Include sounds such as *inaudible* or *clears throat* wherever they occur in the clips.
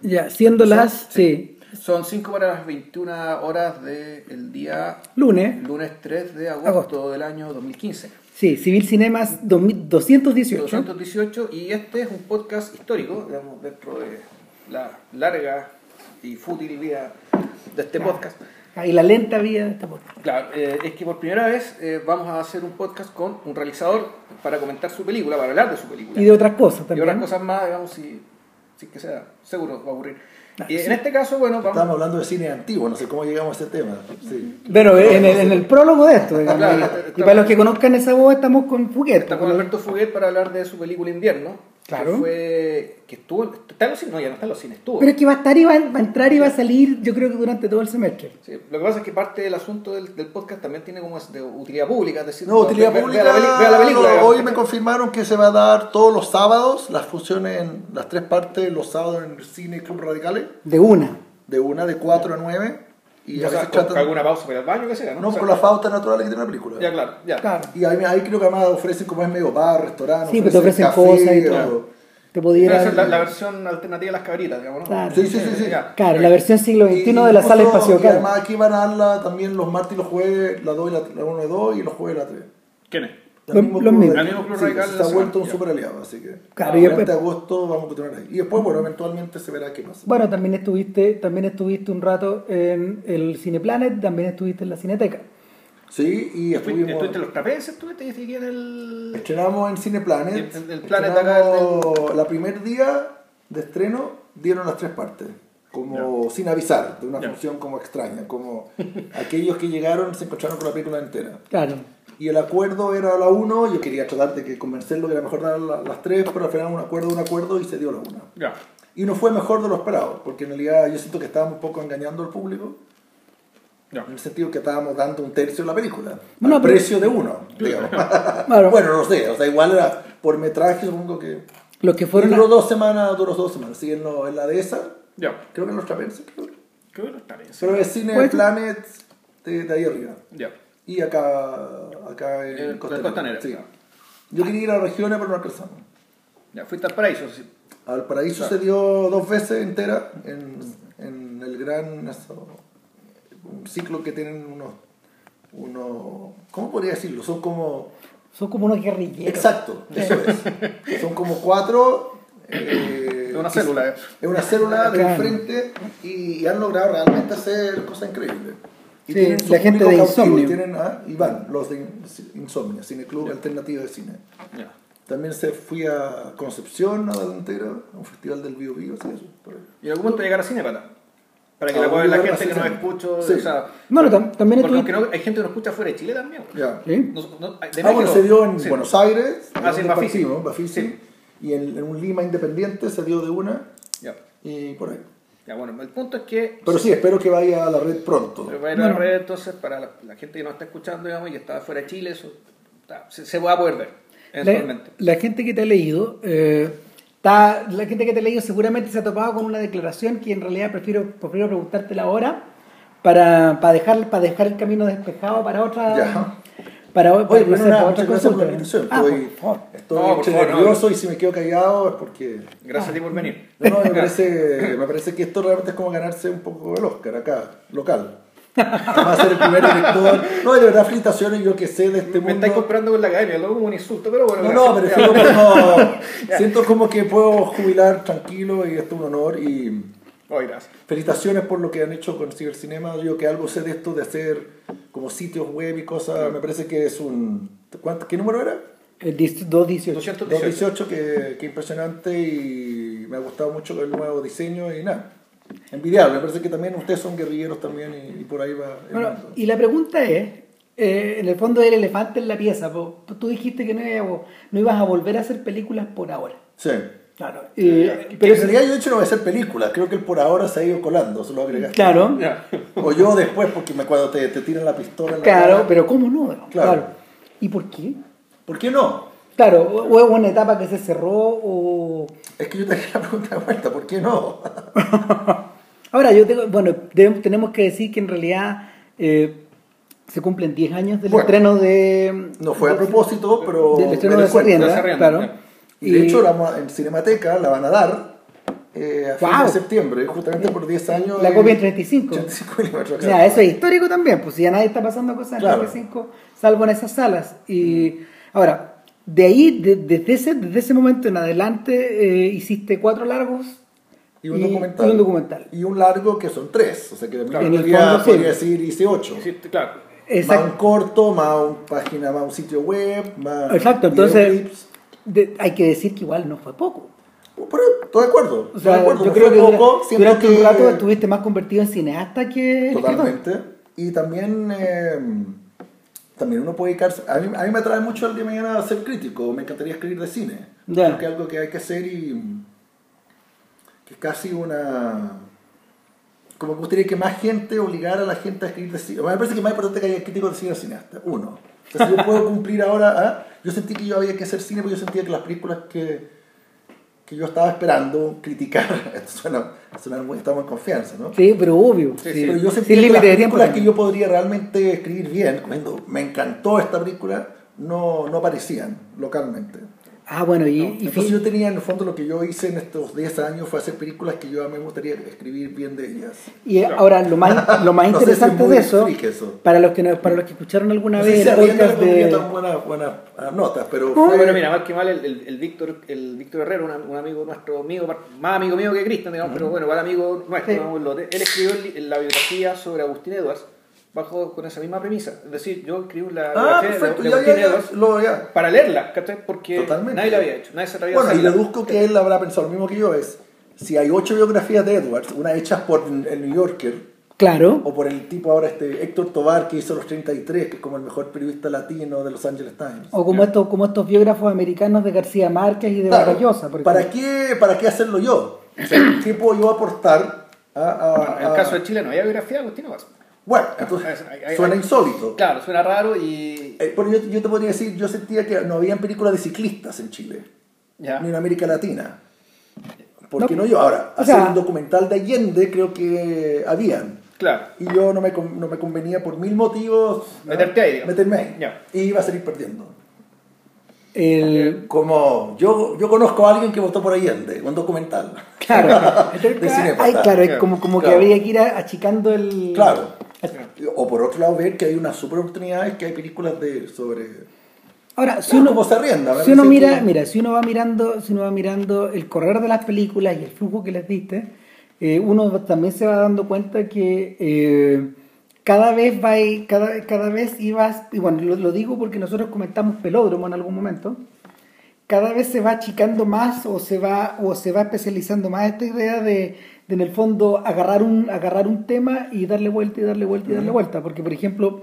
Ya, siendo las, sí, Son 5 para las 21 horas del día lunes, lunes 3 de agosto, Agosto. del año 2015. sí, Civil Cinemas 2000 218. 218 y este es un podcast histórico, digamos, dentro de la larga y fútil vida de este podcast. Y la lenta vida de esta podcast. Claro, eh, es que por primera vez eh, vamos a hacer un podcast con un realizador para comentar su película, para hablar de su película. Y de otras cosas Y también. otras cosas más, digamos, si, que sea, seguro va a ocurrir. Ah, y sí. en este caso, bueno, vamos... Estamos hablando de cine antiguo, no sé cómo llegamos a ese tema. Sí. Pero en el, en el prólogo de esto, digamos. Claro, y- para los que conozcan esa voz, estamos con Fuguet. Está con Alberto Fuguet para hablar de su película Invierno. Claro. Que fue. que estuvo. ¿Está en los cines? No, ya no está en los cines, estuvo. Pero es que va a estar y va, va a entrar y va a salir, yo creo que durante todo el semestre. Sí, lo que pasa es que parte del asunto del, del podcast también tiene como de utilidad pública, es decir, No, utilidad ve- ve- pública. Vea la, peli- vea la película. no, hoy me confirmaron que se va a dar todos los sábados, las funciones en las tres partes, los sábados en el cine Club Radicales, De una. de una, de 4 a 9. Y O a veces con tratan- alguna pausa para el baño, que sea, ¿no? No, O sea, por la pauta natural que tiene la película. Ya, claro, ya. Claro. Y ahí, ahí creo que además ofrecen como es medio bar, restaurante, Sí, pues te ofrecen cosas y todo. Te podía ir la, la versión alternativa de las cabritas, digamos, ¿no? Claro. Sí, sí, sí, sí. Ya. Claro, la versión siglo XXI de la sala espacio Y además aquí van a darla también los martes y los jueves, la 2 y la, la 1 y 2 y los jueves la 3. ¿Quién es? Radical. El mismo Sí, Radical se ha vuelto un super aliado, así que. Claro, a y después- de agosto vamos a continuar ahí. Y después, bueno, eventualmente se verá qué pasa. Bueno, también estuviste, también estuviste un rato en el Cineplanet, también estuviste en la Cineteca. Sí, y estuvimos. ¿Estuviste en los trapeces? ¿Estuviste y aquí en el...? Estrenamos en Cineplanet. En- en el Planet acá, Estrenamos- La primer día de estreno dieron las tres partes. Como sin avisar, de una función como extraña. Como *laughs* aquellos que llegaron se encontraron con la película entera. Claro. Y el acuerdo era la 1, yo quería tratar de que convencerlo que era mejor dar la- las tres, pero al final un acuerdo, un acuerdo y se dio la 1. Ya. Y no fue mejor de lo esperado, porque en realidad yo siento que estábamos un poco engañando al público, Ya. en el sentido que estábamos dando un tercio de la película, No, al pero- precio de uno, *laughs* digamos. Claro. bueno, no sé, o sea, igual era por metraje, supongo que... Los que Fueron duró a- dos semanas, duró dos semanas, sí, en, lo- en la de esa, Ya. creo que en los trapenses, creo. Creo que los trapeces. pero es Cine Pues- Planet de, de ahí arriba. Ya. Y acá, acá en En Costanera. Costanera, sí. claro. Yo quería ir a regiones, pero no alcanzamos. Ya. Fuiste al paraíso, sí. Al Paraíso Claro. se dio dos veces entera en, en el gran eso, un ciclo que tienen unos, unos ¿cómo podría decirlo? Son como son como unos guerrilleros. exacto, eso es. *laughs* Son como cuatro eh, Es una célula, eh. Es una célula del Claro. frente y, han logrado realmente hacer cosas increíbles. Y Sí, tienen su la gente de Insomnio. y tienen, ah, y van, los de Insomnia, Cine Club Alternativo de Cine. Ya. También se fui a Concepción, a la delantera, a un festival del Bio Bio, sí, eso. Y en algún momento llegar a Cinepata. Para que Ah, la pueda ver la gente que nos escucha. Sí. O sea, Bueno, tam- también aunque no- hay gente que nos escucha fuera de Chile también. Ya. ¿Sí? No- no- de Ah, bueno, se dio en sí. Buenos Aires, Ah, sí, en Bafisi. Bafisi, Sí. y en, en un Lima Independiente se dio de una, Ya. y por ahí. Ya, bueno, el punto es que. Pero sí, espero que vaya a la red pronto. Pero va a ir a la red, entonces, para la, la gente que nos está escuchando, digamos, y que está fuera de Chile, eso está- se, se va a poder ver, La, eventualmente. la gente que te ha leído, eh, está, la gente que te ha leído seguramente se ha topado con una declaración que en realidad prefiero, prefiero preguntártela ahora para, para, dejar, para dejar el camino despejado para otra. Ya. Para, para, Oye, no pero para otra gracias por invitación. Ah, Estoy, por favor. estoy No, por favor, no. nervioso y si me quedo callado es porque... Gracias a ti por venir. No, no, me parece, me parece que esto realmente es como ganarse un poco el Oscar acá, local. Además ser el primer director. No, de verdad, felicitaciones, yo que sé de este Me mundo. estáis comprando con la academia, luego como un insulto, pero bueno. No, no, me como... *laughs* Siento como que puedo jubilar tranquilo y esto es un honor y... Oye, gracias. Felicitaciones por lo que han hecho con Cibercinema. Yo que algo sé de esto, de hacer como sitios web y cosas, me parece que es un... ¿cuánto- ¿Qué número era? El 218. 218. 218, que, que impresionante y me ha gustado mucho el nuevo diseño y nada. Envidiable, me parece que también ustedes son guerrilleros también y, y por ahí va. el Bueno, mundo. y la pregunta es, eh, en el fondo el elefante en la pieza, po, tú dijiste que no, iba- no ibas a volver a hacer películas por ahora. Sí. Claro. Pero Eh, en pero realidad yo de hecho no voy a hacer películas, creo que el por ahora se ha ido colando, se lo agregaste. Claro. O yo después, porque me, cuando te, te tiran la pistola en la claro, cara. pero ¿cómo no? Claro. Claro. ¿Y por qué? ¿Por qué no? Claro, o es una etapa que se cerró o... Es que yo te haría la pregunta de vuelta, ¿por qué no? *laughs* Ahora, yo tengo, bueno, de- tenemos que decir que en realidad eh, se cumplen 10 años del Bueno, estreno de... No fue a propósito, pero. Del estreno de Sarrienda, claro. Y de hecho, la, en Cinemateca la van a dar eh, a fin Wow. de septiembre, justamente por 10 años. La copia en 35. 85 milímetros. O sea, eso es histórico también, pues ya nadie está pasando cosas en Claro. 35, salvo en esas salas. Y ahora, de ahí, de- desde, ese, desde ese momento en adelante, eh, hiciste cuatro largos Y un, Y- documental. y un documental. Y un largo que son tres. O sea que Claro, en el podría, fondo, sí. podría decir hice ocho. Sí, claro. Más Exacto. un corto, más una página, más un sitio web, más. Exacto, entonces videoclips. De- hay que decir que igual no fue poco. Pero estoy de acuerdo. O sea, de acuerdo. yo no creo que poco, dura- durante un que- rato estuviste más convertido en cineasta que escritor. Totalmente. Y también, eh, también uno puede dedicarse. A mí, a mí me atrae mucho el día de mañana ser crítico. Me encantaría escribir de cine. Ya. Creo que es algo que hay que hacer y. que es casi una. Como me gustaría que más gente obligara a la gente a escribir de cine. Me parece que más importante que haya críticos de cine al cineasta. Uno. O sea, si yo puedo cumplir ahora. ¿ah? Yo sentí que yo había que hacer cine porque yo sentía que las películas que, que yo estaba esperando criticar. *laughs* Esto suena, suena muy, estamos en confianza, ¿no? Sí, pero obvio. Sí, sí. Pero yo Sin sentía que las tiempo. películas que yo podría realmente escribir bien, cuando me encantó esta película, no, no aparecían localmente. Ah, bueno, y, y Entonces yo tenía en el fondo lo que yo hice en estos 10 años fue hacer películas que yo a mí me gustaría escribir bien de ellas. Y ahora lo más, lo más *laughs* No sé si es interesante muy de eso, eso. para los que no- para los que escucharon alguna No vez sé si el podcast de tan buenas buenas ah, notas, pero No, fue... Bueno, mira, mal que mal, el, el, el Víctor el Víctor Herrera, un, un amigo nuestro, amigo, más amigo mío que Cristian, digamos, pero bueno, igual amigo nuestro, Sí. él escribió la biografía sobre Agustín Edwards bajo con esa misma premisa. Es decir, yo escribí la Ah, biografía de- perfecto, de, ya, ya, ya, lo, ya. para leerla, ¿cachai? Porque Totalmente. nadie la había hecho, nadie se atrevía Bueno, a y deduzco que él habrá pensado lo mismo que yo, es si hay ocho biografías de Edwards, una hecha por el New Yorker, Claro, O por el tipo ahora, este Héctor Tobar, que hizo Los 33, que es como el mejor periodista latino de Los Angeles Times. o como estos como estos biógrafos americanos de García Márquez y de Claro, ¿para, ejemplo. qué, ¿Para qué hacerlo yo? O sea, ¿Qué puedo yo aportar a, a- Bueno, en el a- caso de Chile no había biografía de Agustín Edwards. Bueno, entonces Hay- hay- suena hay- insólito. Claro, suena raro y... Eh, pero yo, yo te podría decir, yo sentía que no habían películas de ciclistas en Chile, Ya. ni en América Latina. ¿Por No, qué no yo? Ahora, o hacer sea- un documental de Allende creo que habían. Claro. Y yo no me, no me convenía por mil motivos ¿no? Meterte ahí, digamos. meterme ahí. Y iba a salir perdiendo. El, Como yo, yo conozco a alguien que votó por Allende, un documental. claro, *laughs* De. Ay, claro, es Claro, como, como que habría que ir achicando el... Claro. O por otro lado, ver que hay unas super oportunidades, que hay películas de sobre. Ahora, si Claro, uno, se arrienda, si uno mira, mira, si uno va mirando, si uno va mirando el correr de las películas y el flujo que les diste, eh, uno también se va dando cuenta que eh, cada vez va y- cada, cada vez ibas, y bueno, lo, lo digo porque nosotros comentamos pelódromo en algún momento, cada vez se va achicando más o se va, o se va especializando más esta idea de, de, en el fondo agarrar un, agarrar un tema y darle vuelta y darle vuelta y darle vuelta. Porque por ejemplo,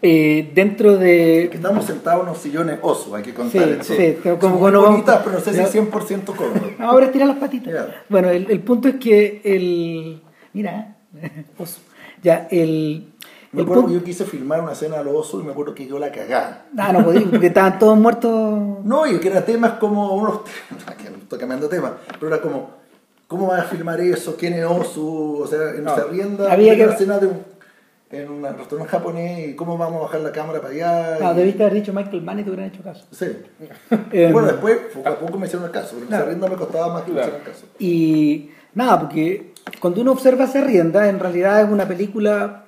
eh, dentro de Que estamos sentados en unos sillones oso, hay que Sí, contar esto. sí, pero Son como cuando vamos- bonitas, pero no sé si Ya. 100% cómodo. *laughs* Ahora estira las patitas. Bueno, el, el punto es que el. Mira, *laughs* oso. Ya, el. Me el acuerdo que yo quise filmar una escena a los osos y me acuerdo que yo la cagaba. Ah, no podía, porque estaban todos muertos. No, y que eran temas como unos. *laughs* estoy cambiando tema, pero era como. ¿Cómo van a filmar eso? ¿Quién es Osu? O sea, en No. se rienda. Había una que- escena de un, en un restaurante japonés y cómo vamos a bajar la cámara para allá. No, y- debiste haber dicho Michael Mann y te hubieran hecho caso. Sí. *laughs* Eh, bueno, después, poco a poco me hicieron el caso, en Claro. esa rienda me costaba más que me Claro. hicieran el caso. Y nada, porque cuando uno observa Se rienda, en realidad es una película,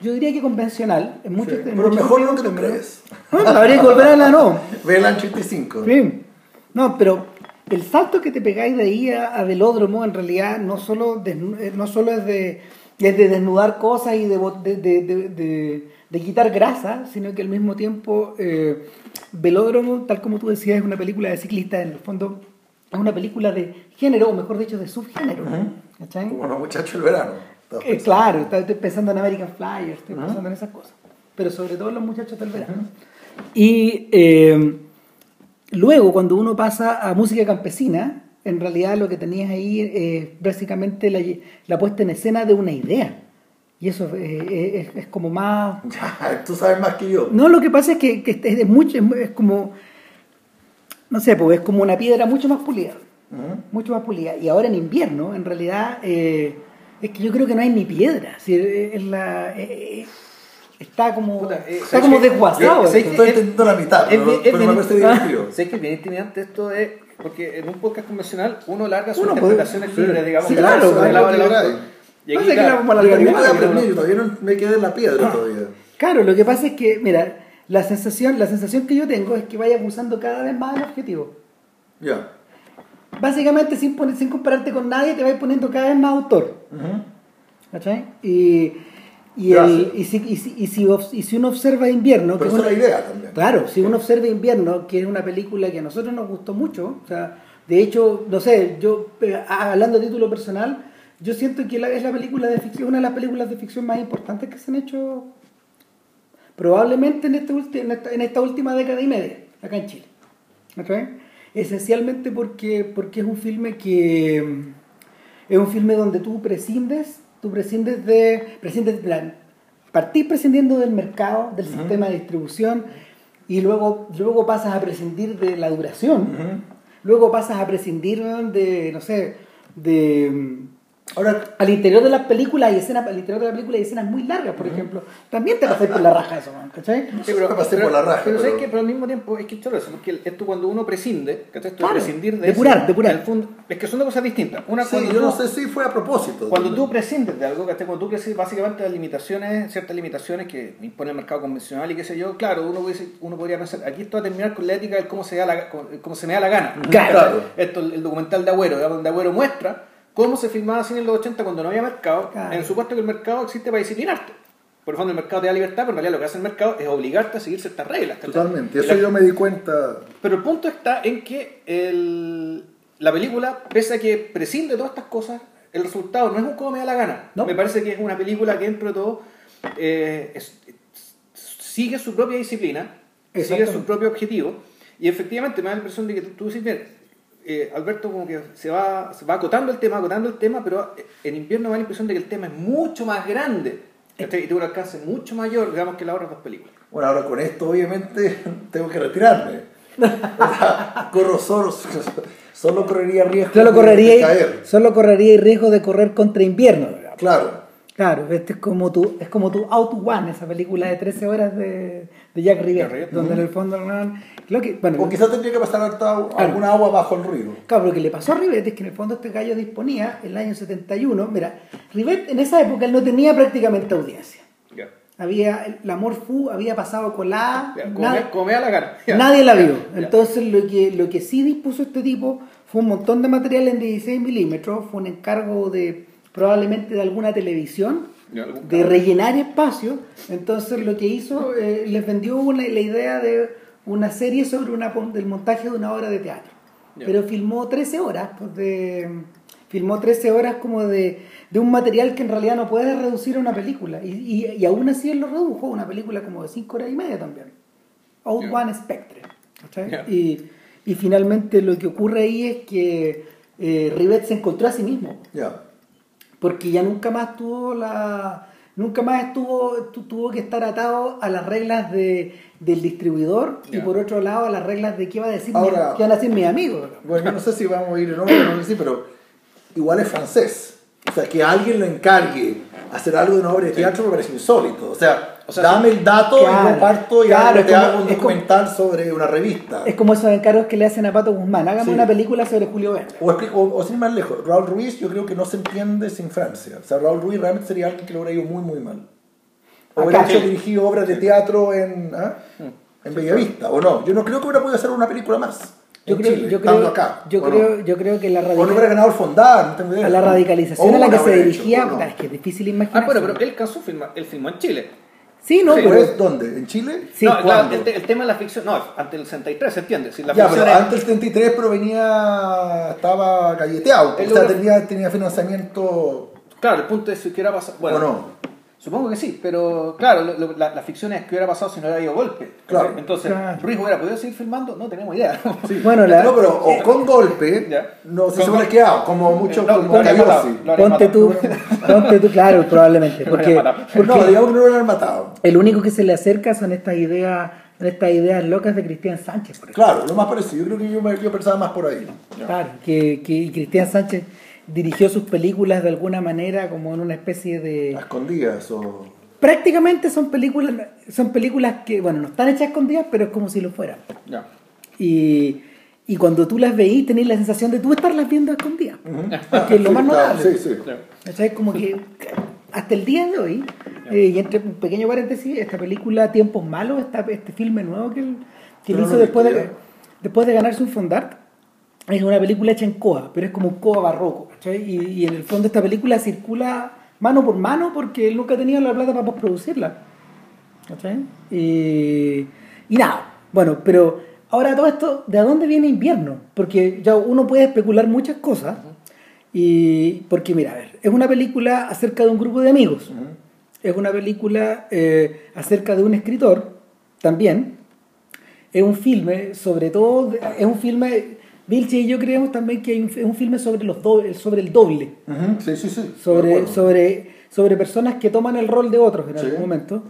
yo diría que convencional. En muchos, Sí, en pero muchos mejor que pero- crees. No, habría que volver a *laughs* la no. Vela 85. Sí. No, pero el salto que te pegáis de ahí a, a velódromo en realidad no solo, desnu- eh, no solo es, de, es de desnudar cosas y de, de, de- de- de- de quitar grasa, sino que al mismo tiempo eh, velódromo, tal como tú decías, es una película de ciclistas, en el fondo es una película de género, o mejor dicho, de subgénero. ¿cachai? Como los muchachos del verano. Eh, claro, estoy pensando en American Flyer, estoy pensando en esas cosas. Pero sobre todo los muchachos del verano. Y eh, luego, cuando uno pasa a música campesina, en realidad lo que tenías ahí es básicamente la, la puesta en escena de una idea. Y eso eh, es, es como más... Ya, *laughs* tú sabes más que yo. No, lo que pasa es que, que es, es mucho, es como... No sé, pues es como una piedra mucho más pulida mucho más pulida. Y ahora en invierno, en realidad, eh, es que yo creo que no hay ni piedra. La, eh, está como, Puta, eh, está ¿sabes como desguazado. Yo sé esto. que estoy entendiendo la mitad, es pero, bien- es pero me bien- parece divertido. *laughs* Sé que es bien intimidante esto de porque en un podcast convencional uno larga sus Uno puede- interpretaciones sí. libres, digamos. Sí, de claro. Y No sé la yo todavía no me quedé en la piedra todavía. Lo que pasa es que, mira, la sensación, la sensación que yo tengo es que vaya abusando cada vez más del objetivo. Ya. Básicamente, sin, poner- sin compararte con nadie, te vas poniendo cada vez más autor. ¿Cachai? Y, y, el, y, si, y, si, y, si, y si uno observa Invierno, Pero que es una- idea también. Claro, si uno observa Invierno, que es una película que a nosotros nos gustó mucho, o sea, de hecho, no sé, yo eh, hablando a título personal, yo siento que la- es la película de ficción, una de las películas de ficción más importantes que se han hecho probablemente en, este ulti- en, esta, en esta última década y media, acá en Chile. ¿Ok? Esencialmente porque, porque es un filme que es un filme donde tú prescindes, tú prescindes de, prescindes de la- partís prescindiendo del mercado, del sistema de distribución, y luego, luego pasas a prescindir de la duración, luego pasas a prescindir de, no sé, de... Ahora, Al interior de las películas hay escenas, al interior de la película hay escenas muy largas, por ejemplo. También te pasas por la raja eso, man, ¿cachai? Sí, pero- pasé por la raja, Pero, ¿sabes pero- qué? pero al mismo tiempo es que es choro eso, porque esto cuando uno prescinde, ¿cachai? Esto de Claro, prescindir de depurar, eso, depurar. en el fondo, es que son dos cosas distintas. Una sí, cuando yo tú- no sé si fue a propósito. Cuando tú prescindes de algo, ¿cachai? Cuando tú prescindes básicamente de las limitaciones, ciertas limitaciones que impone el mercado convencional y qué sé yo, claro, uno, puede- uno podría pensar, aquí esto va a terminar con la ética del cómo se, da la, cómo se me da la gana. Claro. ¿cachai? Esto, el documental de Agüero, donde Agüero muestra cómo se filmaba cine en los 80 cuando no había mercado, Claro. en el supuesto que el mercado existe para disciplinarte. Por el fondo el mercado te da libertad, pero en realidad lo que hace el mercado es obligarte a seguir ciertas reglas. ¿cachai? Totalmente, eso la- yo me di cuenta. pero el punto está en que el- la película, pese a que prescinde de todas estas cosas, el resultado no es un como me da la gana. No. Me parece que es una película que dentro de todo eh, es- sigue su propia disciplina, sigue su propio objetivo. Y efectivamente me da la impresión de que tú, tú dices, bien, eh, Alberto como que se va, se va acotando el tema, acotando el tema, pero en invierno me da la impresión de que el tema es mucho más grande. ¿cachai? Y tiene un alcance mucho mayor, digamos, que las otras dos películas. Bueno, ahora con esto obviamente *laughs* tengo que retirarme. Corro solo, solo correría riesgo Solo de- de correría, caer. solo correría el riesgo de correr contra invierno. digamos. Claro. Claro, este es como tu, es como tu Out One, esa película de 13 horas de, de Jack Rivet, donde en el fondo lo que, bueno, O quizás tendría que pasar harta- alguna agua bajo el río. Claro, lo que le pasó a Rivet es que en el fondo este gallo disponía el año 71. Mira, Rivet en esa época él no tenía prácticamente audiencia. Ya. Había, el amor fu había pasado colada, como me da la. Ya. nadie la vio. Entonces lo que, lo que sí dispuso este tipo fue un montón de material en 16 milímetros, fue un encargo de probablemente de alguna televisión de rellenar espacio. Entonces lo que hizo, eh, les vendió una, la idea de una serie sobre una, del montaje de una obra de teatro. Ya. Pero filmó 13 horas, pues, de, filmó 13 horas como de, de un material que en realidad no puedes reducir a una película. Y, y, y aún así él lo redujo a una película como de 5 horas y media también. Out Ya. One Spectre. Y, y finalmente lo que ocurre ahí es que eh, Rivet se encontró a sí mismo Ya. Porque ya nunca más tuvo la nunca más estuvo tu- tuvo que estar atado a las reglas de, del distribuidor y por otro lado a las reglas de qué va a decir Ahora- mi, qué van a decir mis amigos. Bueno, no sé si vamos a ir orden, no pero igual es francés. O sea, que alguien lo encargue hacer algo de una obra de teatro me parece insólito. O sea, O sea, dame el dato claro, y yo parto y claro, te como- hago un documental sobre una revista. es como esos encargos que le hacen a Pato Guzmán hágame Sí. una película sobre Julio Verne O, expli- o, o sin ir más lejos, Raúl Ruiz yo creo que no se entiende sin Francia. O sea, Raúl Ruiz realmente sería alguien que lo hubiera ido muy, muy mal. O hubiera hecho dirigido obras de teatro en, ¿ah? en Bellavista, o no. Yo no creo que hubiera podido hacer una película más. Yo creo Chile, yo creo acá. yo ¿o creo no? yo creo que la O no hubiera radical, ganado el Fondar, no tengo idea. a la radicalización a la que se hecho, dirigía es que es difícil Ah, imaginar bueno, pero él cansó filmar, él filmó en Chile. sí no Sí, pero ¿Pero es dónde? ¿En Chile? sí, no, claro, el, te- el tema de la ficción, no, ante el 63, ¿se entiende? Si la ya, pero es- antes del 73, pero venía. estaba galleteado. El o sea, tenía, tenía financiamiento. Claro, el punto es si hubiera pasado. Bueno, ¿O no? Supongo que sí, pero claro, lo- lo- la, la ficción es que hubiera pasado si no hubiera habido golpe. Claro. Entonces, Claro. Ruiz hubiera podido seguir filmando, no tenemos idea. *laughs* bueno la, No, pero o con golpe, Ya. no se hubiera quedado, como mucho No, como ponte tú ponte tú claro probablemente *laughs* porque, porque No, digamos que no lo hubieran matado. El único que se le acerca son estas ideas, estas ideas locas de Cristian Sánchez, por ejemplo. Claro, lo más parecido. Yo creo que yo, me- yo pensaba más por ahí. Claro, que, que Cristian Sánchez dirigió sus películas de alguna manera como en una especie A de... escondidas o. Prácticamente son películas, son películas que, bueno, no están hechas escondidas, pero es como si lo fueran. Ya. Y, y cuando tú las veís tenés la sensación de tú estarlas viendo escondidas. Ah, *laughs* Que es lo sí, más notable. Sí, sí. Claro. ¿Cachai? Como que hasta el día de hoy, eh, y entre un pequeño paréntesis, esta película Tiempos Malos, esta, este filme nuevo que él, que él Yo no hizo después de, después de ganarse un Fondart, es una película hecha en coa, pero es como un coa barroco. Y, en el fondo esta película circula mano por mano porque él nunca tenía la plata para producirla. Y, y nada, bueno, pero ahora todo esto, ¿de dónde viene invierno? Porque ya uno puede especular muchas cosas. Y porque, mira, a ver, es una película acerca de un grupo de amigos. Es una película eh, acerca de un escritor también. Es un filme, sobre todo, es un filme, Vilche y yo creemos también que hay un- es un filme sobre, los doble- sobre el doble Ujú, Sí, sí, sí. De sobre, sobre, sobre personas que toman el rol de otros en Sí. algún momento.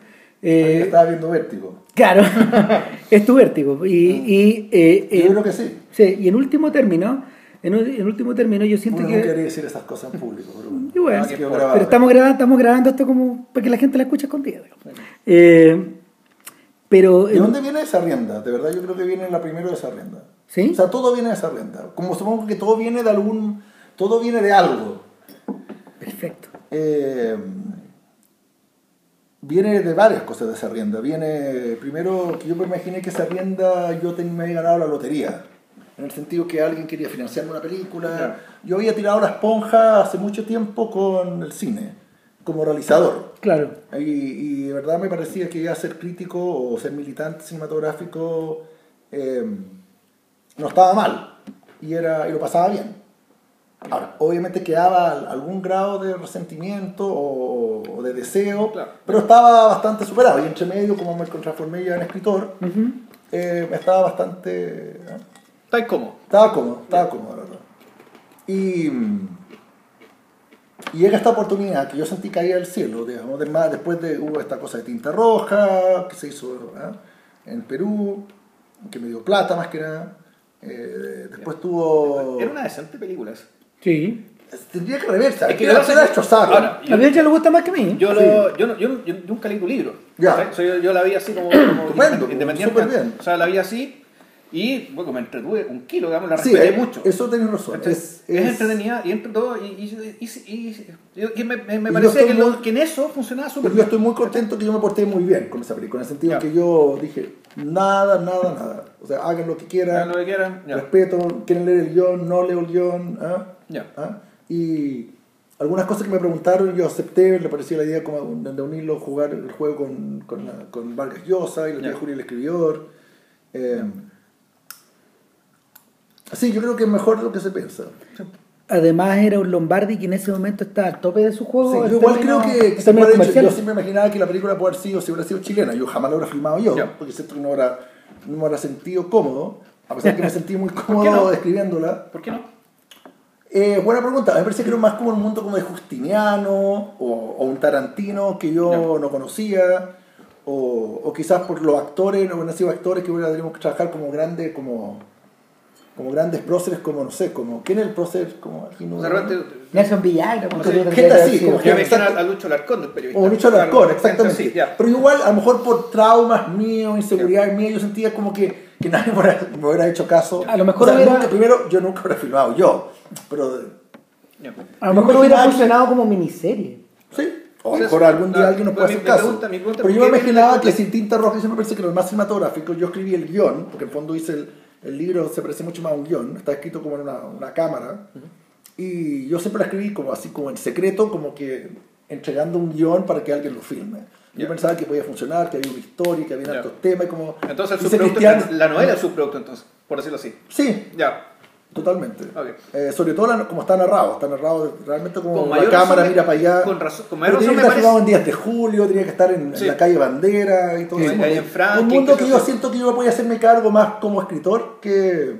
Eh, Estaba viendo vértigo. claro, *laughs* es tu vértigo. Y, y, eh, Yo eh, creo que sí. sí, y en último término, en, en último término yo siento Uno que... no quería decir esas cosas en público, pero bueno. Y bueno, quedó pero estamos grabando, estamos grabando esto como para que la gente la escuche escondida. Eh, pero... ¿De dónde viene esa rienda? De verdad, yo creo que viene la primera de esa rienda. ¿Sí? O sea, todo viene de esa rienda. Como supongo que todo viene de algún. Todo viene de algo. Perfecto. Eh, viene de varias cosas de esa rienda. Viene, primero, que yo me imaginé que esa rienda yo ten- me había ganado la lotería. En el sentido que alguien quería financiarme una película. Claro. Yo había tirado la esponja hace mucho tiempo con el cine, como realizador. Claro. Y, y de verdad me parecía que ya ser crítico o ser militante cinematográfico eh, no estaba mal y, era, y lo pasaba bien. Ahora, obviamente quedaba al- algún grado de resentimiento o, o de deseo, Claro. pero estaba bastante superado. Y entre medio, como me transformé ya en escritor, Ujú. eh, estaba bastante... ¿eh? Está incómodo. Estaba cómodo, estaba cómodo, la verdad. Y, y llega esta oportunidad que yo sentí caer del cielo, digamos, de más- después de hubo esta cosa de tinta roja que se hizo ¿eh? en Perú, que me dio plata más que nada. Eh, después tuvo... Era una decente película esa. Sí. Tendría que reversa, Es que que yo la la destrozaron. Ahora, A Bielcha le gusta más que a mí. Yo, lo, yo, no- yo, yo nunca leí tu libro. Ya. O sea, yo, yo la vi así como, como Estupendo, independiente. súper bien. O sea, la vi así y bueno, me entretuve un kilo, digamos, la Sí, respeté eh, mucho. eso tenés razón. Es, es, es- entretenida y entre todo, y, y, y, me, me, estoy que, lo- que en eso funcionaba súper Pero yo estoy muy contento que yo me porté muy bien con esa película, en el sentido Ya. que yo dije, nada, nada, nada. O sea, hagan lo que quieran. Hagan lo que quieran, ya. Respeto, quieren leer el guion, no leo el guion. ¿ah? Ya. ¿Ah? Y algunas cosas que me preguntaron, yo acepté, le pareció la idea como de unirlo, jugar el juego con, con, la- con Vargas Llosa y la tía. Julia el escribidor. Eh, sí, yo creo que es mejor de lo que se piensa. Además era un Lombardi que en ese momento está al tope de su juego. Sí, yo igual creo que, que puede hecho, yo siempre imaginaba que la película puede haber sido, si hubiera sido chilena, yo jamás la hubiera filmado yo, porque siento que no hubiera, no me hubiera sentido cómodo, a pesar de que me sentí muy *laughs* cómodo no? escribiéndola. ¿Por qué no? Eh, buena pregunta, me parece que era más como un mundo como de Justiniano o, o un Tarantino que yo no conocía, o, o quizás por los actores, no hubieran sido actores que hubiera tenido que trabajar como grandes, como, como grandes próceres, como no sé, como, ¿quién es el prócer? Como aquí no- De repente, Nelson Villagra, como sé, tú lo gente que así, como me imagino a Lucho Larcón del periodista. O Lucho Alarcón, Claro, exactamente. sí. Pero igual, a lo mejor por traumas míos, inseguridades mías, yo sentía como que, que nadie me hubiera, me hubiera hecho caso. A lo mejor O sea, hubiera- nunca- primero, yo nunca hubiera filmado yo, pero. A lo mejor me hubiera que- funcionado como miniserie. sí. O a lo mejor algún día alguien nos puede hacer caso. pregunta- pregunta, pero yo ¿por me imaginaba que sin tinta roja, yo siempre pensé que era el más cinematográfico. Yo escribí el guion, porque en fondo hice el, el libro, se parece mucho más a un guion, está escrito como en una, una cámara. Y yo siempre la escribí como así, como en secreto, como que entregando un guion para que alguien lo filme. Yo Ya. pensaba que podía funcionar, que había una historia, que había Ya. altos temas, y como... Entonces, el subproducto, Cristian- la novela es subproducto, entonces, por decirlo así. Sí, Ya. Totalmente. Eh, sobre todo la- como está narrado, está narrado realmente como Con la cámara mira para allá. con razón- con mayor razón que estar filmado en parece- días de julio, tenía que estar en, la calle Bandera y todo Sí, eso. en un mundo que yo siento que yo voy a hacerme cargo más como escritor que,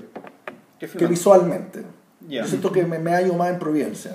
¿Qué que visualmente. Yo siento que me, me hallo más en Providencia.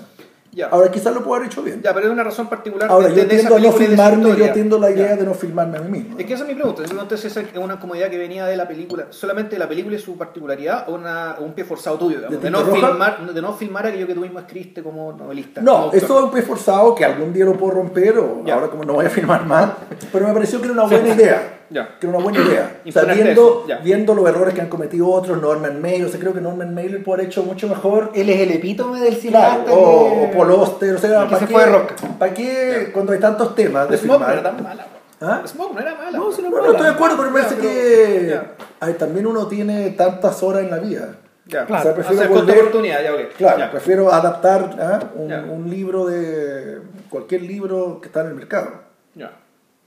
Ya. Ahora quizás lo puedo haber hecho bien. Ya, pero es una razón particular Ahora de, yo tiendo a no filmarme, yo tiendo la idea Ya. de no filmarme a mí mismo. Es que esa es mi pregunta. Si esa es una comodidad que venía de la película, solamente de la película y su particularidad, o una, un pie forzado tuyo, digamos, ¿De de, no filmar, de no filmar aquello que tú mismo escribiste como novelista. como No, autor. eso es un pie forzado que algún día lo puedo romper o Ya. ahora como no voy a filmar más. Pero me pareció que era una buena idea. Ya. que era una buena idea. *clears throat* O sea, viendo, viendo los errores que han cometido otros, Norman Mailer, o sea, creo que Norman Mailer puede haber hecho mucho mejor. Él es el epítome del Claro, cineasta. o, que- o Paul Auster, o sea, ¿para se qué, fue de rock. ¿para qué cuando hay tantos temas de Smoke no era tan mala. ¿Ah? Smoke no era mala. No, no Bueno, estoy de acuerdo, pero me parece que ay, también uno tiene tantas horas en la vida. Ya. Claro. O sea, prefiero costo volver- oportunidad, ya, ok. Claro, Ya. prefiero adaptar ¿ah? un, un libro de cualquier libro que está en el mercado. Ya.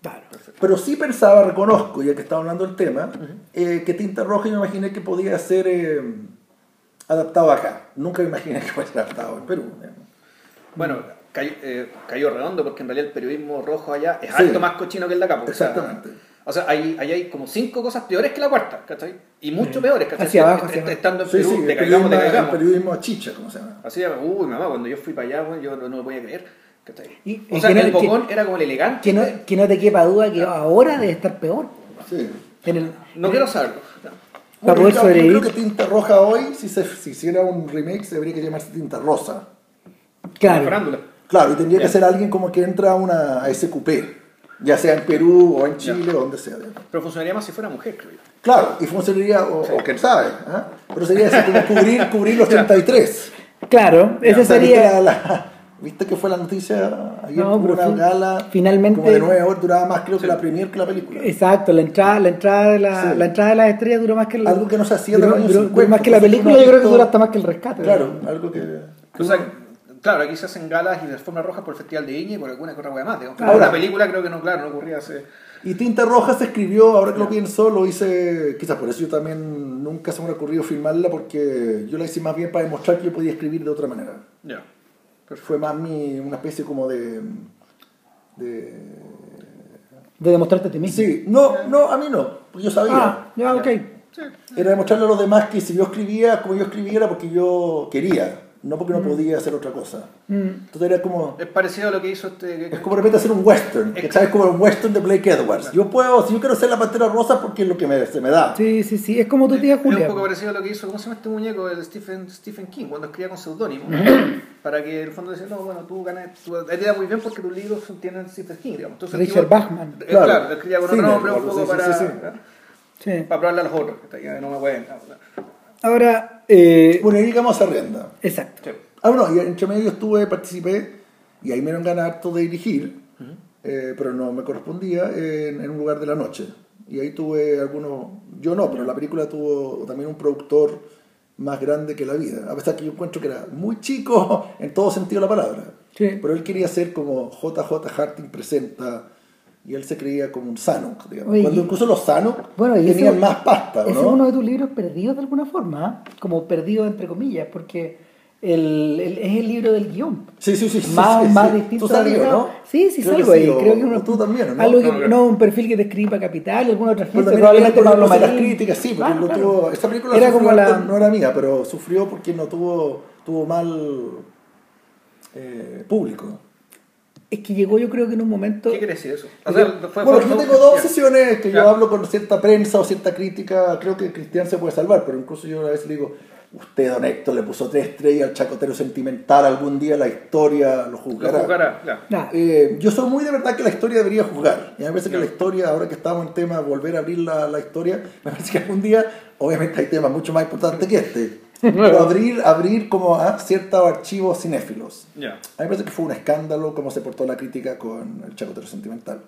Claro. Pero sí pensaba, reconozco, ya que estaba hablando del tema, eh, que Tinta Roja yo me imaginé que podía ser eh, adaptado acá. Nunca me imaginé *laughs* que fuera adaptado en Perú. Bueno, cayó, eh, cayó redondo porque en realidad el periodismo rojo allá es Sí. alto más cochino que el de acá. porque, o sea, Exactamente. O sea, hay, ahí hay como cinco cosas peores que la cuarta, ¿cachai? Y mucho peores, ¿cachai? Hacia abajo, hacia. Estando en Sí, Perú, sí, te caigamos, te periodismo, el caigamos. periodismo chicha, como se llama. Así, uy, mamá, cuando yo fui para allá, bueno, yo no, lo podía creer. Y- o y sea, que no- el que- bocón era como el elegante. Que no, que no te quepa duda que ahora debe estar peor. Sí. En el- No quiero saberlo. No. Para Yo poder creo- sobrevivir. Yo creo que Tinta Roja hoy, si se si hiciera un remake, se debería que llamarse Tinta Rosa. La Claro. Claro, y tendría que ser alguien como que entra a una a SQP, ya sea en Perú o en Chile o donde sea. Pero funcionaría más si fuera mujer, creo yo. Claro, y funcionaría, o, o quién sabe, ¿ah? pero sería así como *laughs* cubrir, cubrir los 33. Claro, ese O sea, ¿viste, sería. la- la- ¿Viste que fue la noticia ayer? No, pero una fin- gala finalmente- como de nueve horas, duraba más creo que la premier que la película. Exacto, la entrada, la entrada de la, Sí. la entrada de las estrellas duró más que el, Algo que no se hacía en duró- los años duró- duró 50, más que la película, yo creo que dura hasta más que el rescate. Claro, algo que... O sea, claro, aquí se hacen galas y de forma roja por el Festival de Viña y por alguna que otra wea más. digamos. Ahora- la película creo que no, claro, no ocurría hace... Y Tinta Roja se escribió, ahora que lo pienso, lo hice, quizás por eso yo también nunca se me ha ocurrido filmarla, porque yo la hice más bien para demostrar que yo podía escribir de otra manera. Ya. Fue más mi, una especie como de... de De demostrarte a ti mismo. sí, no, no, a mí no, porque yo sabía. Ah, ya, ok. Era demostrarle a los demás que si yo escribía como yo escribiera porque yo quería, no porque no podía hacer otra cosa. Mm. Entonces era como... Es parecido a lo que hizo este... Es como de repente hacer un western, que sabes como un western de Blake Edwards. Yo puedo, si yo quiero hacer la pantera rosa porque es lo que me, se me da. Sí, sí, sí. Es como tu tía Es Julia. un poco parecido a lo que hizo, ¿cómo se llama este muñeco? El Stephen, Stephen King, cuando escribía con seudónimo. para que en el fondo decía, no, bueno, tú ganas, tú, te da muy bien porque tus libros tienen Stephen King, digamos. Entonces, Richard tipo- Bachman. eh, Claro. Claro, escribía con otro nombre un poco para, sí, sí. Sí. para probarle a los otros. que ya no me pueden. Ahora, eh, Bueno, ahí llegamos a Rienda. exacto. Sí. Ah, bueno, y entre medio estuve, participé, y ahí me dieron ganas harto de dirigir, eh, pero no me correspondía, en, en un lugar de la noche. Y ahí tuve algunos, yo no, pero la película tuvo también un productor más grande que la vida, a pesar que yo encuentro que era muy chico *laughs* en todo sentido de la palabra. Sí. Pero él quería ser como JJ Harting presenta, y él se creía como un Sanuk, digamos. Oye, Cuando incluso los Sanuk Bueno, tenían ese- más pasta, ¿o Ese ¿no? es uno de tus libros perdidos de alguna forma, ¿ah? como perdido entre comillas, porque el, el- es el libro del guion. Sí, sí, sí. más, sí, más sí. distinto. Tú salió, al- ¿no? Sí, sí, Creo salgo ahí. o- Creo que uno, o tú también, ¿no? Algo que, No, no, un perfil que te escribí para Capital, alguna otra Pero gente, también probablemente Pablo las críticas, sí, porque claro. tuvo, esta película Era sufrió como la- harto, no era mía, pero sufrió porque no tuvo, tuvo mal eh, público. Es que llegó yo creo que en un momento... ¿Qué quiere decir eso? O sea, fue- bueno, fue- yo tengo dos ya. sesiones que yo hablo con cierta prensa o cierta crítica, creo que Cristian se puede salvar, pero incluso yo a veces le digo, usted, don Héctor, le puso tres estrellas al chacotero sentimental, algún día la historia lo Lo juzgará. Nah, Eh, yo soy muy de verdad que la historia debería juzgar. Y me parece que la historia, ahora que estamos en tema de volver a abrir la, la historia, *laughs* me parece que algún día, obviamente hay temas mucho más importantes que este, *laughs* pero abrir, abrir como a ciertos archivos cinéfilos. Ya. A mí me parece que fue un escándalo cómo se portó la crítica con el chacotero sentimental.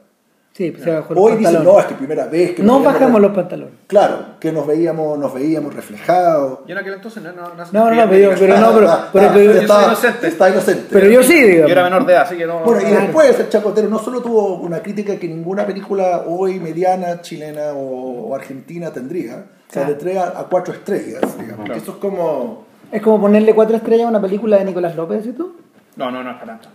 Sí, se bajó el Hoy dicen, pantalón. no, es que primera vez que No nos veíamos bajamos los pantalones. Claro, que nos veíamos, nos veíamos reflejados. Yo en aquel entonces no... No, no, No, no, no, pero, yo- yo, pero no, pero, pero, pero- yo está, soy inocente. está inocente. pero yo sí, digamos. era menor de edad, así que no... Bueno, y después el Chacotero no solo tuvo una crítica que ninguna película hoy mediana, chilena o, o argentina tendría, o sea, de 3 a 4 estrellas, digamos. que Eso es como... Es como ponerle cuatro estrellas a una película de Nicolás López, ¿sí tú? No, no, no es para tanto.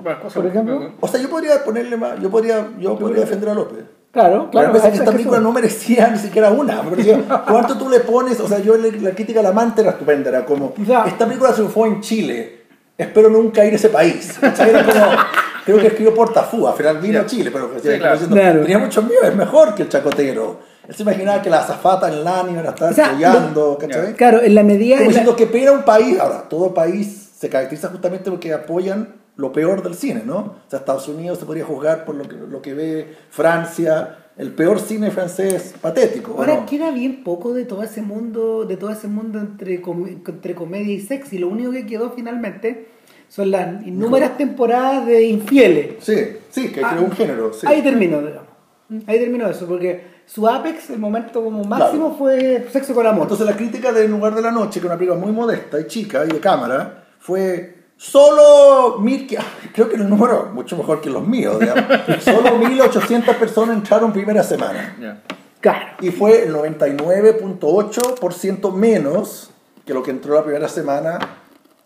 Bueno, Por ejemplo. O sea, yo podría ponerle más, yo podría, yo podría defender a López. Claro, claro. me parece que es esta que película no merecía ni siquiera una. Parecía, *laughs* ¿Cuánto tú le pones? O sea, yo le- la crítica al amante era estupenda. Era como, sea- esta película triunfó en Chile. Espero nunca ir a ese país. *laughs* Era como, creo que escribió Portafú. Al final vino Ya. a Chile, pero Sí, claro. diciendo, Claro. tenía mucho miedo. Es mejor que el chacotero. Él se imaginaba que la azafata en Lani iban a estar O sea, apoyando. ¿cachai? Claro, en la medida... Como en la- diciendo que pena un país. Ahora, todo país se caracteriza justamente porque apoyan lo peor del cine, ¿no? O sea, Estados Unidos se podría juzgar por lo que, lo que ve Francia, el peor cine francés patético. ¿o Ahora no? queda bien poco de todo ese mundo, de todo ese mundo entre, com- entre comedia y sexy. Lo único que quedó finalmente son las innúmeras temporadas de infieles. Sí, sí, que Ah, creó un género. Sí. Ahí terminó, digamos. Ahí terminó eso, porque su apex, el momento como máximo fue sexo con amor. Entonces la crítica de En lugar de la noche, que es una película muy modesta y chica y de cámara, fue solo mil, que- creo que el número mucho mejor que los míos, digamos. *laughs* solo 1800 personas entraron primera semana. Ya. claro. Y fue el 99.8% menos que lo que entró la primera semana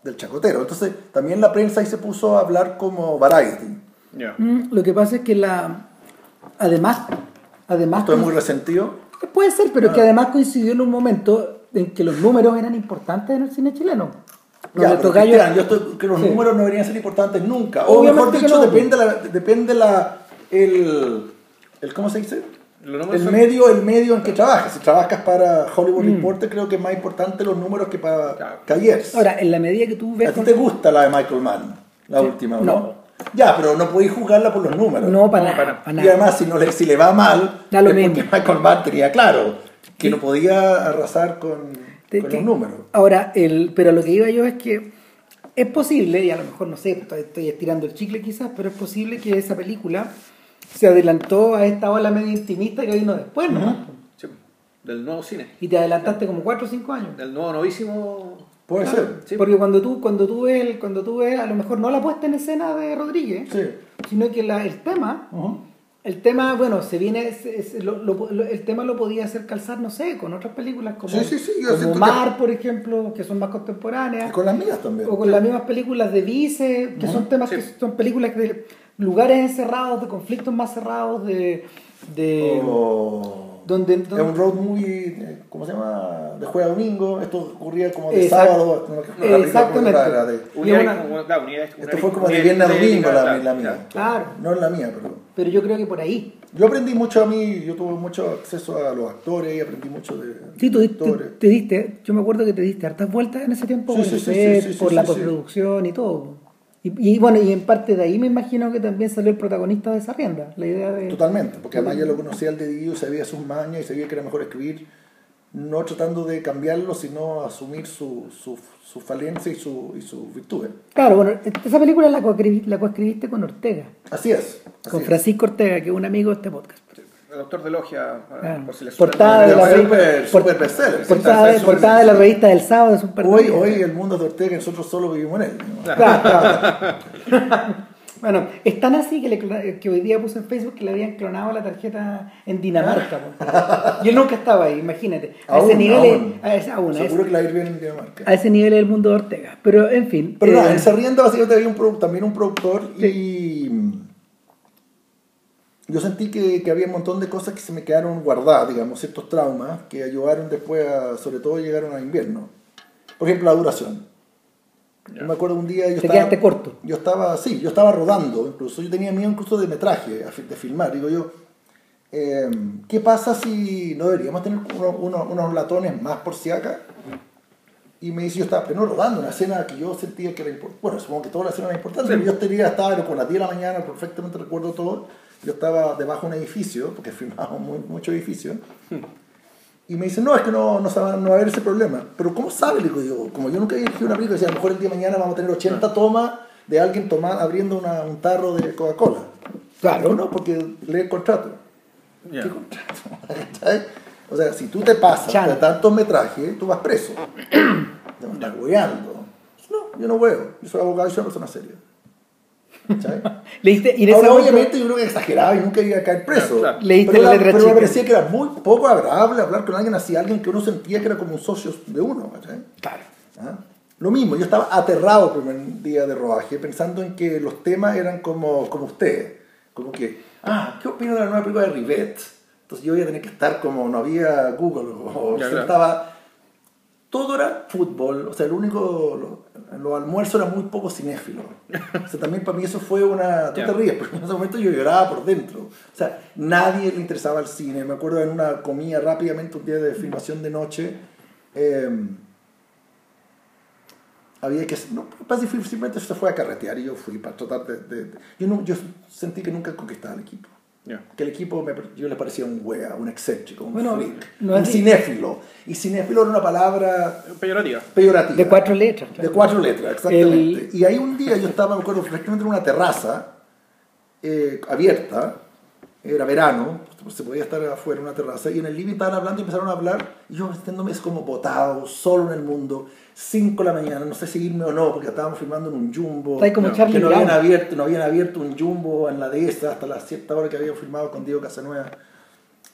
del Chacotero. Entonces también la prensa ahí se puso a hablar como Variety. Ya. Mm, Lo que pasa es que la. Además, además. Esto es muy resentido. Puede ser, pero Ah. que además coincidió en un momento en que los números eran importantes en el cine chileno. Ya, pero Cristian, yo estoy- que los Sí. números no deberían ser importantes nunca. O Obviamente mejor dicho, no. depende, la, depende la, el, el... ¿Cómo se dice? El son- medio, el medio en que trabajas. Si trabajas para Hollywood Reporter, creo que es más importante los números que para Claro. Ahora, en la medida que tú ves. ¿A ti con- te gusta la de Michael Mann? La Sí. última, No. ¿no? Ya, pero no podéis juzgarla por los números. No, para No, nada. para- para Y nada. además, si, no le, si le va mal, Da lo es porque mismo. Michael Mann tenía claro que Sí. no podía arrasar con, Te- con que- los números. Ahora, el, pero lo que iba yo es que es posible, y a lo mejor no sé, estoy, estoy estirando el chicle quizás, pero es posible que esa película se adelantó a esta ola medio intimista que vino después, ¿no? Sí, del nuevo cine. Y te adelantaste como 4 o 5 años. Del nuevo novísimo. Puede Claro, ser. Sí. Porque cuando tú, cuando tú ves, el- cuando tú ves, a lo mejor no la puesta en escena de Rodríguez, Sí. sino que la- el tema. El tema, bueno, se viene, se- se- lo- lo- lo- el tema lo podía hacer calzar, no sé, con otras películas como, Sí, sí, sí, yo como que- Mar, por ejemplo, que son más contemporáneas. Y con las mías también. O con las mismas películas de Vice, que son temas que son películas de lugares encerrados, de conflictos más cerrados, de. de O- donde, Es donde- un road movie, eh, ¿cómo se llama? De jueves a domingo. Esto ocurría como de Exacto. sábado. no, la Exactamente. era- era de- una- como- claro, unidad- Esto fue como de viernes a domingo la, claro, la mía. Claro. No es la mía, pero... pero yo creo que por ahí. Yo aprendí mucho a mí, yo tuve mucho acceso a los actores y aprendí mucho de Sí, tú de te, actores. te diste, yo me acuerdo que te diste hartas vueltas en ese tiempo Sí, por sí, sí, set, sí, sí, por sí, la sí, postproducción y todo. Y, y bueno, y en parte de ahí me imagino que también salió el protagonista de esa rienda, la idea de... Totalmente, porque además ya lo conocía al dedillo, sabía sus mañas y sabía que era mejor escribir, no tratando de cambiarlo, sino asumir su, su, su falencia y su, y su virtud. Claro, bueno, esa película la coescribiste, la coescribiste con Ortega, Así es. así con. Francisco Ortega, que es un amigo de este podcast. El doctor de logia, Claro. por si les Portada de la revista- portada, de, la revista del sábado es un Hoy, hoy el mundo de Ortega nosotros solo vivimos en él. ¿no? Claro, claro. bueno, es tan así que, le que hoy día puse en Facebook que le habían clonado la tarjeta en Dinamarca. y él nunca estaba ahí, imagínate. A ese nivel aún. es, a ese, aún, a ese- Seguro que la ir bien en Dinamarca. a ese nivel es el mundo de Ortega. Pero en fin. Pero eh, nada, en esa rienda básicamente había un también un productor y mm, yo sentí que, que había un montón de cosas que se me quedaron guardadas, digamos, ciertos traumas que ayudaron después a, sobre todo llegaron a invierno. Por ejemplo, la duración. Yo me acuerdo un día yo Te estaba, quedaste corto. Yo estaba, sí, yo estaba rodando, incluso yo tenía miedo incluso de metraje, de filmar. Digo yo, eh, ¿qué pasa si no deberíamos tener uno- uno- unos latones más por si acá? Y me dice, yo estaba pleno rodando una escena que yo sentía que era importante. Bueno, supongo que toda la escena era importante, Sí. pero yo tenía, estaba con las 10 de la mañana, perfectamente recuerdo todo. Yo estaba debajo de un edificio, porque *laughs* filmamos muy, mucho edificio. Y me dice, no, es que no, no, va, no va a haber ese problema. Pero ¿cómo sabe? Le digo yo, como yo nunca había dirigido una película, decía, a lo mejor el día de mañana vamos a tener 80 tomas de alguien abriendo una- un tarro de Coca-Cola. Claro. Digo, no, porque lee el contrato. ¿Qué contrato? *laughs* O sea, si tú te pasas de tantos metrajes, tú vas preso. *coughs* Te vas a estar. No, yo no hueo. Yo soy abogado y soy una persona seria. *laughs* Leíste, y en ese Ahora, obviamente, yo creo que exageraba y nunca iba a caer preso. Claro, claro. Leíste pero la me parecía que era muy poco agradable hablar con alguien así, alguien que uno sentía que era como un socio de uno. Claro. ¿Ah? Lo mismo, yo estaba aterrado el primer día de rodaje, pensando en que los temas eran como, como ustedes. Como que, ah, ¿qué opino de la nueva película de Rivet? Entonces yo iba a tener que estar como no había Google, o Ya, claro. estaba... Todo era fútbol, o sea, el único, lo- los almuerzos eran muy poco cinéfilos. O sea, también para mí eso fue una... Tú te ríes, porque en ese momento yo lloraba por dentro. O sea, nadie le interesaba el cine. Me acuerdo en una comida rápidamente, un día de filmación de noche, eh, había que... No, simplemente se fue a carretear y yo fui para tratar de... de- de- yo, no, yo sentí que nunca conquistaba el equipo. Ya. Que el equipo me, yo le parecía un wea, un excéntrico, un Bueno, freak, no un cinéfilo. Y cinéfilo era una palabra Peyorativa. peyorativa. De cuatro letras. De claro. cuatro letras, exactamente. El- Y ahí un día yo estaba, me acuerdo, perfectamente en una terraza eh, abierta, era verano, pues, se podía estar afuera en una terraza, y en el living estaban hablando y empezaron a hablar, y yo sintiéndome es como botado, solo en el mundo, 5 de la mañana, no sé si irme o no, porque estábamos filmando en un jumbo, Está ahí como que Charlie no habían, abierto, no habían abierto un jumbo en la dehesa hasta las cierta hora que habían filmado con Diego Casanueva.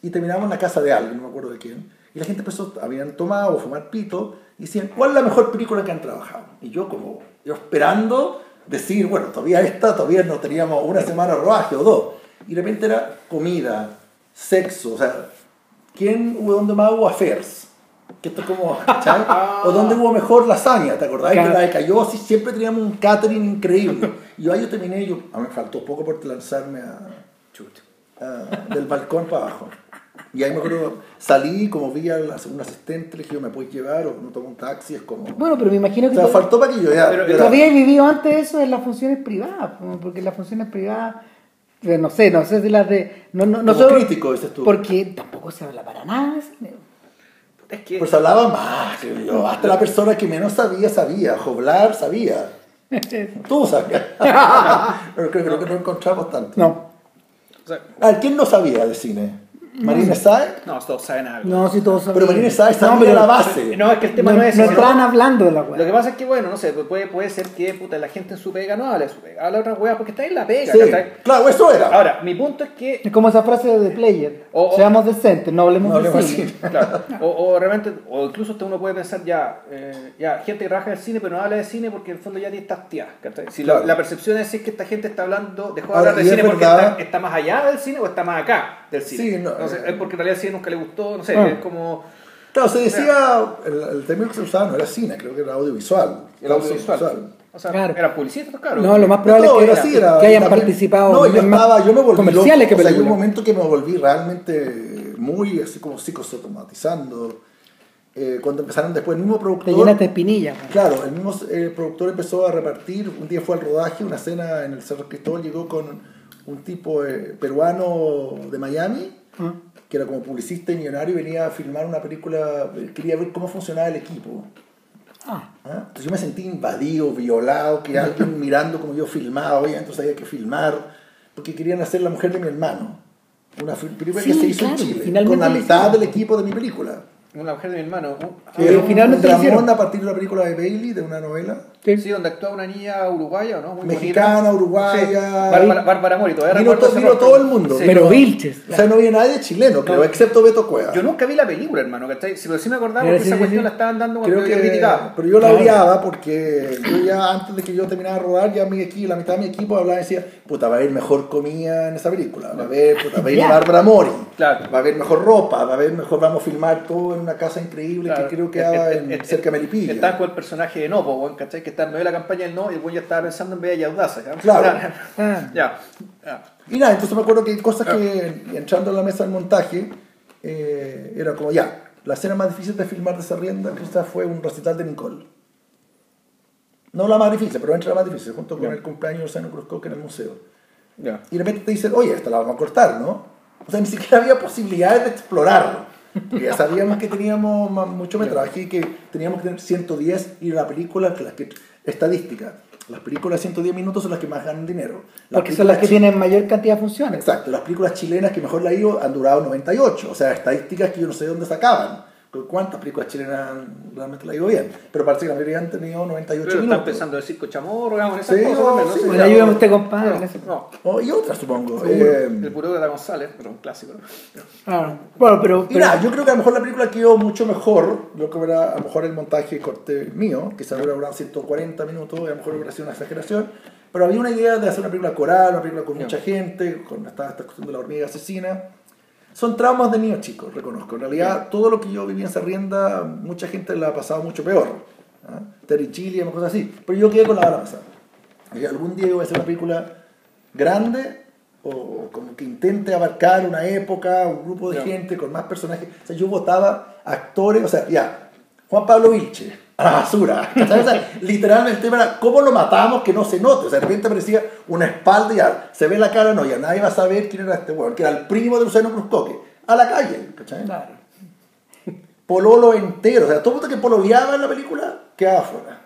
Y terminamos en la casa de alguien, no me acuerdo de quién. Y la gente empezó, habían tomado o fumar pito, y decían, ¿cuál es la mejor película que han trabajado? Y yo como, yo esperando decir, bueno, todavía esta, todavía no teníamos una semana de rodaje o dos. Y de repente era comida, sexo, o sea, ¿quién hubo donde más hubo affairs? Que esto es como, ¿cachai? *laughs* O dónde hubo mejor lasaña, ¿te acordás? Claro. Que la de Cayosi siempre teníamos un catering increíble. Y yo ahí yo terminé, yo, a mí me faltó poco por lanzarme a, ah, del balcón para abajo. Y ahí me acuerdo, salí, como vi a la segunda asistente, le dije, ¿me puedes llevar o no tomo un taxi? Es como... Bueno, pero me imagino o que sea, tú- faltó para que yo ya... Pero- yo habías vivido antes eso en las funciones privadas, porque las funciones privadas, no sé, no sé si las de... No, no, no Como crítico, dices tú. Porque tampoco se habla para nada de cine. Es que. Pues hablaba más, yo. Hasta la persona que menos sabía, sabía. Joblar, sabía. *laughs* Tú sabías. *laughs* Pero creo, creo que no encontramos tanto. No, o sea, A ver, ¿quién no sabía de cine? ¿Marina Sáez? no, todos saben algo. no, si todos Pero Marina Sáez No, sabía pero- la base. No, es que el tema no, no, es no estaban hablando de la weá. Lo que pasa es que, bueno, no sé, pues puede, puede ser que puta, la gente en su pega no habla de su pega, habla de otra weá porque está en la pega, Sí, claro, eso era. Ahora, mi punto es que Es como esa frase de The Player. O- o- Seamos decentes, no hablemos No de hablemos cine. de cine. Claro. O, o realmente, o incluso uno puede pensar ya, eh, ya, gente que trabaja en el cine pero no habla de cine porque en el fondo ya tiene estas. Si la- Claro. la, percepción es que esta gente está hablando, dejó de hablar de cine porque está, está más allá del cine o está más acá del cine. Sí, no, Entonces, es porque en realidad cine nunca le gustó, no sé, Ah. es como... Claro, se decía, el, el término que se usaba no era cine, creo que era audiovisual. El audiovisual. O sea, Claro. eran publicistas, claro. No, lo más probable No, es que, era así, era- que hayan también- participado No, yo estaba, yo me volví comerciales loco. que O sea, hay un momento que me volví realmente muy así como psicosomatizando. Eh, cuando empezaron después, el mismo Te productor. llenaste de espinillas. weón. Claro, el mismo eh, productor empezó a repartir, un día fue al rodaje, una cena en el Cerro Cristóbal, llegó con un tipo eh, peruano de Miami, Ah. que era como publicista y millonario, y venía a filmar una película, quería ver cómo funcionaba el equipo. Ah, ¿ah? Entonces yo me sentí invadido, violado, que alguien mirando como yo filmaba, oye, entonces había que filmar, porque querían hacer La Mujer de mi hermano, una película que Sí, se hizo claro, en Chile, con la mitad del equipo de mi película. Una mujer de mi hermano. uh, Pero finalmente dramón hicieron. a partir de la película de Bailey, de una novela. sí. Sí, donde actúa una niña uruguaya, ¿no? Muy Mexicana, bonita. uruguaya. Sí, Bárbara, Bárbara Mori, todavía Vino, to- todo el mundo. Sí. Pero Vilches. O sea, no había nadie chileno, creo, No. excepto Beto Cueva. Yo nunca vi la película, hermano, ¿cachai? Si, pero sí me acordaba Pero porque sí, esa sí, cuestión sí. la estaban dando cuando Creo yo que, criticaba. pero yo la odiaba porque yo ya antes de que yo terminara de rodar, ya mi equipo, la mitad de mi equipo hablaba y decía, puta, va a haber mejor comida en esa película, va a haber, *laughs* puta, va a ir Ya. Bárbara Mori, Claro. va a haber mejor ropa, va a haber mejor, vamos a filmar todo en una casa increíble Claro. que creo que daba et- en, et- cerca de Melipilla. Estaba con el personaje de Nopo, weón, ¿cachai? Que está en medio de la campaña del no y el weón ya estaba pensando en Bella y Audaces. ¿ya? Claro. *laughs* Ya. *laughs* ya. Y nada, entonces me acuerdo que hay cosas que entrando en la mesa del montaje eh, era como ya, la escena más difícil de filmar de esa rienda quizás fue un recital de Nicole. No la más difícil, pero entre la más difícil, junto con Ya. el cumpleaños de Sano Cruzco en el museo. Ya. Y de repente te dicen, oye, esta la vamos a cortar, ¿no? O sea, ni siquiera había posibilidades de explorarlo. Porque ya sabíamos que teníamos mucho metraje y que teníamos que tener 110 y la película, que las que, estadística, las películas de 110 minutos son las que más ganan dinero. Las Porque son las que tienen mayor cantidad de funciones. Exacto, las películas chilenas que mejor la han ido han durado 98, o sea, estadísticas que yo no sé de dónde sacaban. ¿Cuántas películas chilenas realmente la ha ido bien? Pero parece que la mayoría han tenido 98 Pero están minutos. pensando en circo chamorro, digamos, en esas Sí, cosas no, ¿no? sí. Ayúdame no. usted, compadre, No, no. Oh, y otras, supongo. El Eh, puro de González, pero un clásico. Ah, bueno, pero, y pero- nada, yo creo que a lo mejor la película quedó mucho mejor. Lo que era a lo mejor el montaje corte mío, que se hubiera durado 140 minutos, y a lo mejor hubiera sido una exageración. Pero había una idea de hacer una película coral, una película con mucha gente, con esta, esta cuestión de la hormiga asesina. Son traumas de niños chicos, reconozco. En realidad, todo lo que yo viví en Sarrienda, mucha gente la ha pasado mucho peor. ¿ah? Terry Chile, cosas así. Pero yo quedé con la bala pasada. Y algún día yo voy a hacer una película grande o como que intente abarcar una época, un grupo de gente con más personajes. O sea, yo votaba actores, o sea, ya, Juan Pablo Vilche, a la basura. ¿cachai? O sea, *laughs* literalmente era cómo lo matamos que no se note. O sea, de repente aparecía una espalda y ya se ve la cara, no, ya nadie va a saber quién era este weón, que era el primo de Luciano Cruzcoque. A la calle, ¿cachai? Claro. Pololo entero. O sea, todo el mundo que pololeaba en la película quedaba afuera.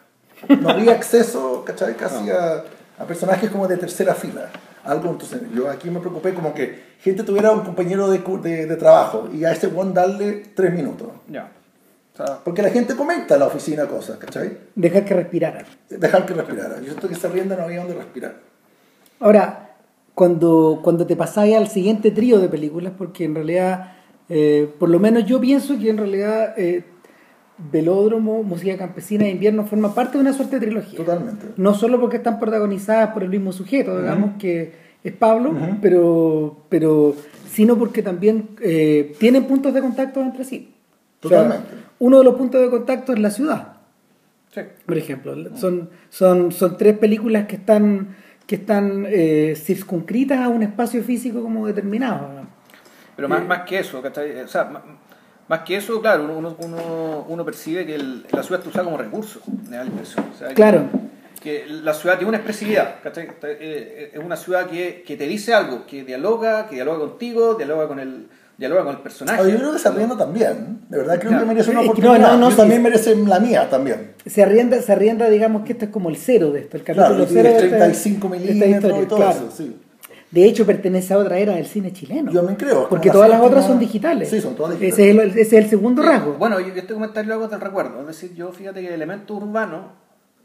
No había acceso, ¿cachai? Casi a, a personajes como de tercera fila. Algo, entonces, yo aquí me preocupé como que gente tuviera un compañero de, de, de trabajo y a ese one darle tres minutos. Ya. Sea, Porque la gente comenta en la oficina cosas, ¿cachai? Dejar que respiraran. Dejar que respirara. Yo siento que esa rienda no había donde respirar. Ahora, cuando, cuando te pasáis al siguiente trío de películas, porque en realidad, eh, por lo menos yo pienso que en realidad eh, Velódromo, Música Campesina e Invierno forman parte de una suerte de trilogía. Totalmente. No solo porque están protagonizadas por el mismo sujeto, digamos que es Pablo, Ujú. pero, pero sino porque también eh, tienen puntos de contacto entre sí. O sea, Totalmente. uno de los puntos de contacto es la ciudad. sí. Por ejemplo, son, son, son tres películas que están, que están eh, circunscritas a un espacio físico como determinado. ¿no? Pero más, más que eso, ¿cachai? O sea, más, más que eso, claro, uno, uno, uno, percibe que el- la ciudad está usada como recurso, me da la impresión. O sea, que- Claro, que la ciudad tiene una expresividad, ¿cachai? Eh, Es una ciudad que, que te dice algo, que dialoga, que dialoga contigo, dialoga con el, dialoga con el personaje. Yo creo que se arrienda también. De verdad creo que merece una no, oportunidad. no, no, sí. también merece la mía también. se arrienda, se arrienda, digamos que esto es como el cero de esto, el capítulo Claro, cero de tiene esta- 35 de esta milímetros y todo claro. eso, sí. De hecho, pertenece a otra era del cine chileno. Yo también creo. Porque todas las otras son digitales. Sí, son todas digitales. Ese es el, ese es el segundo rasgo. Bueno, yo este comentario lo hago del recuerdo. Es decir, yo fíjate que el elemento urbano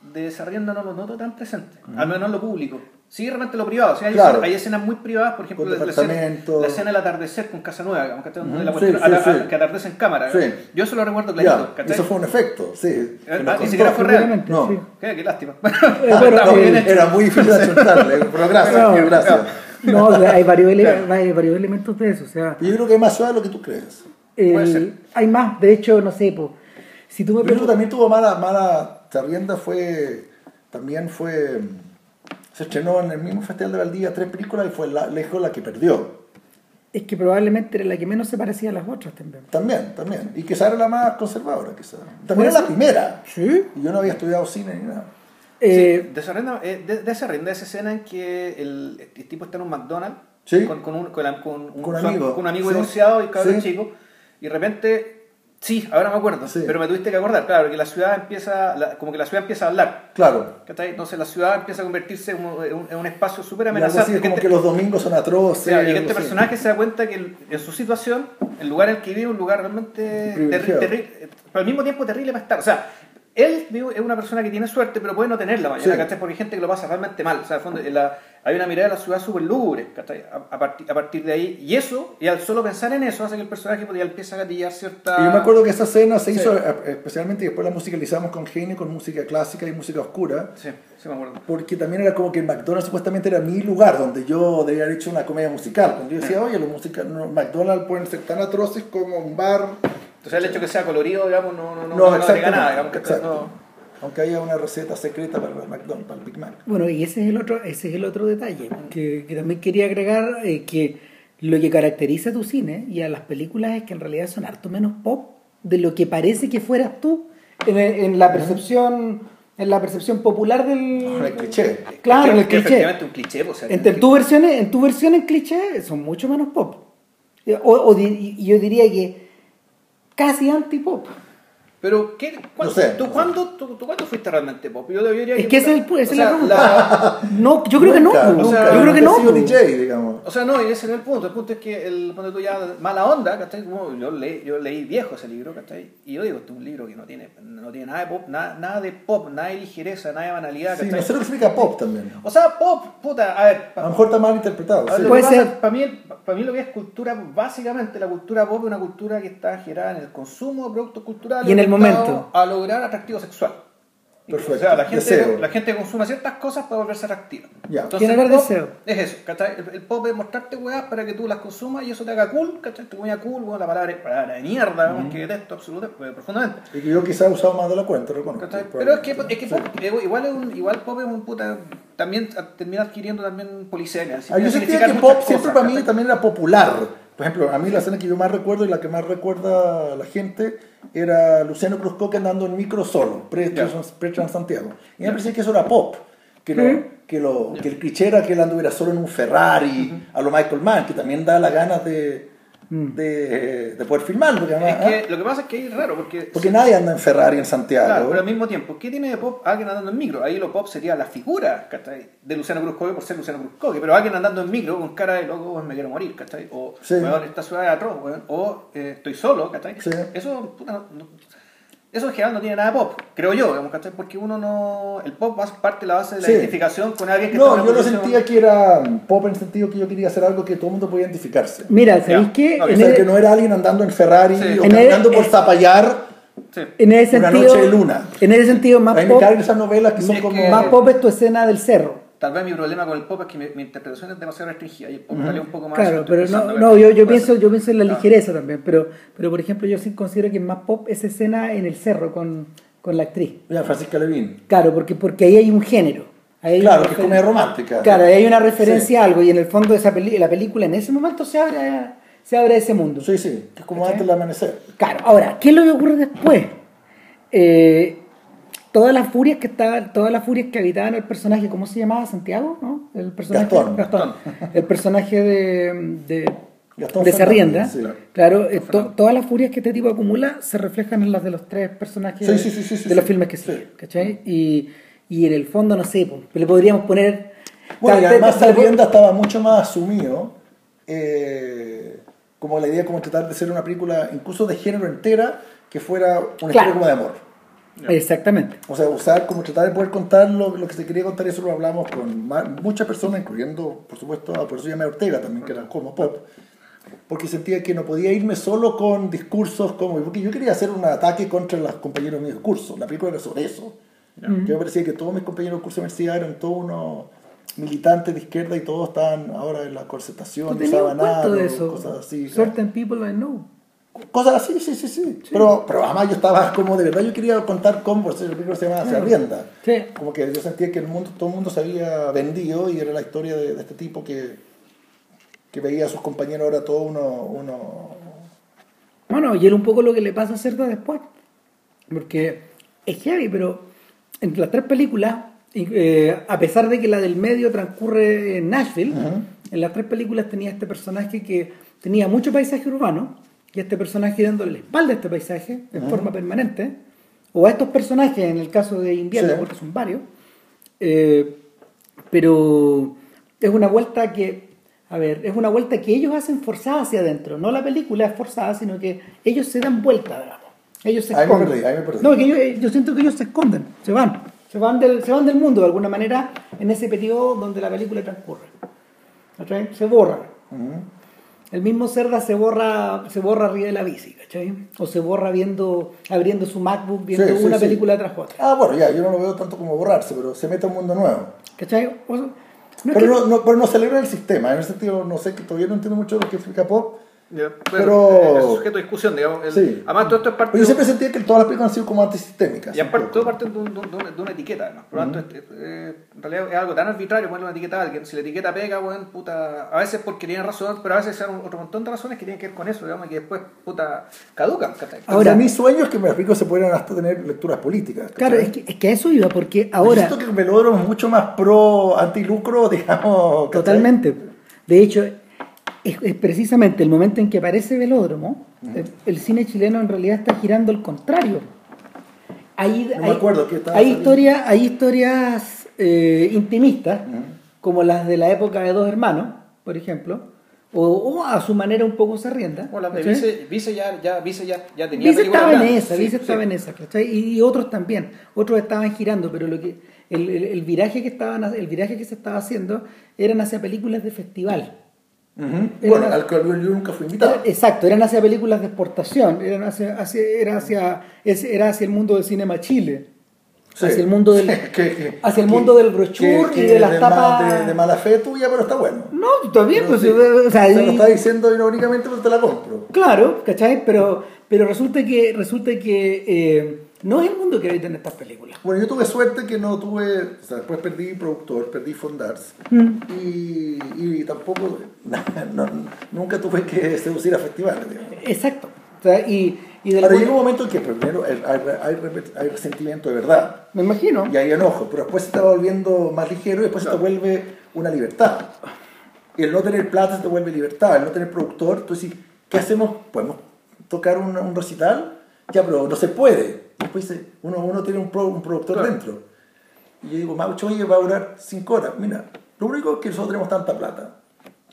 de esa rienda no lo noto tan presente. Al menos en lo público. Sí, realmente lo privado. O sea, hay, Claro. escenas, hay escenas muy privadas, por ejemplo, la escena, la escena del atardecer con Casa Nueva, que la cuestión sí, a sí. atardece en cámara. Sí. Yo eso lo recuerdo clarito. ¿cachai? eso fue un efecto, sí. Eh, ah, ni siquiera fue real. No. sí. Qué, qué lástima. bueno, eh, *laughs* hecho. Era muy difícil de achuntarle, pero gracias, No, gracias. No, o sea, hay, varios Claro. hay varios elementos de eso. O sea, Yo creo que es más suave de lo que tú crees. el- Puede ser. hay más. De hecho, no sé, po, si tú me preguntas. también tuvo mala, mala Sarrienda fue, también fue, se estrenó en el mismo Festival de Valdivia tres películas y fue la, lejos la que perdió. Es que probablemente era la que menos se parecía a las otras también. También, también. Y quizá era la más conservadora, quizá. También ¿Puede era la primera. Sí. Y yo no había estudiado cine ni nada. Eh, Sí, de esa rienda, eh, de, de esa rienda, esa escena en que el, el tipo está en un McDonald's Sí. con, con un, con, con un, Con un amigo. con un amigo Sí. divorciado y cabrón Sí. chico, y de repente, sí, ahora me acuerdo, Sí. pero me tuviste que acordar, claro, que la ciudad empieza, la- como que la ciudad empieza a hablar. Claro. Entonces la ciudad empieza a convertirse en un, en un- espacio súper amenazante. así es como este- que los domingos son atroces. y que este personaje se da cuenta que en su situación, el lugar en el que vive es un lugar realmente terrible, pero al mismo tiempo terrible para estar. O sea, él es una persona que tiene suerte, pero puede no tenerla mañana, Sí. ¿cachai? Porque hay gente que lo pasa realmente mal. O sea, al fondo, la- hay una mirada de la ciudad súper lúgubre, ¿cachai? A, a partir, a partir de ahí. Y eso, y al solo pensar en eso, hace que el personaje ya empiece a gatillar cierta... Y yo me acuerdo que esa escena se Sí. hizo, eh, especialmente después la musicalizamos con genio, con música clásica y música oscura. Sí, sí me acuerdo. Porque también era como que McDonald's supuestamente era mi lugar donde yo debía haber hecho una comedia musical. Cuando yo decía, oye, los musica- no, McDonald's pueden ser tan atroces como un bar, Entonces el hecho que sea colorido, digamos, no, no, no, No, no agrega nada. Digamos, que exacto. no- aunque haya una receta secreta para el McDonald's, para el Big Mac. Bueno, y ese es el otro, ese es el otro detalle que, que también quería agregar eh, que lo que caracteriza a tu cine y a las películas es que en realidad son harto menos pop de lo que parece que fueras tú en, en la percepción en la percepción popular del El cliché. claro en el cliché un cliché. o sea, Entre que- tu versión en tu versión en cliché son mucho menos pop o, o di- yo diría que casi anti pop Pero, ¿qué, cuándo, No sé, ¿tú, no sé. cuándo, tú, tú cuándo fuiste realmente pop? Yo, diría es que ese es el, esa o es la sea, pregunta la- no yo creo que no Nunca, nunca, sea, yo creo que no sido. DJ, digamos. O sea, no, y ese no es el punto. El punto es que el, cuando tú ya mala onda, ¿cachai? Como yo, leí, yo leí viejo ese libro, ¿cachai? Y yo digo, este es un libro que no tiene, no tiene nada de pop, nada, nada de pop, nada de ligereza, nada de banalidad, Sí, ¿cachai? no sé lo que significa pop también. O sea, pop, puta, a ver. A lo mejor está mal interpretado. sí. Puede ser. Para mí, para mí lo que es cultura, básicamente la cultura pop es una cultura que está generada en el consumo de productos culturales Y en el orientados momento. A lograr atractivo sexual. Perfecto. O sea, la gente, Deseo. la gente consume ciertas cosas para volverse atractiva. Ya. Entonces, el pop deseo. Es eso, ¿cachai? El, el pop es mostrarte weas para que tú las consumas y eso te haga cool, ¿cachai? Te ponga cool, bueno, la palabra, palabra de mierda, vamos, que detesto absolutamente, profundamente. Y que yo quizá he usado más de la cuenta, reconozco. Pero es que, es que Sí. pop, eh, igual, es un, igual pop es un puta. También termina adquiriendo también polisemia. Ah, yo sentía que pop siempre cosas, para mí ¿cachai? también era popular. Por ejemplo, a mí la escena que yo más recuerdo y la que más recuerda la gente era Luciano Cruzcoque andando en micro solo, pre-Transantiago. Y me parecía que eso era pop. Que, lo, que, lo, que el cliché era que él anduviera solo en un Ferrari, a lo Michael Mann, que también da las ganas de. De, de poder filmarlo. Porque, además, Es que lo que pasa es que es raro, porque... porque nadie anda en Ferrari en Santiago. Claro, pero al mismo tiempo, ¿qué tiene de pop alguien andando en micro? Ahí lo pop sería la figura ¿cachai? de Luciano Cruzcoque por ser Luciano Cruzcoque, pero alguien andando en micro con cara de loco, "Weón, me quiero morir, ¿cachai? O, Sí. "Weón, esta ciudad es atroz, weón", o eh, estoy solo, ¿cachai? Sí. Eso, puta, no- eso en general no tiene nada de pop, creo yo, digamos, ¿cachai? Porque uno no... El pop es parte de la base de la Sí. identificación con alguien que No, yo lo posición- sentía que era pop en el sentido que yo quería hacer algo que todo el mundo podía identificarse. Mira, ¿sabéis qué? No, O En sea, el- que no era alguien andando en Ferrari Sí. o En el- caminando por eh, Zapallar. Sí. En ese Una sentido, noche de luna. En ese sentido, más pop, caen esas novelas que son Es como... que- más pop es tu escena del cerro. Tal vez mi problema con el pop es que mi, mi interpretación es demasiado restringida y el pop sale un poco más... Claro, pero no, no yo, pienso, yo pienso en la Ah. ligereza también, pero, pero por ejemplo yo sí considero que es más pop esa escena en el cerro con, con la actriz. Mira, Francisca Levín. Claro, porque, porque ahí hay un género. Ahí Claro, que es comedia romántica. Claro, ahí hay una referencia Sí. a algo y en el fondo esa peli- la película en ese momento se abre, a- se abre a ese mundo. Sí, sí, que es como antes del amanecer. Claro, ahora, ¿qué es lo que ocurre después? Eh, todas las furias que estaban, todas las furias que habitaban el personaje, ¿cómo se llamaba? Santiago, ¿no? El personaje Gastón. El personaje de, de, Gastón de Sarrienda. sí. Claro, eh, to- todas las furias que este tipo acumula se reflejan en las de los tres personajes Sí, sí, de los filmes que Sí. siguen, ¿cachai? Y, y en el fondo, no sé, po, le podríamos poner... Bueno, y además Sarrienda estaba mucho más asumido, eh, como la idea como tratar de ser una película incluso de género entera, que fuera una historia como de amor. Exactamente. O sea, usar como tratar de poder contar lo, lo que se quería contar, y eso lo hablamos con muchas personas, incluyendo, por supuesto, a por eso llamé a Ortega también, que era como pop, porque sentía que no podía irme solo con discursos como, porque yo quería hacer un ataque contra los compañeros de curso, la película era sobre eso. Que me parecía que todos mis compañeros de curso de universidad eran todos unos militantes de izquierda y todos estaban ahora en la Tú corcetación, tenías usaban nada, cosas así. Certain people I know. Cosas así, sí, sí, sí. Pero, pero además yo estaba como de verdad, yo quería contar eso el película se llama Se Arrienda. Sí. Como que yo sentía que el mundo, todo el mundo se había vendido y era la historia de, de este tipo que, que veía a sus compañeros ahora todo uno, uno... Bueno, y él un poco lo que le pasa a Cerda después. Porque es heavy, pero entre las tres películas, eh, a pesar de que la del medio transcurre en Nashville, Ujú. en las tres películas tenía este personaje que tenía mucho paisaje urbano, y este personaje dándole la espalda a este paisaje en forma permanente, o a estos personajes en el caso de invierno, Sí. porque son varios, eh, pero es una vuelta que, a ver, es una vuelta que ellos hacen forzada hacia adentro, no la película es forzada, sino que ellos se dan vuelta, digamos. Ellos se Ahí me esconden. perdí, ahí me perdí. No, que ellos- yo siento que ellos se esconden, se van, se van del, se van del mundo de alguna manera en ese periodo donde la película transcurre. Se borran. El mismo Cerda se borra, se borra arriba de la bici, ¿cachai? O se borra viendo, abriendo su MacBook, viendo Sí, sí, una sí. película tras otra. Ah, bueno, ya, yo no lo veo tanto como borrarse, pero se mete a un mundo nuevo. ¿Cachai? O sea, no pero, que- no, no, pero no celebra el sistema, en ese sentido no sé, que todavía no entiendo mucho lo que explica Pop. Pero- bueno, Es sujeto de discusión, digamos. el- Sí. Además, todo esto es parte Pero yo de- siempre sentía que todas las películas han sido como antisistémicas. Y aparte, todo parte de, un- de un- de una, de una etiqueta, además. Por lo tanto, este, eh, en realidad es algo tan arbitrario ponerle una etiqueta a alguien. Si la etiqueta pega, bueno, puta, a veces porque tienen razón, pero a veces hay otro montón de razones que tienen que ver con eso, digamos, y que después, puta, caducan. Ahora, Ahora- mis sueños que me explico se pueden hasta tener lecturas políticas. Claro, es que, es que a eso iba, porque Yo ahora... siento que el velódromo es mucho más pro antilucro, *laughs* digamos. ¿cachai? Totalmente. De hecho, es, es precisamente el momento en que aparece Velódromo, el, el cine chileno en realidad está girando al contrario. Hay, No me hay- acuerdo estaba hay, historias, hay historias eh, intimistas, como las de la época de Dos Hermanos, por ejemplo, o, o a su manera un poco se rienda. Bueno, la de ¿cachai? Vice, Vice ya, ya, Vice ya, ya tenía Vice estaba en esa, Sí, Vice sí. estaba en esa. Y, y otros también, otros estaban girando, pero lo que el, el- el viraje que estaban, el viraje que se estaba haciendo eran hacia películas de festival. Ujú. Era Bueno, al cual yo nunca fui invitado. Era- exacto, eran hacia películas de exportación, eran hacia, hacia- era, hacia, era hacia el mundo del cinema Chile, Sí. hacia el mundo del, *laughs* Que- que- hacia el que- mundo del brochure que- y que de las ma- tapas. De, de mala fe tuya, pero está bueno. No, está bien, Pero pues, sí. o sea, O sea, y- lo está diciendo irónicamente, pero te la compro. Claro, ¿cachai? Pero, pero resulta que, resulta que eh, no es el mundo que habitan estas películas. Bueno, yo tuve suerte que no tuve, o sea, después perdí productor, perdí Fondars Mm. y, y tampoco, *laughs* no, nunca tuve que seducir a festivales. digamos. Exacto. O sea, y, y Ahora llega un momento en que primero hay, hay, hay- resentimiento de verdad me imagino. y hay enojo, pero después se está volviendo más ligero y después se te vuelve una libertad. Y el no tener plata se te vuelve libertad, el no tener productor, tú decís, ¿qué hacemos? ¿Podemos tocar un, un recital? Ya, pero no se puede. Después dice, uno, uno tiene un, pro- un productor Claro. dentro. Y yo digo, Maucho, oye, va a durar cinco horas. Mira, lo único es que nosotros tenemos tanta plata.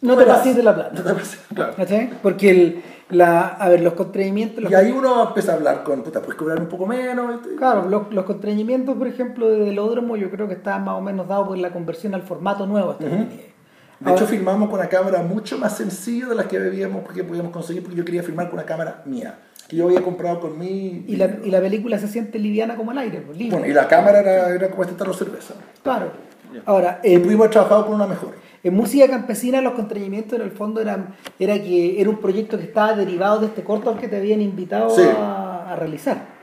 No te pases de la plata. No te pases. Claro. ¿Cachai? Porque el, la, a ver, los contrañimientos. los Y ahí uno empieza a hablar con, puta, puedes cobrar un poco menos. y- Claro, los, los contrañimientos, por ejemplo, de Velódromo, yo creo que estaban más o menos dados por la conversión al formato nuevo. hasta que tenía. De hecho, Ahora- filmamos con una cámara mucho más sencilla de las que veíamos porque podíamos conseguir, porque yo quería filmar con una cámara mía, que yo había comprado con mi... y, la, y la película se siente liviana como el aire, pues, libre. Bueno, y la cámara era, era como este tarro de cerveza. Claro. Ahora, Y en, pudimos haber trabajado con una mejor. en música campesina los contrañimientos en el fondo eran era que era un proyecto que estaba derivado de este corto al que te habían invitado Sí. a, a realizar.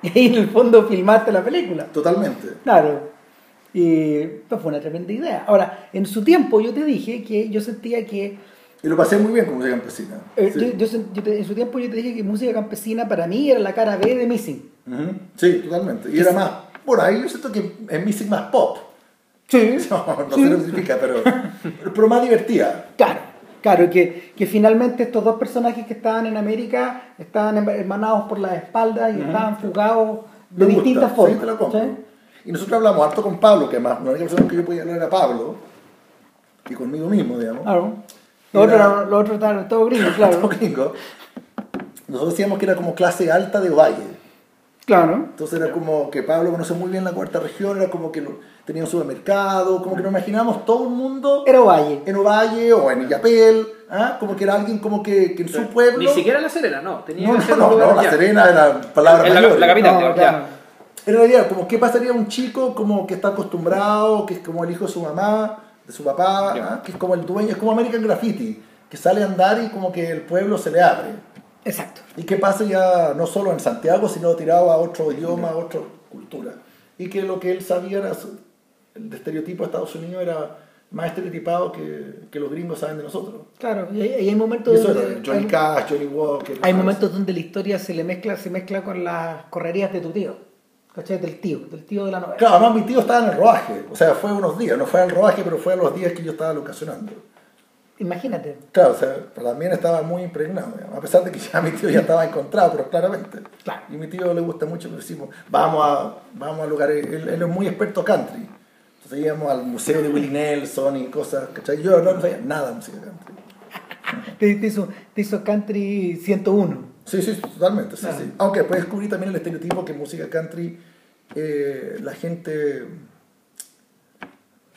*laughs* Y ahí en el fondo filmaste la película. Totalmente. Claro. Y pues, fue una tremenda idea. Ahora, en su tiempo yo te dije que yo sentía que Y lo pasé muy bien con música campesina. Eh, Sí. yo- yo sen- yo te- en su tiempo yo te dije que música campesina para mí era la cara B de Missing. Sí, totalmente. Y era más... Bueno, ahí yo siento que es music más pop. Sí. *laughs* No, no sé lo que significa, pero, *laughs* pero más divertida. Claro, claro, que, que finalmente estos dos personajes que estaban en América estaban em- hermanados por las espaldas y estaban fugados de Me gusta, distintas sí, formas. te. ¿sí? Y nosotros hablamos harto con Pablo, que además la única persona que yo podía hablar era Pablo, y conmigo mismo, digamos. Claro. Lo otro, Era- lo otro era todo gringo, *laughs* claro. Todo gringo. Nosotros decíamos que era como clase alta de Ovalle. claro. Entonces era como que Pablo conoce muy bien la cuarta región, era como que tenía un supermercado, como que nos imaginábamos todo el mundo Era Valle. en Ovalle o en Illapel, ¿ah? como que era alguien como que, que en su pueblo... Ni siquiera La Serena, no. Tenía No, no, no, no, la ya. Serena era palabra En la, mayor. la capital, No, claro. ya. Era la idea, como qué pasaría un chico como que está acostumbrado, que es como el hijo de su mamá, de su papá, Ya. ¿ah? que es como el dueño, es como American Graffiti, que sale a andar y como que el pueblo se le abre. Exacto. Y qué pasa ya no solo en Santiago, sino tirado a otro idioma, a otra cultura. Y que lo que él sabía era, su- el estereotipo de Estados Unidos era más estereotipado que, que los gringos saben de nosotros. Claro. Y hay, y hay momentos Y eso donde- era Johnny hay- Cash, Johnny Walker. Hay momentos donde la historia se le mezcla, se mezcla con las correrías de tu tío. ¿Cachai? Del tío, del tío de la novela. Claro, además mi tío estaba en el rodaje, o sea, fue unos días, no fue al rodaje, pero fue a los días que yo estaba locacionando. Imagínate. Claro, o sea, también estaba muy impregnado, digamos, a pesar de que ya *laughs* mi tío ya estaba encontrado, pero claramente. Claro. Y mi tío le gusta mucho, pero decimos, vamos a, vamos a lugares, él, él es muy experto country. Entonces íbamos al museo de Willie Nelson y cosas, ¿cachai? Yo no, no sabía nada de música country. *laughs* Te, te hizo, te hizo Country 101. Sí, sí, totalmente, sí, Claro. sí. Aunque después descubrí también el estereotipo que en música country eh, la gente...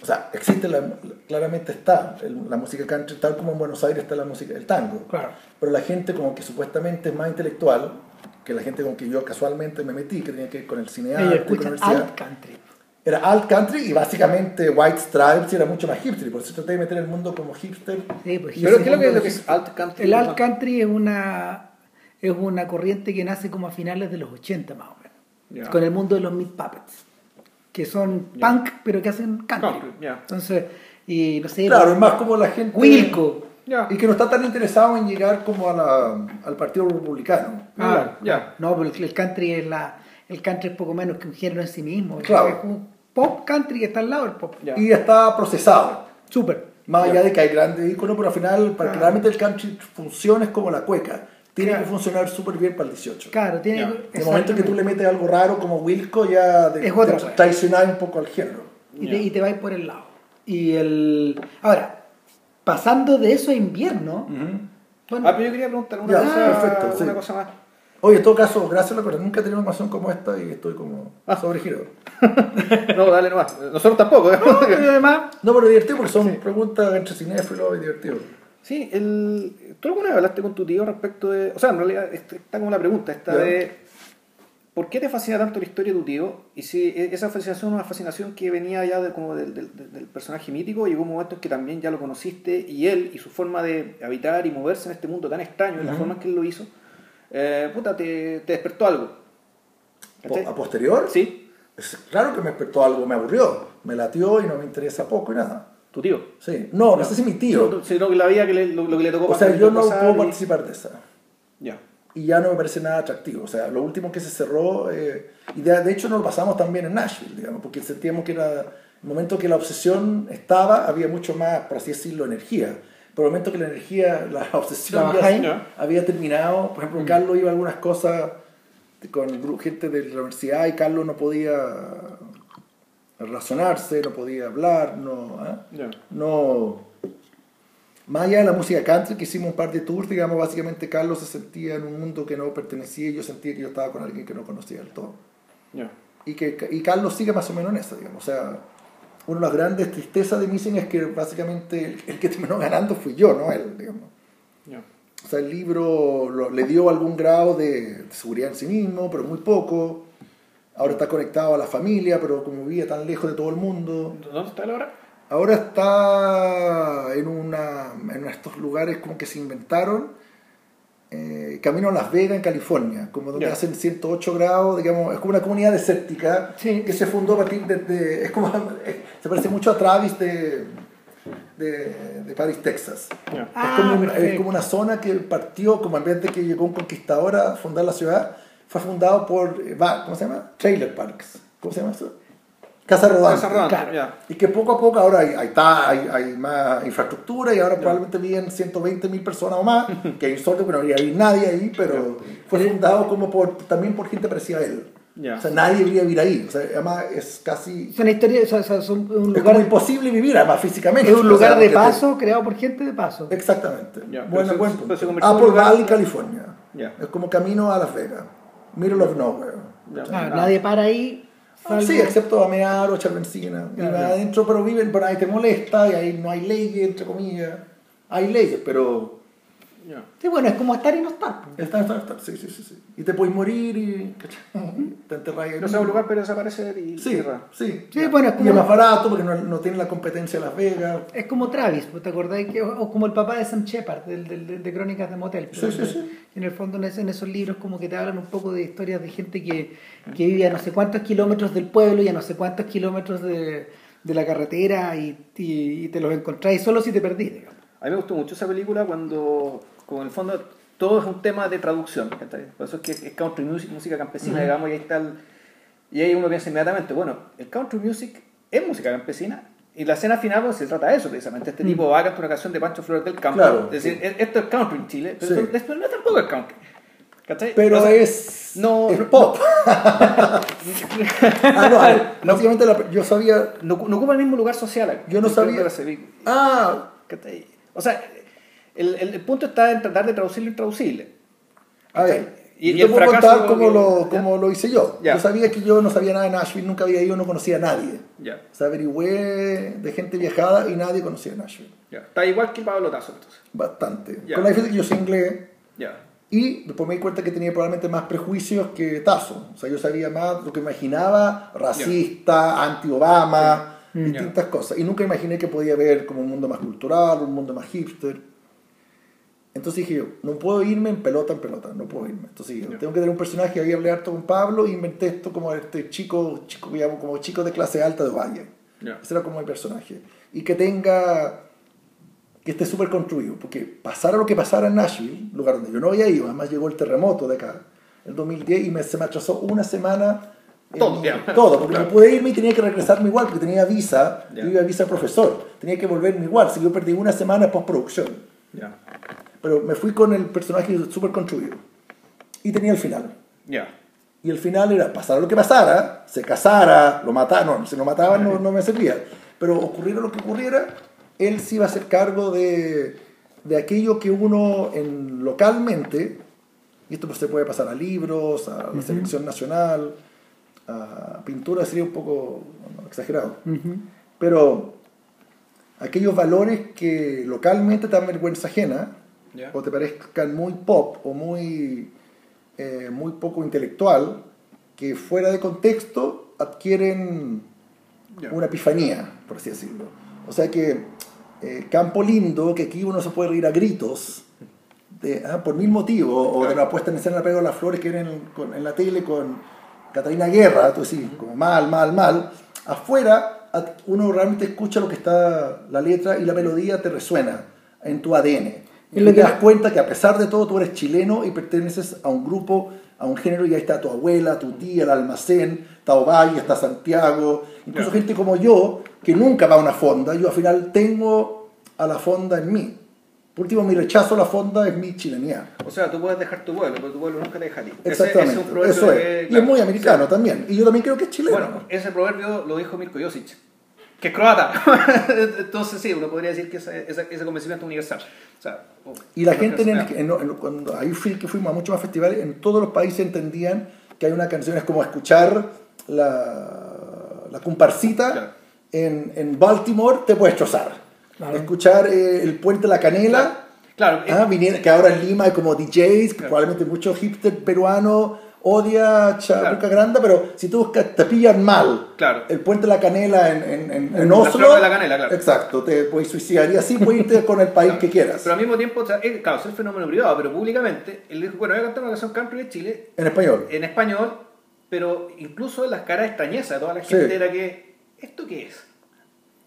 O sea, existe, la, claramente está el- la música country, tal como en Buenos Aires está la música, el tango. Claro. Pero la gente como que supuestamente es más intelectual, que la gente con que yo casualmente me metí, que tenía que ver con el cinearte, con la escuchan universidad, alt country. era alt country y básicamente White Stripes era mucho más hipster, por eso traté de meter el mundo como hipster. Sí, pues, Pero ¿qué es lo que, mundo lo que es alt country? El alt country es una, es una corriente que nace como a finales de los 80 más o menos. Ya. Con el mundo de los Meat Puppets. Que son Ya. punk, pero que hacen country. Country, ya. Entonces, y no sé. Claro, es más como la gente... Wilco. Y que no está tan interesado en llegar como a la- al Partido Republicano. Ah, ya. No, pero el, country es la. El country es poco menos que un género en sí mismo. Claro. Es un pop country que está al lado del pop. Y está procesado. Súper. Más allá de que hay grandes íconos, pero al final, para que Ah. realmente el country funcione es como la cueca. Tiene Claro. que funcionar súper bien para el 18. Claro, tiene. Ya. En el momento en que tú le metes algo raro como Wilco, ya de, Es otra traicionar un poco al género. y, te, y te vas por el lado. Y el. Ahora, pasando de eso a invierno. bueno, Ah, pero yo quería preguntar una, cosa, perfecto, sí. una cosa más. Oye, en todo caso, gracias a la cosa, nunca he tenido una como esta y estoy como Ah. sobregirado. *laughs* No, dale nomás. Nosotros tampoco. ¿eh? y además, No, pero divertido porque son preguntas entre cinéfilos y divertido. Sí, el, ¿tú alguna vez hablaste con tu tío respecto de... O sea, en realidad este- está como la pregunta esta de... ¿Por qué te fascina tanto la historia de tu tío? Y si e- esa fascinación es una fascinación que venía ya de, como del, del- del- del personaje mítico, llegó un momento en que también ya lo conociste y él y su forma de habitar y moverse en este mundo tan extraño, en la forma en que él lo hizo, eh, puta, te, te despertó algo. ¿A posterior? Sí, Es- claro que me despertó algo, me aburrió. Me latió y no me interesa poco y nada. Tu tío. Sí. No, no sé si mi tío. No, Sino que la vida que le, lo, lo que le tocó O sea, yo no puedo y- participar de esa. Ya. y ya no me parece nada atractivo. O sea, lo último que se cerró, eh, y de, de hecho nos lo pasamos también en Nashville, digamos, porque sentíamos que era el momento que la obsesión estaba, había mucho más, por así decirlo, energía. Pero el momento que la energía, la *laughs* obsesión ¿Trabaja ya ahí? Ya. había terminado, por ejemplo, Carlos iba a algunas cosas con gente de la universidad y Carlos no podía razonarse, no podía hablar, no... Ya. no. Más allá de la música country que hicimos un par de tours digamos básicamente Carlos se sentía en un mundo que no pertenecía y yo sentía que yo estaba con alguien que no conocía del todo. Y que y Carlos sigue más o menos en eso digamos. O sea una de las grandes tristezas de Missing es que básicamente el, el que terminó ganando fui yo no él digamos. Ya. o sea el libro lo- le dio algún grado de, de seguridad en sí mismo pero muy poco ahora está conectado a la familia pero como vivía tan lejos de todo el mundo ¿Dónde está él ahora? Ahora está en, una, en estos lugares como que se inventaron, eh, camino a Las Vegas, en California, como donde Ya. hacen 108 grados, digamos, es como una comunidad desértica Sí. que se fundó a partir de, de- es como, se parece mucho a Travis de, de, de Paris, Texas. Ya. Ah, es, como una, es como una zona que partió, como de que llegó un conquistador a fundar la ciudad, fue fundado por, eh, ¿cómo se llama? Trailer Parks. ¿Cómo se llama eso? Casa Rodante. Casa Rodante, claro. ya. Y que poco a poco ahora hay, hay, hay, hay más infraestructura y ahora probablemente viven 120 mil personas o más, *laughs* que hay un sorteo que no habría habido nadie ahí, pero fue fundado como por, también por gente parecida a él. Ya. O sea, nadie debería vivir ahí. O sea, además es casi... Es una historia, o sea, o son un Es lugar, como imposible vivir, además físicamente. es un O lugar sea, de paso creado por gente de paso. te- Exactamente. Bueno, buen punto. Apple lugar- Valley, California. Es como camino a Las Vegas. Middle of nowhere. Nadie para ahí. Ah, sí, excepto a mear o echar benzina. Y Claro. van adentro, pero viven, pero ahí te molesta y ahí no hay leyes, entre comillas. Hay leyes, pero Ya. Sí, bueno, es como estar y no estar. está, está, está. Sí, sí, sí, sí. Y te puedes morir y te enterras. No sé un lugar, pero desaparecer y Sí, tierra. sí. Sí, bueno, es Y como- es más barato porque no, no tiene la competencia de Las Vegas. Es como Travis, ¿te acordáis? Que, o o como el papá de Sam Shepard, del, del- del- de Crónicas de Motel. Sí, Pero sí, en- sí. En el fondo, en, esos libros, como que te hablan un poco de historias de gente que, que vive a no sé cuántos kilómetros del pueblo y a no sé cuántos kilómetros de, de la carretera y, y, y te los encontráis solo si te perdís, digamos. A mí me gustó mucho esa película cuando, como en el fondo, todo es un tema de traducción. Por eso es que es country music, música campesina, digamos, y ahí está el- Y ahí uno piensa inmediatamente, bueno, el country music es música campesina. Y la escena final pues, se trata de eso, precisamente. Este tipo va a cantar una canción de Pancho Flores del Campo. Claro. es decir, e- esto es country en Chile, pero Sí. esto, no tampoco es country. ¿cachai? Pero O sea, es, no- es no- pop. *laughs* ah, no, ver, básicamente la- yo sabía. No, no ocupa el mismo lugar social. Yo no sabía- Ah, ¿cachai? O sea, el, el, el punto está en tratar de traducir lo intraducible. a ver. Y- yo y te el puedo fracaso contar cómo, que- lo, cómo lo hice yo. Ya. Yo sabía que yo no sabía nada de Nashville, nunca había ido, no conocía a nadie. Ya, O sea, averigüé de gente viajada y nadie conocía Nashville. ya. Está igual que Pablo Tazo, entonces. Bastante. Ya. Con la diferencia que yo sé inglés Ya. y después me di cuenta que tenía probablemente más prejuicios que Tazo. O sea, yo sabía más lo que imaginaba, racista, anti-Obama, distintas cosas. Y nunca imaginé que podía haber como un mundo más cultural, un mundo más hipster. Entonces dije yo, no puedo irme en pelota en pelota, no puedo irme. Entonces dije, Ya. tengo que tener un personaje, había hablé harto con Pablo y inventé esto como este chico, chico digamos, como chico de clase alta de Valle. Ya. Ese era como mi personaje. Y que tenga, que esté súper construido. Porque pasara lo que pasara en Nashville, lugar donde yo no había ido, además llegó el terremoto de acá, el 2010, y me, se me atrasó una semana. Todo, todo, porque Claro. no pude irme y tenía que regresarme igual, porque tenía visa, Ya. yo iba a visa profesor, tenía que volverme igual, si yo perdí una semana de postproducción. Ya. Pero me fui con el personaje súper construido. Y tenía el final. Ya. Y el final era, pasara lo que pasara, se casara, lo matara, no, si lo mataban no, no me servía, pero ocurriera lo que ocurriera, él sí iba a hacer cargo de, de aquello que uno en, localmente, y esto pues se puede pasar a libros, a la selección nacional, a pintura sería un poco no, exagerado, pero aquellos valores que localmente te dan vergüenza ajena, Ya. o te parezcan muy pop o muy, eh, muy poco intelectual, que fuera de contexto adquieren Ya. una epifanía, por así decirlo. O sea que eh, Campo Lindo, que aquí uno se puede reír a gritos, de, ah, por mil motivos, o de la puesta en escena de Pedro Las Flores que era en, con- en la tele con, Catalina Guerra, tú decís, como mal, mal, mal, afuera uno realmente escucha lo que está la letra y la melodía te resuena en tu ADN. Y lo te das cuenta que a pesar de todo tú eres chileno y perteneces a un grupo, a un género y ahí está tu abuela, tu tía, el almacén, está Ovalle, está Santiago, incluso Claro. gente como yo que nunca va a una fonda, yo al final tengo a la fonda en mí. Por último, mi rechazo a la fonda es mi chilenía. O sea, tú puedes dejar tu pueblo, pero tu pueblo nunca te deja a ti. Ese- Exactamente. ese es un proverbio Eso es. que, y claro, es muy americano sí. también. Y yo también creo que es chileno. Bueno, ese proverbio lo dijo Mirko Josic, que es croata. *laughs* Entonces sí, uno podría decir que ese, ese, ese convencimiento es universal. O sea, o- Y la gente, en el- en- en- cuando ahí fui, que fuimos a muchos más festivales, en todos los países entendían que hay una canción, es como escuchar la, la comparsita Claro. en, en Baltimore, te puede destrozar. Claro. Escuchar eh, el puente de la canela, Claro, eh, ah, viniera- que ahora en Lima hay como DJs, que Claro. probablemente muchos hipster peruanos odia Chabuca Claro. Granda, pero si tú buscas, te pillan mal. Claro. El puente de la canela en, en, en, en Oslo. de la canela, claro. Exacto, te puedes suicidar y así puedes irte con el país que quieras. Pero al mismo tiempo, o sea, es, claro, es el fenómeno privado, pero públicamente, él dijo, bueno, voy a cantar una canción country de Chile En español. en español, pero incluso las caras extrañeza de toda la Sí. gente era que, ¿esto qué es?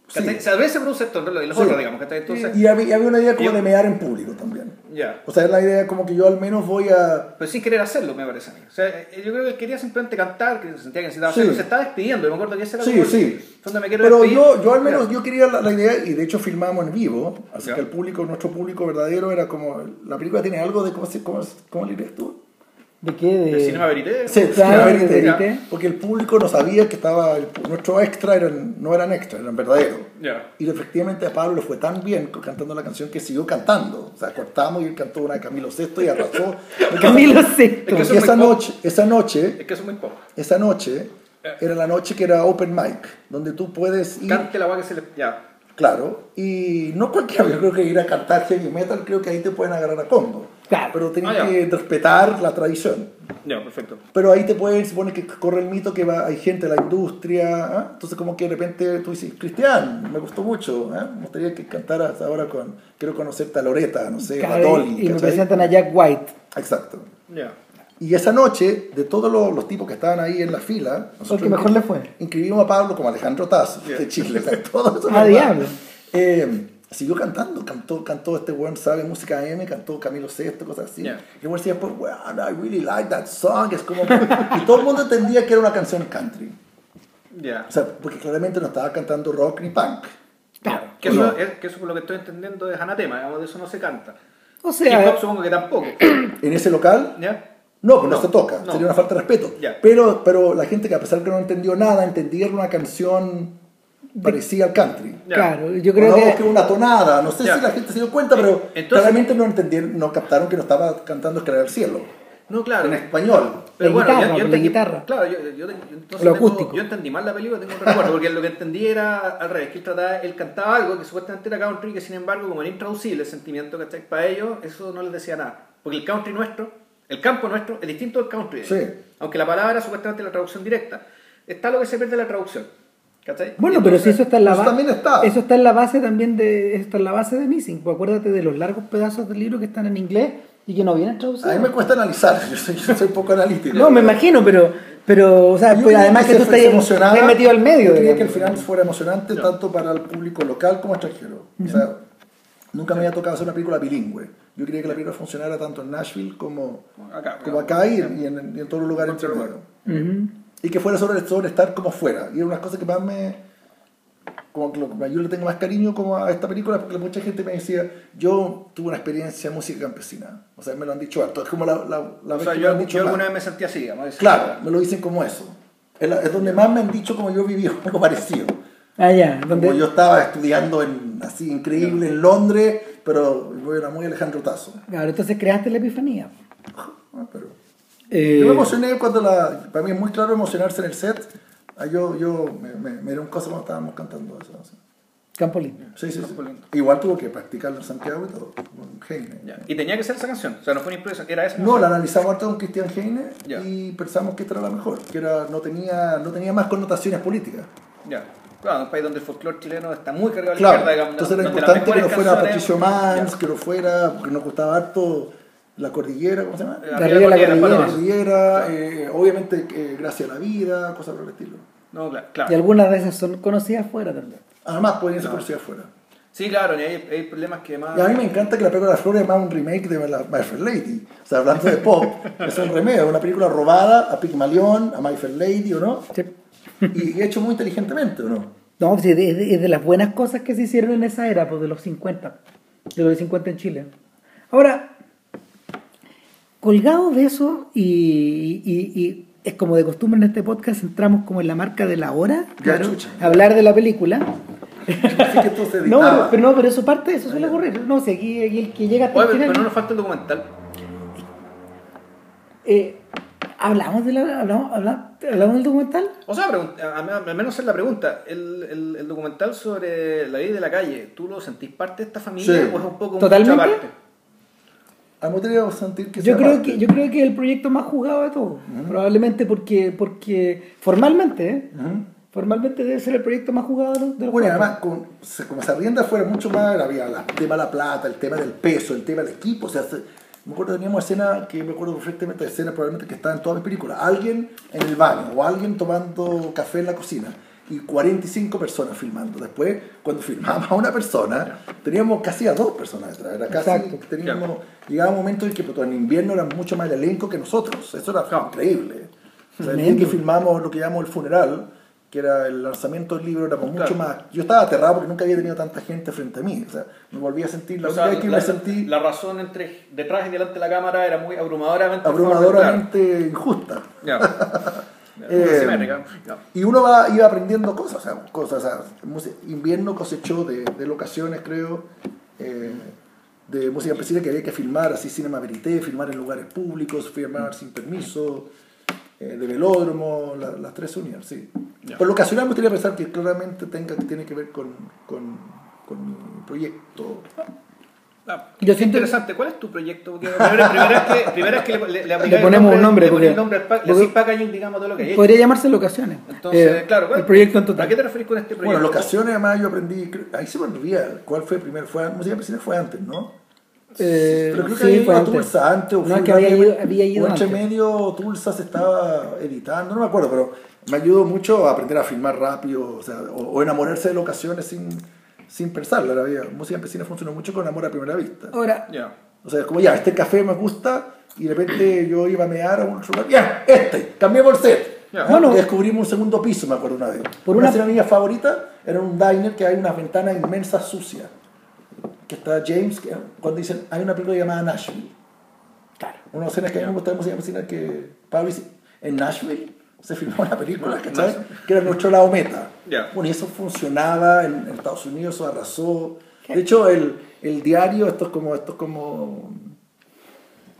Sí. ¿Cachai? O sea, a veces por un sector, ¿no? y los Sí. otros, digamos, ¿cachai? Entonces, Y había, había una idea como Yo- de mear en público también. ya. O sea, es la idea como que yo al menos voy a... Pero sin querer hacerlo, me parece a mí. O sea, eh, yo creo que él quería simplemente cantar, que sentía que necesitaba Sí. hacerlo. Se estaba despidiendo, yo me acuerdo que ese era Sí, como el- sí. Donde me quiero Pero despedir. yo, yo al menos, yo quería la, la idea, y de hecho filmamos en vivo, así Ya. que el público, nuestro público verdadero era como, la película tiene algo de, ¿cómo, se- cómo, cómo le dirías tú? ¿De qué? De... El cinema verité. Sí, Claro, la verité, de verité. porque el público no sabía que estaba, el pu- nuestro extra eran, no eran extra, eran verdaderos. Ya. Y efectivamente a Pablo le fue tan bien cantando la canción que siguió cantando. O sea, cortamos y él cantó una de Camilo VI y arrasó. *laughs* Camilo Es que VI. Es esa muy pop. noche, esa noche, Es que eso es muy poco. esa noche era la noche que era open mic, donde tú puedes ir, Cante la que se le. Ya. claro, y no cualquiera, yo creo que ir a cantar heavy metal, creo que ahí te pueden agarrar a combo. Claro. Pero tienes Ah, que respetar la tradición. Ya, perfecto. Pero ahí te pueden, se supone que corre el mito que va, hay gente de la industria, ¿ah? entonces como que de repente tú dices, Cristian, me gustó mucho, ¿ah? me gustaría que cantaras ahora con, quiero conocerte a Loreta, no sé, a Claro, Dolly, y me ¿cachai? presentan a Jack White. Exacto. Ya. Y esa noche, de todos los, los tipos que estaban ahí en la fila, Porque mejor le fue. Inscribimos a Pablo como Alejandro Taz, Yeah. de Chile. *laughs* o sea, todo eso Ah, diablo. Eh, siguió cantando, cantó, cantó este weón, sabe música M, cantó Camilo VI, cosas así. Yeah. Y el weón decía, pues, weón, I really like that song. Es como, y todo el mundo entendía que era una canción country. Ya. O sea, porque claramente no estaba cantando rock ni punk. Claro. Que ¿O eso, no? es, que eso por lo que estoy entendiendo es anatema, digamos, de eso no se canta. O Hip hop sea, supongo que tampoco. En ese local, ¿Ya? no, pues no, No, se toca, no. sería una falta de respeto. Ya. Pero, pero la gente que a pesar que no entendió nada, entendía una canción parecida al country. Claro, yo creo voz que... una tonada, no sé Ya. si la gente se dio cuenta, pero Entonces- claramente no entendieron, no captaron que no estaba cantando Escalar al Cielo. No, claro. En español. Pero La bueno, guitarra, yo, yo la guitarra. Claro, yo, yo, entonces Lo tengo- acústico. yo entendí mal la película, tengo un recuerdo, porque lo que entendí era al revés, que él, trataba, él cantaba algo que supuestamente era country, que sin embargo, como era intraducible el sentimiento, ¿cachai? Para ellos, eso no les decía nada. Porque el country nuestro, el campo nuestro, es distinto del country. Sí. Aunque la palabra supuestamente la traducción directa, está lo que se pierde en la traducción. ¿Cachai? Bueno, pero si eso está en la Eso base. también está. Eso está en la base también de. Eso está en la base de Missing. Pues acuérdate de los largos pedazos del libro que están en inglés y que no vienen A traducidos. mí me cuesta analizar, *laughs* yo soy, yo soy poco analítico. No, me imagino, pero. Pero, o sea, pues, además que tú estás, metido al medio. Yo quería que el final fuera emocionante tanto para el público local como extranjero. O sea, nunca me había tocado hacer una película bilingüe. Yo quería que la película funcionara tanto en Nashville como, Acá, como acá y, en, y en, y en todos los lugares entre medio. Y que fuera sobre, sobre estar como fuera. Y es una cosa que más me... Como que lo yo le tengo más cariño como a esta película porque mucha gente me decía, yo tuve una experiencia en música campesina. O sea, me lo han dicho harto. Es como la, la, la O vez sea, que me yo, han dicho yo más. alguna vez me sentí así, Claro, me lo dicen como eso. Es, la- es donde más me han dicho como yo viví *laughs* algo parecido. Ah, ya. Donde, Como yo estaba estudiando en, así increíble en Londres, pero era muy Alejandro Tazo. Claro, entonces creaste la epifanía. Ah, pero- Eh, Yo me emocioné cuando la... Para mí es muy claro emocionarse en el set. Ah, Yo, yo me, me, me era un cosa cuando estábamos cantando eso. sé. Campo limpio. Sí, sí, sí. Campo lindo. Igual tuvo que practicarlo en Santiago y todo. Con Heine. Ya. Y tenía que ser esa canción, o sea, no fue una impresión, era esa No, canción. la analizamos harto con Cristian Heine Ya. y pensamos que esta era la mejor, que era, no, tenía, no tenía más connotaciones políticas. Ya. Claro, un país donde el folclore chileno está muy cargado la Claro, izquierda, digamos, entonces era importante que no fuera Patricio Mans, Ya. que no fuera, porque nos gustaba harto La cordillera, ¿cómo se llama? Arriba de la Cordillera, La cordillera. Eh, obviamente eh, Gracias a la Vida, cosas por el estilo. No, cla- Y claro. algunas de esas son conocidas fuera también. Además, podrían ser Claro. conocidas afuera. Sí, claro, y hay, hay problemas que más... Y a mí me encanta que la película de las flores es más un remake de la My Fair Lady. O sea, hablando de pop, *laughs* es un remedio, una película robada a Pygmalion, a My Fair Lady, ¿o no? Sí. Y hecho muy inteligentemente, ¿o no? No, sí, es de, es de las buenas cosas que se hicieron en esa era, pues de los 50, de los 50 en Chile. Ahora, colgado de eso, y, y- y es como de costumbre en este podcast, entramos como en la marca de la hora, Ya, chucha. hablar de la película. Que *laughs* No, pero no, pero eso parte, eso suele ocurrir. No, si aquí, aquí el que llega hasta Oye, el pero, final. pero no nos falta el documental. eh, hablamos de la, hablamos, hablamos, hablamos del documental. O sea, a- a- al menos es la pregunta. El, el, el documental sobre la ley de la calle, ¿tú lo sentís parte de esta familia Sí. o es un poco ¿Totalmente? mucha parte? A sentir que Yo creo parte. que yo creo que es el proyecto más jugado de todos. Probablemente porque porque formalmente, ¿eh? Ujú. formalmente debe ser el proyecto más jugado de los, Bueno, además, con, se- como se arrienda fuera mucho más, había el tema de la plata, el tema del peso, el tema del equipo. O sea, se- me acuerdo teníamos escena que me acuerdo perfectamente de escena probablemente que estaba en todas mis películas. Alguien en el baño o alguien tomando café en la cocina y 45 personas filmando. Después, cuando filmábamos a una persona, teníamos casi a dos personas detrás. Era casi, Exacto. teníamos, llegaba un momento en que pues, en invierno era mucho más el elenco que nosotros. Eso era increíble. O sea, el día que filmamos lo que llamamos el funeral, que era el lanzamiento del libro, éramos mucho Claro. más. Yo estaba aterrado porque nunca había tenido tanta gente frente a mí. O sea, me volví a sentir la O sea, que la, me sentí la razón entre detrás y delante de la cámara era muy abrumadoramente abrumadoramente injusta. *laughs* Eh. Y uno va, iba aprendiendo cosas, o sea, cosas, o sea, invierno cosechó de, de locaciones, creo, eh, de música campesina que había que filmar, así cinema verité, filmar en lugares públicos, filmar sin permiso, eh, de velódromo, la- las tres unían, sí. Ya. Por lo ocasional me gustaría pensar que claramente tenga, tiene que ver con, con, con mi proyecto. Ah, Yo siento- interesante. ¿Cuál es tu proyecto? Porque primera, primera vez que, primera vez que le, le, le ponemos el un nombre, le ponéis el porque- nombre pack- le porque- hacís packaging, digamos, todo lo que hay. Podría llamarse locaciones. Entonces, Eh, claro, ¿cuál- el proyecto en ¿A qué total. te refieres con este proyecto? Bueno, locaciones además yo aprendí, ahí se me olvida cuál fue primero, fue, música campesina fue antes, ¿no? Eh, Pero creo que sí, había ido fue a antes. Tulsa antes. O No, fue es que había ido, había ido antes. medio Tulsa se estaba editando, no me acuerdo, pero me ayudó mucho a aprender a filmar rápido, o, sea, o, o enamorarse de locaciones sin, sin pensarlo. La. Música campesina funcionó mucho con amor a primera vista. Ahora, Ya. O sea, como ya, este café me gusta y de repente yo iba a mear a un lugar, ya, este, cambiemos el set. Ya. Ah, Bueno. y descubrimos un segundo piso, me acuerdo una vez. Por una una- escena mía favorita era un diner que hay unas ventanas inmensas sucias. Que está James, que, cuando dicen, hay una película llamada Nashville. claro. Una escena que a mí me gusta de música campesina que Pablo dice, en Nashville se filmó una película, Ah, ¿cachai? Que era nuestro lado meta. Ya. Bueno, y eso funcionaba en, en Estados Unidos, eso arrasó. De hecho, el, el diario, esto es como, esto es como,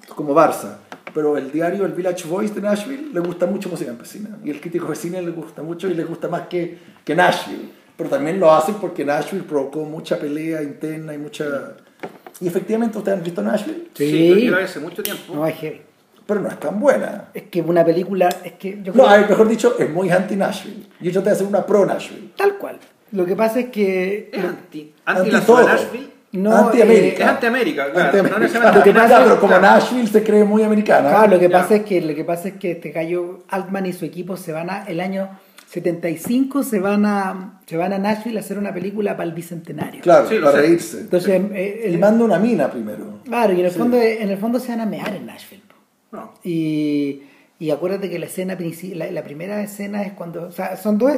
esto es como Barça, pero el diario, el Village Voice de Nashville, le gusta mucho música campesina. Y el crítico de cine le gusta mucho y le gusta más que, que Nashville. Pero también lo hacen porque Nashville provocó mucha pelea interna y mucha... Y efectivamente, ¿ustedes han visto Nashville? Sí, Sí. vi hace mucho tiempo. No, heavy. Pero no es tan buena. Es que una película, es que yo No, a ver, mejor dicho, es muy anti-Nashville. Y yo traté de hacer una pro-Nashville. tal cual. Lo que pasa es que Es anti. Anti, Anti la todo. ciudad de Nashville. no, Anti-América. Es anti-América, claro. Anti-América. No necesariamente Lo que pasa- Claro, pero como claro. Nashville se cree muy americana. Claro, lo que pasa es que lo que pasa es que este gallo Altman y su equipo se van a el año 75 se van a se van a Nashville a hacer una película para el bicentenario. Claro, Sí, para sé. reírse. Entonces, eh, y el- manda una mina primero. claro, y en el Sí. fondo en el fondo se van a mear en Nashville. No. Y, y acuérdate que la escena la, la primera escena es cuando, o sea, son dos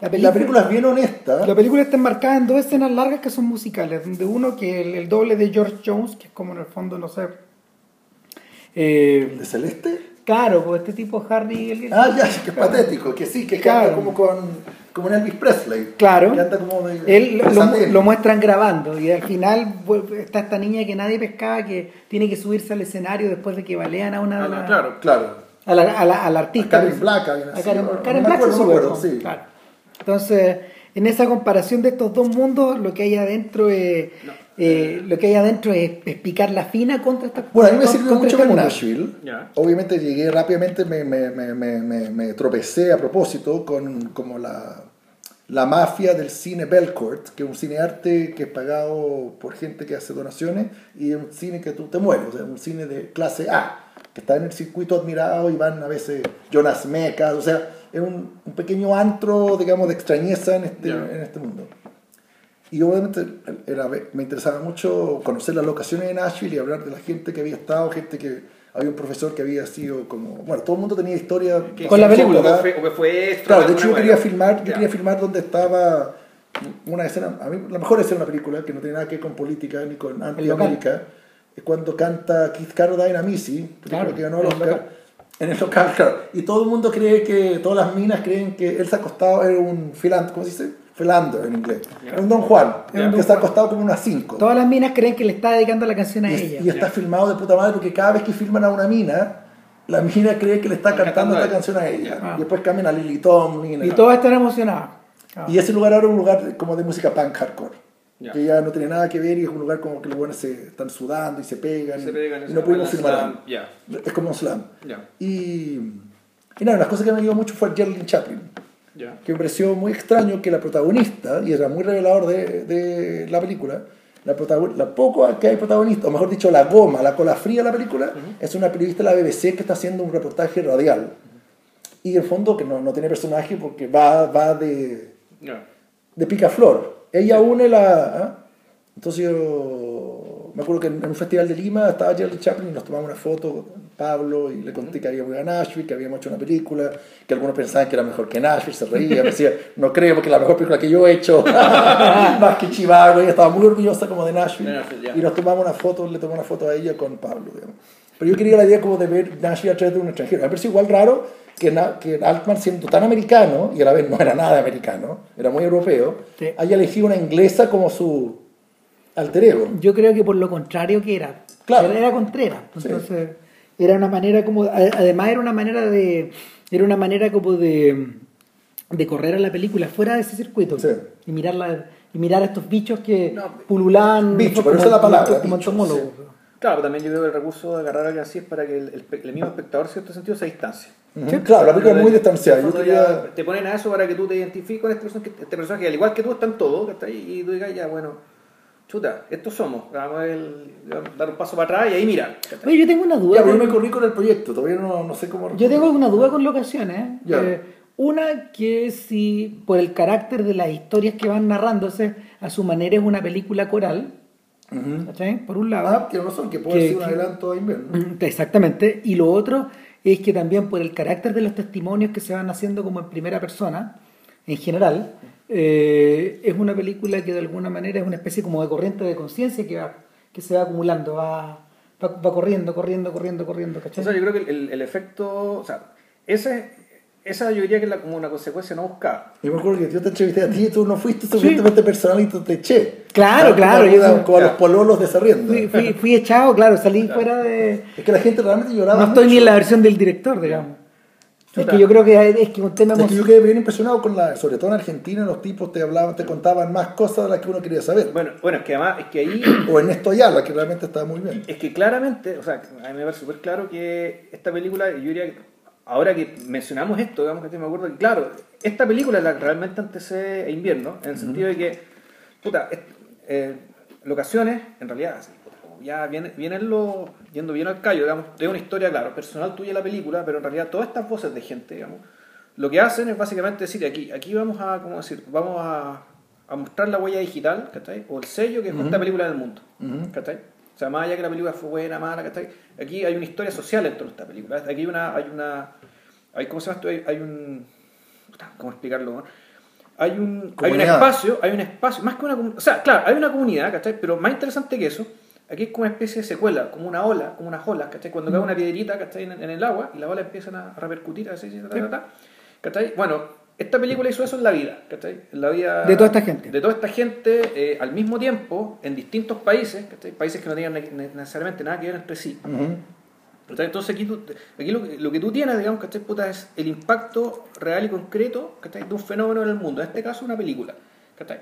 la La película es bien honesta. La película está enmarcada en dos escenas largas que son musicales. De uno que el, el doble de George Jones, que es como en el fondo, no sé. eh, ¿De Celeste? claro, pues este tipo Harry. el- Ah, ya, que es patético. Que sí, que Claro. como con como un Elvis Presley. Claro. Que anda como de, Él lo, lo- muestran grabando y al final está esta niña que nadie pescaba que tiene que subirse al escenario después de que balean a una de Ah, las- Claro. Claro. a la, a la- a la artista. A Karen Black A Karen, Karen Black acuerdo, se sí. Claro. Entonces, en esa comparación de estos dos mundos, lo que hay adentro es, eh, lo que hay adentro es, es picar la fina contra esta Bueno, a mí me sirvió mucho este mundo. Nashville. Obviamente llegué rápidamente, me, me, me, me, me- me tropecé a propósito con como la, la mafia del cine Belcourt, que es un cine arte que es pagado por gente que hace donaciones y es un cine que tú te mueres, o sea, un cine de clase A, que está en el circuito admirado y van a veces Jonas Mecas, o sea, es un, un pequeño antro, digamos, de extrañeza en este, Ya. en este mundo. Y obviamente era, me interesaba mucho conocer las locaciones de Nashville y hablar de la gente que había estado, gente que había un profesor que había sido como, bueno, todo el mundo tenía historia Con la película. O fue, o fue extra, Claro, de hecho yo quería filmar, yo Ya. quería filmar donde estaba una escena, a mí la mejor escena de la película, que no tiene nada que ver con política ni con anti-América, es cuando canta Keith Carradine a Missy, Claro, que ganó el Oscar, local. en el local, claro. Y todo el mundo cree que, todas las minas creen que él se ha acostado, era un filántropo, ¿cómo se dice? Philander en inglés. Ya. Era un Don Juan, Ya. que ha acostado como unas cinco. Todas las minas creen que le está dedicando la canción a Y, ella. y está filmado de puta madre porque cada vez que filman a una mina, la mina cree que le está Está cantando cantando a esta canción a ella. Ah. Y después cambian a Lily Tomlin. Y a- todos están emocionados. Ah. y ese lugar ahora es un lugar como de música punk hardcore. Que ya no tiene nada que ver y es un lugar como que los buenos se están sudando y se pegan. Se y- pegan, y no pudimos filmar. Es como un slam. Y, y nada, una cosa que me ayudó mucho fue Geraldine Chaplin. Ya. Que me pareció muy extraño que la protagonista, y era muy revelador de, de la película, la, la poco que hay protagonista, o mejor dicho, la goma, la cola fría de la película, es una periodista de la BBC que está haciendo un reportaje radial. Y en el fondo que no, no tiene personaje porque va, va de, ya. de picaflor. Ella une la... ¿ah? Entonces yo me acuerdo que en un festival de Lima estaba Jerry Chaplin y nos tomamos una foto con Pablo y le conté que habíamos ido a Nashville, que habíamos hecho una película, que algunos pensaban que era mejor que Nashville, se reía, me decía, no creo porque es la mejor película que yo he hecho, *laughs* más que Chivago, ella estaba muy orgullosa como de Nashville, Nashville, y nos tomamos una foto, le tomé una foto a ella con Pablo, digamos. Pero yo quería la idea como de ver Nashville a través de un extranjero. Me pareció igual raro que, Na- que Altman, siendo tan americano, y a la vez no era nada americano, era muy europeo, Sí. haya elegido una inglesa como su alter ego. Yo creo que por lo contrario que era. Claro. Era, era Contreras. Sí. Entonces, era una manera como. a- Además, era una manera de. Era una manera como de. de correr a la película fuera de ese circuito. Sí. Y mirarla. Y mirar a estos bichos que No, pululaban bicho, pero esa es la palabra, como bicho, entomólogos. Claro, pero también yo creo que el recurso de agarrar a alguien así es para que el, el, el mismo espectador, en cierto sentido, se distancie. Ujú. Claro, la película es muy distanciada. Yo quería... ya Te ponen a eso para que tú te identifiques con este personaje, que- este personaje, al igual que tú, están todos. Y tú digas, ya, bueno, chuta, estos somos, vamos a el- dar un paso para atrás y ahí mira. Oye, yo tengo una duda. Ya, pero yo me corrí con el proyecto, todavía no, no sé cómo... Yo tengo una duda con locaciones. Ya. Eh, una que si por el carácter de las historias que van narrándose, a su manera es una película coral, Ujú. ¿cachai? Por un lado. Ah, tiene razón, que puede Que- ser un que- adelanto a invierno. Exactamente. Y lo otro es que también por el carácter de los testimonios que se van haciendo como en primera persona, en general, eh, es una película que de alguna manera es una especie como de corriente de conciencia que, va, que se va acumulando, va, va, va corriendo, corriendo, corriendo, corriendo, O ¿cachai? sea, yo creo que el, el efecto, o sea, ese, esa yo diría que es la- como una consecuencia no buscada. Yo me acuerdo que yo te entrevisté a ti y tú no fuiste suficientemente personal y tú te eché. Claro, claro, Como, yo- como a los pololos de Sarrienda. Fui, fui, fui echado, claro, salí fuera de... Es que la gente realmente lloraba No estoy mucho. ni en la versión del director, digamos. Es que yo creo que es que un tema Es que yo quedé bien impresionado con la, sobre todo en Argentina, los tipos te hablaban, te contaban más cosas de las que uno quería saber. Bueno, bueno, es que además, es que ahí, *clears throat* O Ernesto Ayala, que realmente estaba muy bien. es que claramente, o sea, a mí me parece súper claro que esta película, yo diría que ahora que mencionamos esto, digamos que me acuerdo que, claro, esta película es la que realmente antecede a invierno, en el sentido de que, puta, es- eh, locaciones, en realidad, ya viene, viene lo, yendo bien al callo, digamos, de una historia, claro, personal tuya la película, pero en realidad todas estas voces de gente, digamos, lo que hacen es básicamente decir, aquí, aquí vamos a, ¿cómo decir? Vamos a, a mostrar la huella digital, ¿cachai? O el sello que es esta película del mundo, Ujú. ¿cachai? O sea, más allá que la película fue buena, mala, ¿cachai? Aquí hay una historia social dentro de esta película. Aquí hay una, hay una, hay, ¿cómo se llama esto? Hay, hay un, ¿cómo explicarlo? no? Hay un, hay un espacio, hay un espacio, más que una comunidad, o sea, claro, hay una comunidad, ¿cachai? Pero más interesante que eso, aquí es como una especie de secuela, como una ola, como unas olas, ¿cachai? Cuando cae una piedrita, ¿cachai? En, en el agua y las olas empiezan a repercutir, así, así, ta, ta, ta, ¿cachai? Bueno, esta película hizo eso en la vida, ¿cachai? En la vida De toda esta gente. De toda esta gente, eh, al mismo tiempo, en distintos países, ¿cachai? Países que no tenían ne- necesariamente nada que ver entre sí. Entonces aquí, tú- aquí lo, que- lo que tú tienes, digamos, ¿cachai? Puta, es el impacto real y concreto ¿cachai? de un fenómeno en el mundo. En este caso, una película. ¿cachai?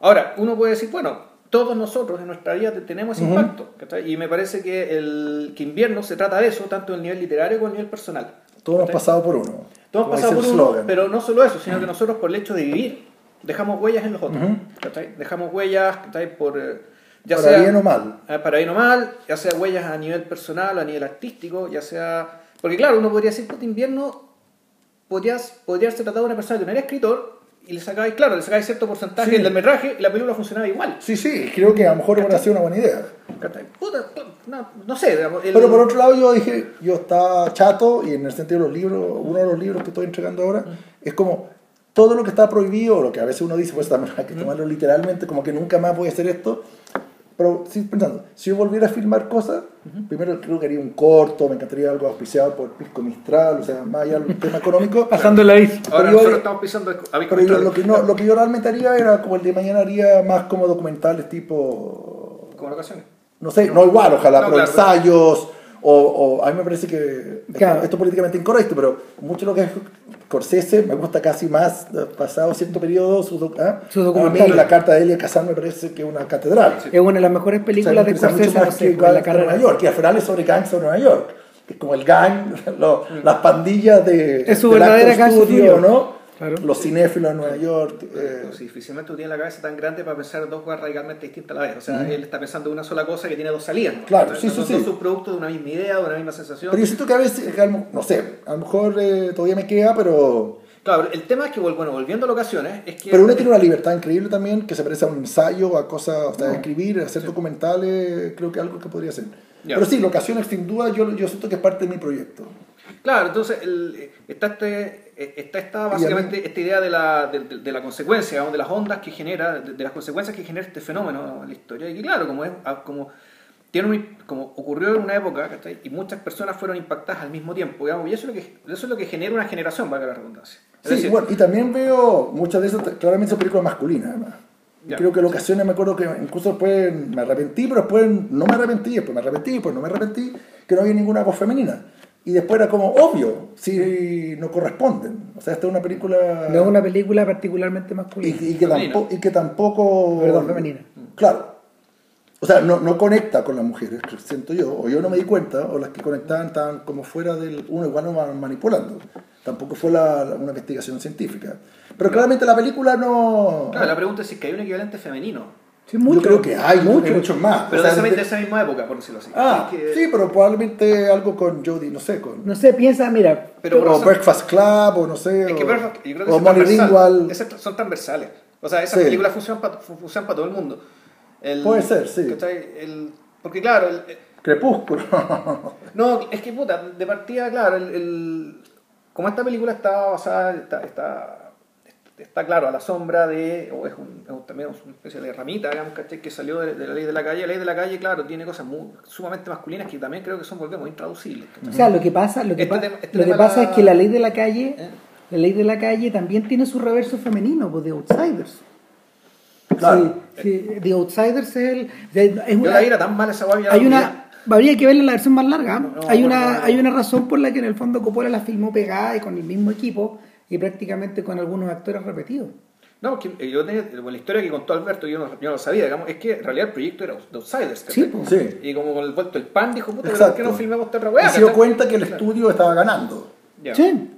Ahora, uno puede decir, bueno, todos nosotros en nuestra vida te- tenemos ese impacto. ¿cachai? Y me parece que el que invierno se trata de eso, tanto en el nivel literario como en el nivel personal. Todos hemos pasado por uno. Todos pasamos dice por uno, pero no solo eso, sino que nosotros por el hecho de vivir dejamos huellas en los otros. Ujú. ¿cachai? Dejamos huellas ¿cachai? por... eh, ya Para sea, bien o mal. eh, para bien o mal, ya sea huellas a nivel personal, a nivel artístico, ya sea... Porque claro, uno podría decir, puta, invierno podría ser tratado de una persona que no era escritor y le sacáis, claro, le sacáis cierto porcentaje Sí. del metraje y la película funcionaba igual. Sí, sí, creo que a lo mejor hubiera sido una buena idea. Puta, no, no sé, el- Pero por otro lado yo dije, yo estaba chato y en el sentido de los libros, uno de los libros que estoy entregando ahora, es como todo lo que está prohibido, lo que a veces uno dice, pues también hay *laughs* que tomarlo literalmente, como que nunca más voy a hacer esto. Pero sí pensando, si yo volviera a filmar cosas, primero creo que haría un corto, me encantaría algo auspiciado por Pisco Mistral, o sea, más allá del tema económico. *laughs* Pasando la isla. Ahora yo- nosotros estamos pisando a Pero yo lo, que no, lo que yo realmente haría era como el de mañana haría más como documentales tipo como en ocasiones. no sé, no igual, ojalá, No, pero claro. ensayos, o, o a mí me parece que esto, Claro. esto es políticamente incorrecto, pero mucho lo que es Scorsese me gusta casi más, eh, pasado cierto periodo, su, doc- ¿ah? Su a documental. mí la carta de Elia Kazan me parece que es una catedral. Es una de las mejores O sea, películas me de mucho Scorsese, no más sé, que la carrera. Nueva York, y al final es sobre gangs de Nueva York, que es como el gang, *laughs* lo- las pandillas de Es su verdadera. ¿no? Claro. Los cinéfilos de Nueva York. eh, Sí, difícilmente tú tienes la cabeza tan grande para pensar dos cosas radicalmente distintas a la vez. O sea, él está pensando en una sola cosa que tiene dos salidas. ¿no? Claro, sea, sí, no sí, son sí. dos subproductos de una misma idea, de una misma sensación. pero yo siento que a veces, no sé, a lo mejor eh, todavía me queda, pero... Claro, el tema es que, bueno, volviendo a locaciones, es que... Pero uno tiene una libertad increíble también, que se parece a un ensayo, a cosas, o sea, a escribir, a hacer documentales, creo que algo que podría ser. Ya. Pero sí, locaciones sin duda yo, yo siento que es parte de mi proyecto. Claro, entonces el- está, este, eh, está esta básicamente esta idea de la, de, de- de la consecuencia, digamos, de las ondas que genera, de, las consecuencias que genera este fenómeno en la historia. Y claro, como es ah, como tiene un- como ocurrió en una época ¿cachai? y muchas personas fueron impactadas al mismo tiempo, digamos, y eso es lo que, eso es lo que genera una generación, valga la redundancia. Es Sí, decir, bueno, y también veo muchas de esas, claramente son películas masculinas, además. Ya. Creo que en ocasiones me acuerdo que incluso después me arrepentí, pero después no me arrepentí, después me arrepentí, después no me arrepentí, que no había ninguna voz femenina. Y después era como obvio, si no corresponden. O sea, esta es una película... No es una película particularmente masculina. y que tampoco, y que tampoco Perdón, femenina. claro o sea no, no conecta con las mujeres siento yo o yo no me di cuenta o las que conectaban estaban como fuera del uno igual no van manipulando tampoco fue la- la- una investigación científica pero claramente la película no claro, la pregunta es si es que hay un equivalente femenino, Sí, mucho. yo creo que hay mucho. muchos más pero O sea, de, esa, desde- de esa misma época, por decirlo así. ah Así que- sí pero probablemente algo con Jodie no sé con No sé, piensa, mira, Pero o Breakfast Club o no sé Es que yo creo que o esas son transversales. O sea, esas Sí. películas funcionan para funcionan para todo el mundo. El- Puede ser, sí. porque claro, el- Crepúsculo *laughs* no, es que puta, de partida, claro, el, el- como esta película está basada, está, está, está claro, a la sombra de, o es, un, es también una especie de ramita, digamos, ¿cachai? que salió de, de la ley de la calle. La ley de la calle, claro, tiene cosas muy, sumamente masculinas que también creo que son, volvemos, intraducibles. ¿cachai? o sea, lo que pasa, lo que, Este pa- tema- este lo que tema pasa la- es que la ley de la calle, ¿Eh? la ley de la calle también tiene su reverso femenino, pues de Outsiders. Claro. Sí, sí, The Outsiders es el. es Yo una- la vi, era tan mala esa guay, hay una. Habría que verla la versión más larga. No, no, hay, una, no. hay una razón por la que en el fondo Coppola la filmó pegada y con el mismo equipo y prácticamente con algunos actores repetidos. No, que eh, yo tenía, bueno, la historia que contó Alberto, yo no, yo no lo sabía, digamos, es que en realidad el proyecto era The Outsiders. Sí, pues. sí Y como con el vuelto el pan, dijo, puta. ¿por qué no filmemos esta otra weá? se dio cuenta que el estudio estaba ganando Ya. Sí.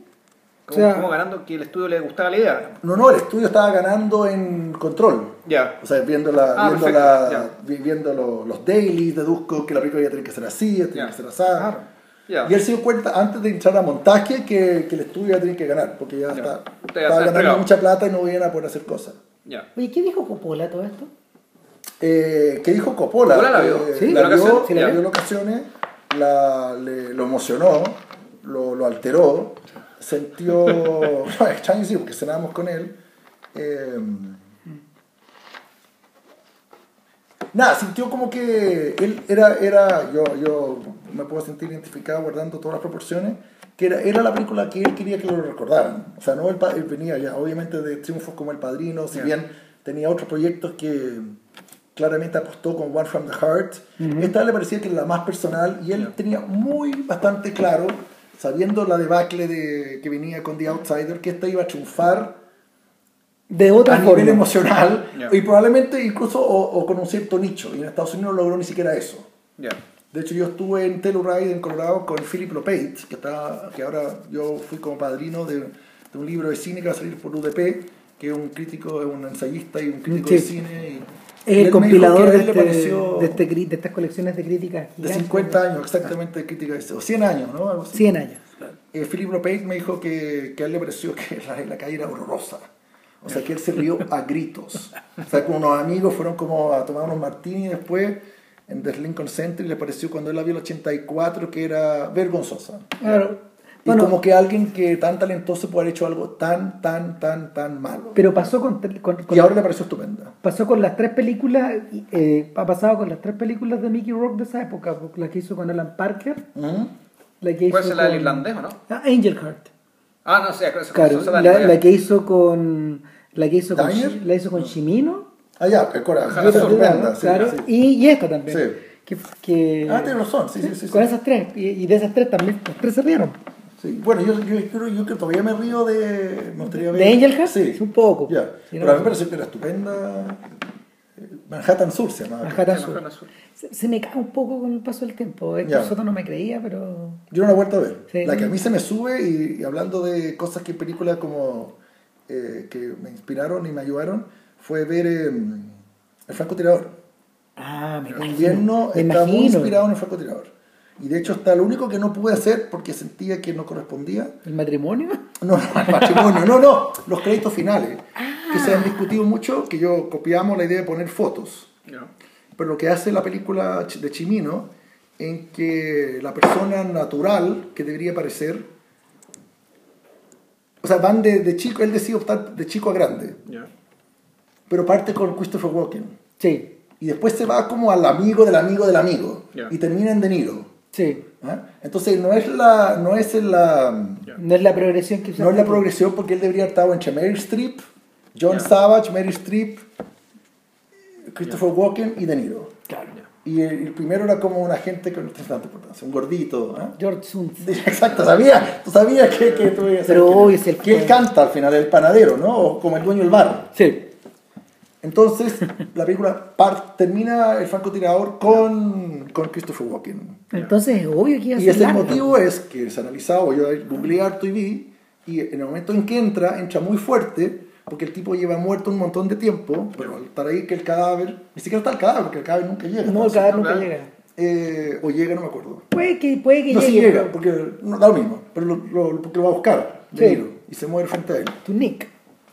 Como, O sea- como ganando que el estudio le gustaba la idea. digamos. No, no, el estudio estaba ganando en control. Ya. O sea, viendo, la, Ah, viendo, la, viendo lo- los dailies, deduzco que la película ya tiene que ser así, Ya. que ser así. Ya. Y él se dio cuenta antes de entrar a montaje que, que el estudio ya tenía que ganar, porque ya, Ya. está, estaba ganando entregado. mucha plata y no iban a poder hacer cosas. Ya. Oye, ¿qué dijo Coppola todo esto? Eh, ¿Qué dijo Coppola? Coppola la vio. Eh, Sí, la ¿la vio? Sí, la en ocasiones, la, le- lo emocionó, lo, lo alteró, sintió, *laughs* no, es extraño sí, porque cenábamos con él. eh, nada, sintió como que él era, era yo, yo me puedo sentir identificado guardando todas las proporciones, que era, era la película que él quería que lo recordaran. O sea, no él, él venía ya, obviamente, de triunfos como El Padrino, si bien tenía otros proyectos que claramente apostó con One from the Heart. Esta le parecía que era la más personal y él Ya. tenía muy bastante claro, sabiendo la debacle de, que venía con The Outsider, que esta iba a triunfar De otra a forma. nivel emocional Ya. y probablemente incluso o, o con un cierto nicho. Y en Estados Unidos no logró ni siquiera eso. Ya. De hecho, yo estuve en Telluride, en Colorado, con Philip Lopate, que, está, que ahora yo fui como padrino de, de un libro de cine que va a salir por UDP, que es un crítico, es un ensayista y un crítico Sí. de cine. Y, Es el compilador a de, este- de, este de estas colecciones de críticas. de gigantes. 50 años, exactamente, de crítica de este, o 100 años, ¿no? Algo así. 100 años. Eh, Philip Lopate me dijo que, que a él le pareció que la, la calle era horrorosa. O sea, que él se rió a gritos. O sea, con unos amigos fueron como a tomar unos martini después en The Lincoln Center y le pareció cuando él la vio el 84 que era vergonzosa. Claro. Y Bueno, como que alguien que tan talentoso puede haber hecho algo tan, tan, tan, tan malo. pero pasó con, con- con- y ahora le pareció estupenda. pasó con las tres películas, eh, ha pasado con las tres películas de Mickey Rourke de esa época, la que hizo con Alan Parker, ¿Mm? la que hizo ¿Cuál es la del con- irlandés o no? Ah, Angel Heart. Ah, no sé, creo que Claro, la, la que hizo con la que hizo con, ¿Daniel? Shi- la hizo con Shimino, Ah, ya, el estupenda, sí, claro, sí. Y, y esta también. Sí. Que, que- Ah, tienes razón, sí, sí, sí. con sí. esas tres, y, y de esas tres también, las tres se rieron. Sí. Bueno, yo, yo, yo, yo que todavía me río de. Me gustaría ver. ¿De Angel Heart? Sí. Un poco. Ya. Sí, Pero no, a mí me pareció que era estupenda. eh, Manhattan Sur se llamaba. Manhattan Sur. Manhattan Sur. Se, se me cae un poco con el paso del tiempo. Héctor Ya. Soto no me creía, pero. Yo no la he vuelto a ver. Sí. La que a mí se me sube, y, y hablando de cosas que películas como. eh, que me inspiraron y me ayudaron, fue ver eh, El francotirador. Ah, me El invierno me está muy imagino. inspirado en el francotirador. Y de hecho, está lo único que no pude hacer porque sentía que no correspondía ¿El matrimonio? *laughs* No, no, el matrimonio, no, no, los créditos finales, que se han Ah. discutido mucho, que yo copiamos la idea de poner fotos, Ya. pero lo que hace la película de Chimino, en que la persona natural que debería aparecer, o sea, van de, de chico, él decide optar de chico a grande, Ya. Pero parte con Christopher Walken, Sí, y después se va como al amigo del amigo del amigo, Ya. y termina en De Niro. sí. ¿ah? Entonces no es la, no es la, Ya. No es la progresión que No es la progresión porque él debería haber estado entre Meryl Streep, John Ya. Savage, Meryl Streep, Christopher Walken y De Niro. Claro. Y el, el primero era como un agente que no tiene tanta importancia, un gordito. ¿ah? George Suntz. Exacto, sabía, tú sabías que, que tú ibas a Pero hoy es el- que él canta al final, el panadero, ¿no? O como el dueño del bar. Sí. Entonces, la película par- termina el francotirador con, con Christopher Walken. Entonces es obvio que iba a Y ser ese larga. motivo es que se analizado, yo googleé harto y vi, y en el momento en que entra, entra muy fuerte, porque el tipo lleva muerto un montón de tiempo, pero al estar ahí que el cadáver, ni siquiera está el cadáver, porque el cadáver nunca llega. No, el cadáver no, nunca llega. eh, o llega, no me acuerdo. Puede que, puede que No, llegue. sí llega, pero- porque no da lo mismo, pero lo, lo- porque lo va a buscar, De Sí. Y se muere frente a él. Tu Nick.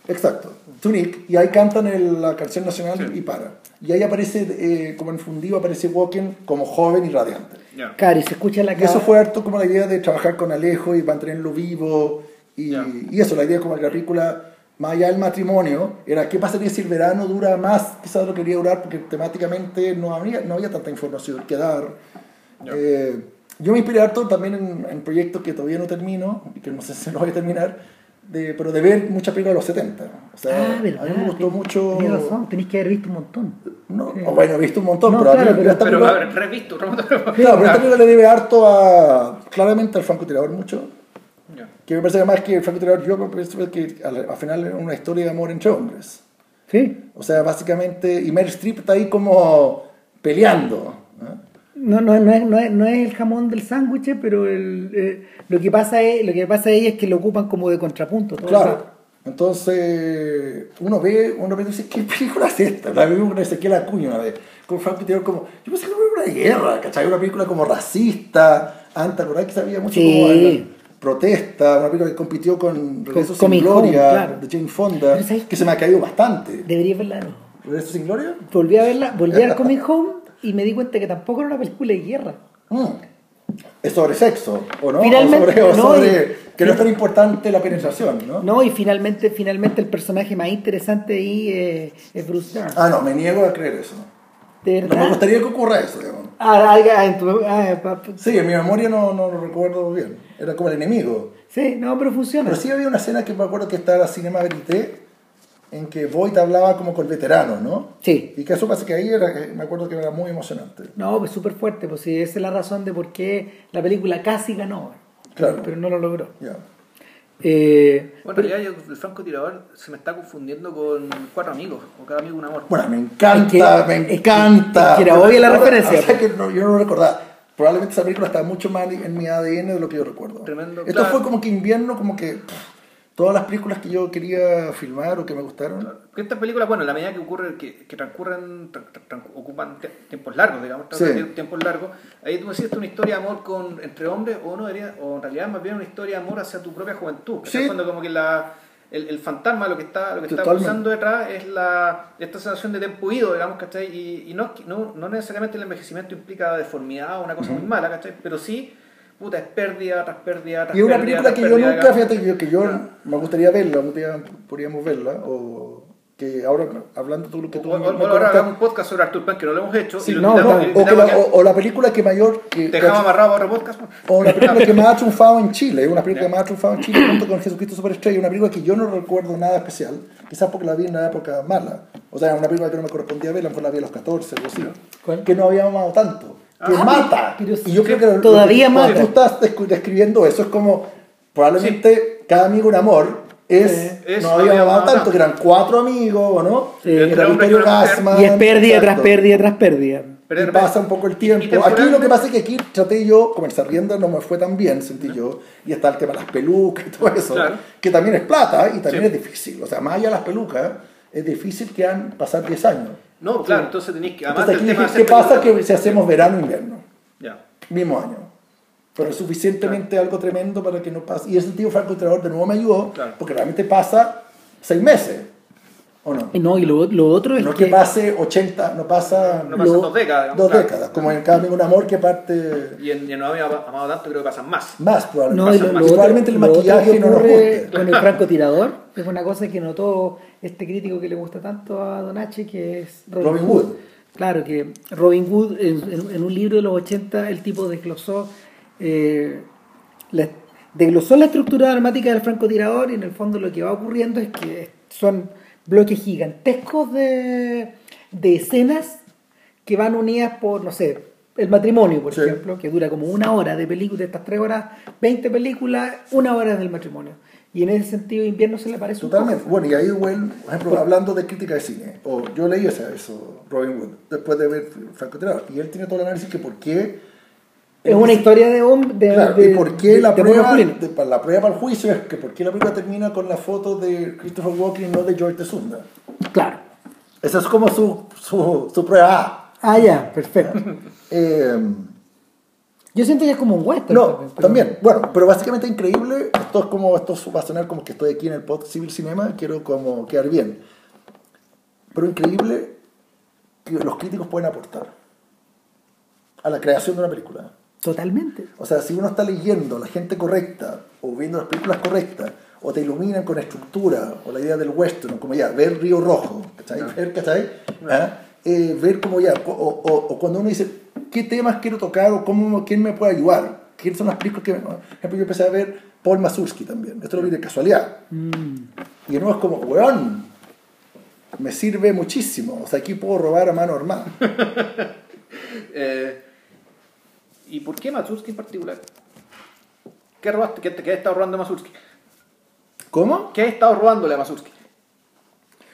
Exacto, Tunic, y ahí cantan el- la canción nacional y para. Y ahí aparece, eh, como en fundido, aparece Walken como joven y radiante. Ya. Claro, y se escucha la Y eso cara. fue harto como la idea de trabajar con Alejo y mantenerlo vivo. Y, Ya. y eso, la idea como la película, más allá del matrimonio, era qué pasaría si el verano dura más, quizás lo quería durar, porque temáticamente no había, no había tanta información que dar. Eh, yo me inspiré harto también en, en proyectos que todavía no termino, y que no sé si lo voy a terminar, de, pero de ver muchas películas de los 70. O sea, Ah, verdad. a mí me gustó ten- mucho... Tenés razón, tenés que haber visto un montón. No, Sí. o bueno, he visto un montón, No, pero, a claro, mí pero- esta Pero película- haber revisto, remoto. Claro, pero esta película le debe harto a, claramente al francotirador mucho. Ya. Que me parece además que el francotirador, yo pienso que al, al final es una historia de amor entre hombres. Sí. O sea, básicamente, y Meryl Streep está ahí como peleando. ¿no? No, no, no, es, no, es, no es el jamón del sándwich, pero el, eh, lo, que pasa es, lo que pasa ahí es que lo ocupan como de contrapunto. todo Claro. rato. Entonces, uno ve, uno ve y dice, ¿qué película es esta? La vi una de Ezequiel Acuña una vez, con francotirador como, yo pensé que era una película de guerra, ¿cachai? Una película como racista, antes, ¿verdad? Que sabía mucho Sí. como la protesta, una película que compitió con Regreso sin Coming Home, Gloria, claro. de Jane Fonda, Pero ¿sabes que se me ha caído bastante. Debería verla. ¿Regreso sin Gloria? Volví a verla, volví a Coming Home y me di cuenta que tampoco era una película de guerra. Mm. Es sobre sexo, ¿o no? Finalmente, o sobre, o no, y- que no es tan importante la penetración, ¿no? No, y finalmente, finalmente el personaje más interesante ahí eh, es Bruce Dern. Ah, no, me niego a creer eso. ¿De No verdad? me gustaría que ocurra eso, digamos. Ah, ah, en tu- ah, Sí, en mi memoria no, no lo recuerdo bien. Era como el enemigo. sí, no, pero funciona. Pero sí había una escena que me acuerdo que estaba en la Cinema Verité, en que Voight hablaba como con veteranos, ¿no? Sí. Y que eso pasa que ahí era, me acuerdo que era muy emocionante. No, pues súper fuerte, pues sí, esa es la razón de por qué la película casi ganó, Claro. pero no lo logró. Ya. Eh, Bueno, en realidad yo, el francotirador se me está confundiendo con cuatro amigos, o cada amigo un amor. Bueno, me encanta, Es que- me que- encanta. es que era obvia la referencia, O sea, pues. que no- yo no lo recordaba. Probablemente esa película está mucho más en mi ADN de lo que yo recuerdo. Tremendo, Esto claro. fue como que invierno, como que pff, todas las películas que yo quería filmar o que me gustaron. Estas películas, bueno, en la medida que ocurre, que, que transcurren, tra- tra- tran- ocupan tiempos largos, digamos, Sí. tiempos largos, ahí tú esto es una historia de amor con, entre hombres, o no debería, o en realidad más bien una historia de amor hacia tu propia juventud. Sí. es cuando como que la, el, el fantasma lo que está, lo que está pulsando detrás es la, esta sensación de tiempo ido, digamos, ¿cachai? Y, y no, no, no necesariamente el envejecimiento implica deformidad o una cosa muy mala, ¿cachai? Pero sí, puta, es pérdida tras pérdida tras Y es una película que yo nunca, fíjate que yo, que yo Claro. me gustaría verla, algún día podríamos verla, o que ahora hablando tú lo que O, tú o- me- o me ahora hagamos un podcast sobre Arthur que no lo hemos hecho, Sí, y lo no, invitamos- no, o, invitamos la, a o, o la película que mayor que, Te dejamos amarrado para otro podcast. o una película que más ha triunfado en Chile, una película que más ha triunfado en Chile junto con Jesucristo Superestrella, una película que yo no recuerdo nada especial, quizás porque la vi en una época mala, o sea, una película que no me correspondía verla, fue la vi a los 14, algo así, ¿Cuál? que no había amado tanto, que Ah, mata, pero y yo creo que todavía lo que- mata. tú estás describiendo eso, es como, probablemente cada amigo un amor, es, Sí. Es no no había amado tanto, que eran cuatro amigos, ¿o no? Sí. Era una mujer. Gassman, Y es pérdida tras pérdida tras pérdida. Pero y pasa un poco el tiempo. Aquí lo que pasa es que aquí traté yo, como el Sarrienda no me fue tan bien, sentí yo, y está el tema de las pelucas y todo eso, Claro. que también es plata y también Sí. es difícil. O sea, más allá de las pelucas, es difícil que han pasar 10 años. No, claro, entonces tenéis que. Además Entonces aquí dije, ¿qué pasa que si hacemos verano e invierno? Ya. Mismo año. Pero suficientemente algo tremendo para que no pase. Y ese tío francotirador de nuevo me ayudó, Claro. porque realmente pasa 6 meses. ¿O no? Y No, y lo, lo otro es No que... que pase 80, no pasa No pasan lo- dos décadas, digamos, dos claro. décadas, como en cada un amor que parte Y en, y en No había amado tanto, creo que pasan más. más No, probablemente. lo, más. Otro, probablemente el lo otro maquillaje no nos ocurre guste. con el francotirador *laughs* es una cosa que notó este crítico que le gusta tanto a Donachi, que es Robin, Robin Hood. Hood. Claro, que Robin Hood en, en- en un libro de los 80 el tipo desglosó, eh, la, desglosó la estructura dramática del francotirador y en el fondo lo que va ocurriendo es que son bloques gigantescos de, de escenas que van unidas por, no sé, el matrimonio, por Sí. ejemplo, que dura como una hora de película, de estas tres horas, 20 películas, una hora del matrimonio. Y en ese sentido, invierno se le parece un Totalmente. poco. Bueno, y ahí, bueno, por ejemplo, hablando de crítica de cine, o yo leí ese- eso, Robin Hood, después de ver Francotirador, y él tiene todo el análisis que por qué. Es una historia de hombre. De, Claro, de- y por qué de- la de prueba, de- para la prueba para el juicio es que por qué la película termina con la foto de Christopher Walken y no de George Tesunda. Claro. Esa es como su, su, su prueba A. Ah, ya, perfecto. *laughs* Eh, Yo siento que es como un western. No, pero- también. Bueno, pero básicamente increíble. Esto es como, esto va a sonar como que estoy aquí en el pod Civil Cinema, quiero como quedar bien. Pero increíble que los críticos pueden aportar a la creación de una película. Totalmente. O sea, si uno está leyendo la gente correcta, o viendo las películas correctas, o te iluminan con estructura, o la idea del western, como ya, ver Río Rojo, ¿cachai? Ver, ¿cachai? ¿Ah? Eh, ver como ya, o, o- o cuando uno dice, ¿qué temas quiero tocar, o cómo, quién me puede ayudar? ¿Quiénes son las películas que... Por ejemplo, yo empecé a ver Paul Mazursky también, esto lo vi de casualidad. Mm. Y de nuevo es como, weón, me sirve muchísimo, o sea, aquí puedo robar a mano armada. *laughs* Eh, ¿Y por qué Matsursky en particular? ¿Qué, robaste? ¿Qué, qué has estado robando a Matsursky? ¿Cómo? ¿Qué has estado robándole a Matsursky?